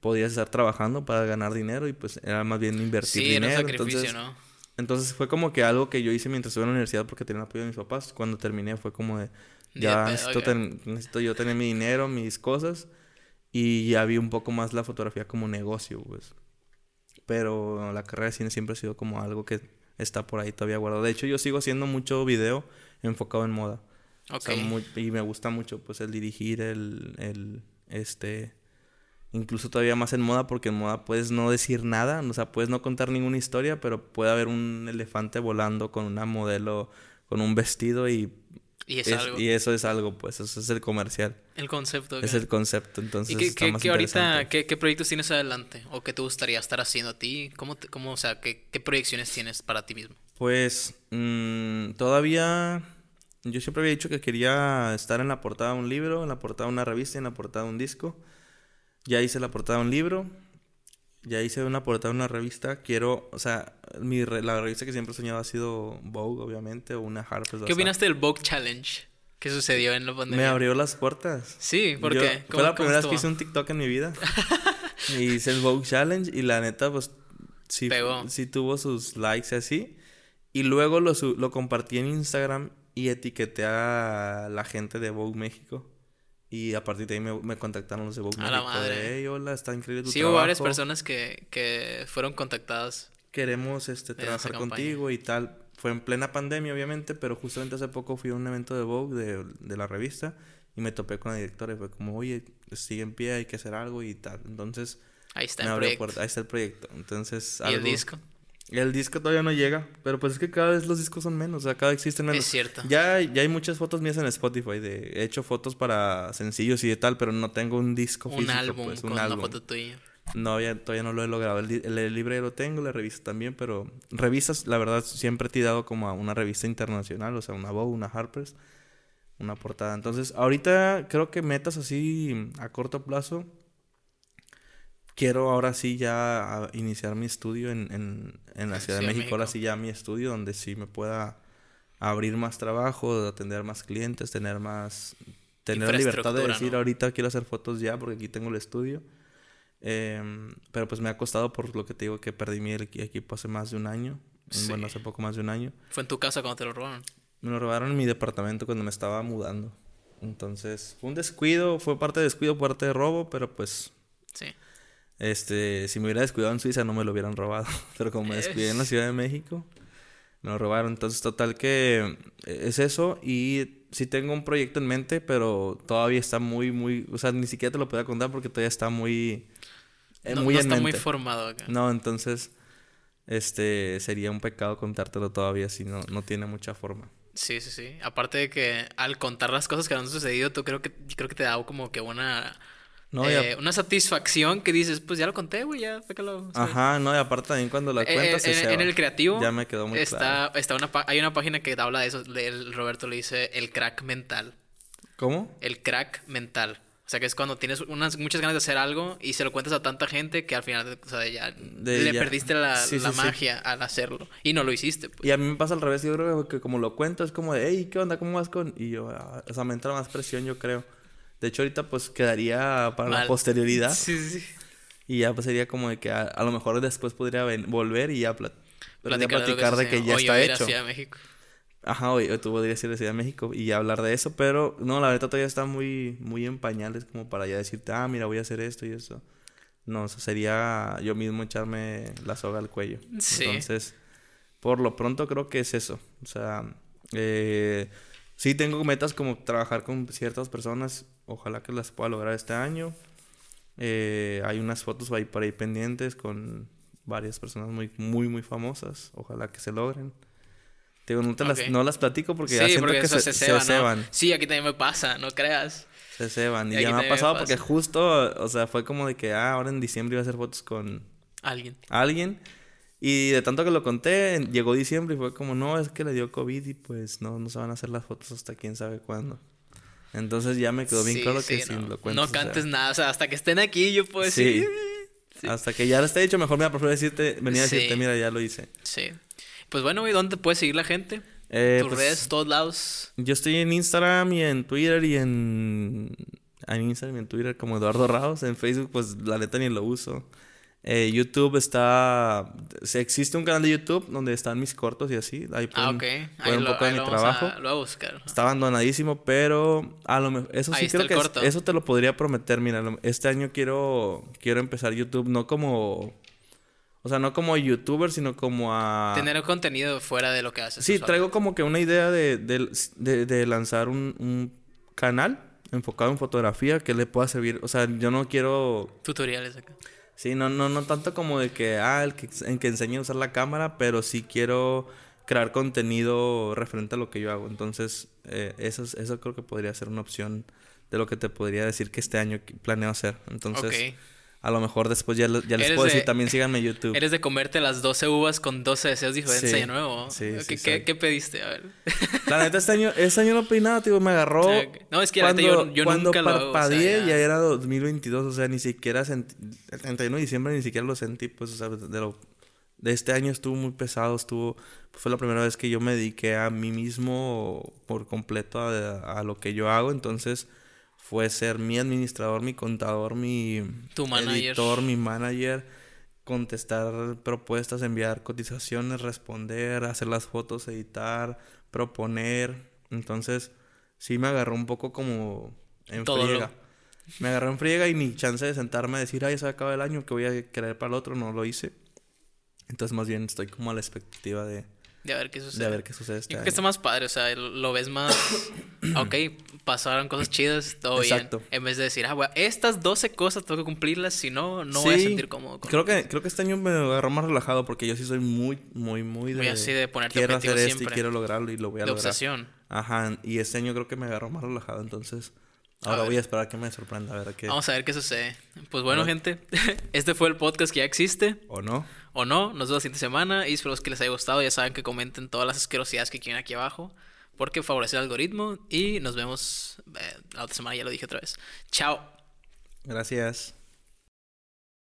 podías estar trabajando para ganar dinero y pues era más bien invertir Sí, era un dinero. sacrificio, entonces, ¿no? entonces fue como que algo que yo hice mientras estuve en la universidad porque tenía el apoyo de mis papás. Cuando terminé fue como de, ya necesito yo tener mi dinero, mis cosas. Y ya vi un poco más la fotografía como negocio, pues. Pero la carrera de cine siempre ha sido como algo que está por ahí todavía guardado. De hecho, yo sigo haciendo mucho video enfocado en moda. O Ok. sea, muy- y me gusta mucho, pues, el dirigir, el, el, este, incluso todavía más en moda, porque en moda puedes no decir nada, o sea, puedes no contar ninguna historia, pero puede haber un elefante volando con una modelo, con un vestido y, y es, es- algo. y eso es algo, pues, eso es el comercial, El concepto. es el concepto, entonces ¿Y qué, está qué- más qué ahorita, qué, qué proyectos tienes adelante? ¿O qué te gustaría estar haciendo a ti? ¿Cómo, te- cómo o sea, qué, qué proyecciones tienes para ti mismo? Pues mm, todavía yo siempre había dicho que quería estar en la portada de un libro, en la portada de una revista y en la portada de un disco. Ya hice la portada de un libro, ya hice una portada de una revista. Quiero, o sea, mi re- la revista que siempre he soñado ha sido Vogue, obviamente, o una Harper's ¿Qué opinaste del Vogue Challenge que sucedió en la pandemia? Me abrió las puertas. Sí, ¿por Yo- qué? Fue la ¿Cómo primera vez que hice un TikTok en mi vida. (laughs) y hice el Vogue Challenge y la neta, pues, sí, Pegó. sí tuvo sus likes y así. Y luego lo, lo compartí en Instagram y etiqueté a la gente de Vogue México. Y a partir de ahí me, me contactaron los de Vogue A la madre. De, hey, hola, está increíble tu Sí, hubo varias trabajo. personas que, que fueron contactadas. Queremos este, trabajar contigo y tal. Fue en plena pandemia, obviamente, pero justamente hace poco fui a un evento de Vogue de, de la revista y me topé con la directora y fue como, oye, sigue en pie, hay que hacer algo y tal. Entonces, Ahí está el proyecto. puerta. Ahí está el proyecto. Entonces, ¿Y el algo- disco? El disco todavía no llega, pero pues es que cada vez los discos son menos, o sea, cada vez existen menos. Es cierto. Ya, ya hay muchas fotos mías en Spotify, de, he hecho fotos para sencillos y de tal, pero no tengo un disco Un físico, álbum pues, con un una álbum. foto tuya. No, ya, todavía no lo he logrado. El, el, el libro ya lo tengo, la revista también, pero revistas, la verdad, siempre he tirado como a una revista internacional, o sea, una Vogue, una Harper's, una portada. Entonces, ahorita creo que metas así a corto plazo. Quiero ahora sí ya iniciar mi estudio en, en, en la Ciudad de México. Ahora sí ya mi estudio donde sí me pueda abrir más trabajo, atender más clientes, tener más... Tener la libertad de decir ¿no? ahorita quiero hacer fotos ya porque aquí tengo el estudio. Em, pero pues me ha costado por lo que te digo que perdí mi equi- equipo hace más de un año. Sí. Bueno, hace poco más de un año. Fue en tu casa cuando te lo robaron. Me lo robaron en mi departamento cuando me estaba mudando. Entonces, fue un descuido, fue parte de descuido, parte de robo, pero pues, Sí. Este, si me hubiera descuidado en Suiza no me lo hubieran robado. (laughs) Pero como me descuidé en la Ciudad de México, me lo robaron. Entonces, total que eh, es eso. Y sí tengo un proyecto en mente, pero todavía está muy, muy, o sea, ni siquiera te lo puedo contar porque todavía está muy, eh, No, muy no en está muy formado acá. No, entonces, este, sería un pecado contártelo todavía si no, no tiene mucha forma. Sí, sí, sí. Aparte de que al contar las cosas que han sucedido, tú creo que creo que te da como que una No, eh, a- una satisfacción que dices, pues ya lo conté, güey, ya. ¿sabes? Ajá, no, y aparte también cuando la Eh, cuentas eh, se en, en el creativo Ya me quedó muy está, claro. está una hay una página que habla de eso, de él, Roberto le dice el crack mental. ¿Cómo? El crack mental. O sea, que es cuando tienes unas muchas ganas de hacer algo y se lo cuentas a tanta gente que al final, o sea, ya De- le ya. perdiste la, Sí, la sí, sí. magia al hacerlo. Y no lo hiciste, pues. Y a mí me pasa al revés, yo creo que como lo cuento es como de, hey, ¿qué onda? ¿Cómo vas con...? Y yo, ah, o sea, me entra más presión, yo creo. De hecho, ahorita pues quedaría para la posterioridad. Sí, sí, sí. Y ya pues sería como de que a, a lo mejor después podría ven- volver y ya, plat- pero ya Platicar de platicar de que ya está hecho. Ciudad de México. Ajá, hoy tú podrías ir a Ciudad de México y hablar de eso, pero no, la verdad todavía está muy, muy en pañales como para ya decirte, ah, mira, voy a hacer esto y eso. No, o sea, sería yo mismo echarme la soga al cuello. Sí. Entonces, por lo pronto creo que es eso. O sea, eh, sí tengo metas como trabajar con ciertas personas, ojalá que las pueda lograr este año. Eh, hay unas fotos ahí por ahí pendientes con varias personas muy, muy, muy famosas, ojalá que se logren. Te Digo, no, te las, no las platico porque ya siento porque que se, se, se ceba, ¿no? ceban. Sí, aquí también me pasa, no creas. Se ceban. Y ya me ha pasado pasa. porque justo, o sea, fue como de que, ah, ahora en diciembre iba a hacer fotos con Alguien. alguien. Y de tanto que lo conté, llegó diciembre y fue como, no, es que le dio COVID y pues no, no se van a hacer las fotos hasta quién sabe cuándo. Entonces ya me quedó bien Sí, claro sí, que si no. lo cuentas. No o sea, cantes nada, o sea, hasta que estén aquí yo puedo Sí. decir. Hasta que ya lo esté dicho, mejor me prefiero decirte, venir a decirte, mira, ya lo hice. Sí. Pues bueno, güey, ¿dónde te puede seguir la gente? Eh, Tus pues, redes, todos lados. Yo estoy en Instagram y en Twitter y en En Instagram y en Twitter como Eduardo Raos. En Facebook, pues la neta ni lo uso. Eh, YouTube está. existe un canal de YouTube donde están mis cortos y así. Ahí Ah, pueden, ok. pueden Ahí un lo, poco de ahí mi lo trabajo. a, lo voy a buscar. Está abandonadísimo, pero a lo mejor eso Ahí sí creo que es- eso te lo podría prometer. Mira, este año quiero quiero empezar YouTube no como o sea, no como youtuber, sino como a Tener contenido fuera de lo que haces. Sí, usualmente. traigo como que una idea de, de, de- de lanzar un, un canal enfocado en fotografía que le pueda servir, o sea, yo no quiero Tutoriales acá. Sí, no, no, no tanto como de que, ah, el que, en que enseñe a usar la cámara, pero sí quiero crear contenido referente a lo que yo hago. Entonces, eh, eso, es- eso creo que podría ser una opción de lo que te podría decir que este año planeo hacer. Entonces. A lo mejor después ya, les puedo decir, de- también síganme en YouTube. Eres de comerte las 12 uvas con 12 deseos diferentes Sí, de nuevo. sí, ¿Qué, soy. qué, qué pediste? A ver. La neta, este año, este año no pedí nada, tío, me agarró. Ah. No, es que cuando, yo- yo cuando nunca lo hago, o sea, parpadeé ya- ya... era 2022, o sea, ni siquiera sentí. El 31 de diciembre ni siquiera lo sentí, pues, o sea, de, lo, de este año estuvo muy pesado, estuvo. Fue la primera vez que yo me dediqué a mí mismo por completo a, a lo que yo hago, entonces fue ser mi administrador, mi contador, mi Tu manager. editor, mi manager, contestar propuestas, enviar cotizaciones, responder, hacer las fotos, editar, proponer. Entonces, sí me agarró un poco como en Todo lo- friega. Me agarró en friega y ni chance de sentarme a decir, ay, se acaba el año, que voy a querer para el otro, no lo hice. Entonces, más bien estoy como a la expectativa de, De a ver qué sucede. de ver qué sucede este Yo creo que está más padre, o sea, lo ves más. (clears throat) ok, pasaron cosas chidas, todo Exacto. bien. En vez de decir, ah, bueno, estas 12 cosas tengo que cumplirlas, si no, no voy a sentir cómodo. con- Creo que, creo que este año me agarró más relajado porque yo sí soy muy, muy, muy de... Muy así de ponerte Quiero hacer esto y siempre. quiero lograrlo y lo voy a de lograr. obsesión. Ajá, y este año creo que me agarró más relajado, entonces ahora voy a esperar que me sorprenda, a ver qué... Vamos a ver qué sucede. Pues bueno, gente, (laughs) este fue el podcast que ya existe. ¿O no? O no, nos vemos la siguiente semana y espero que les haya gustado. Ya saben que comenten todas las asquerosidades que quieran aquí abajo. Porque favorece el algoritmo. Y nos vemos eh, la otra semana, ya lo dije otra vez. Chao. Gracias.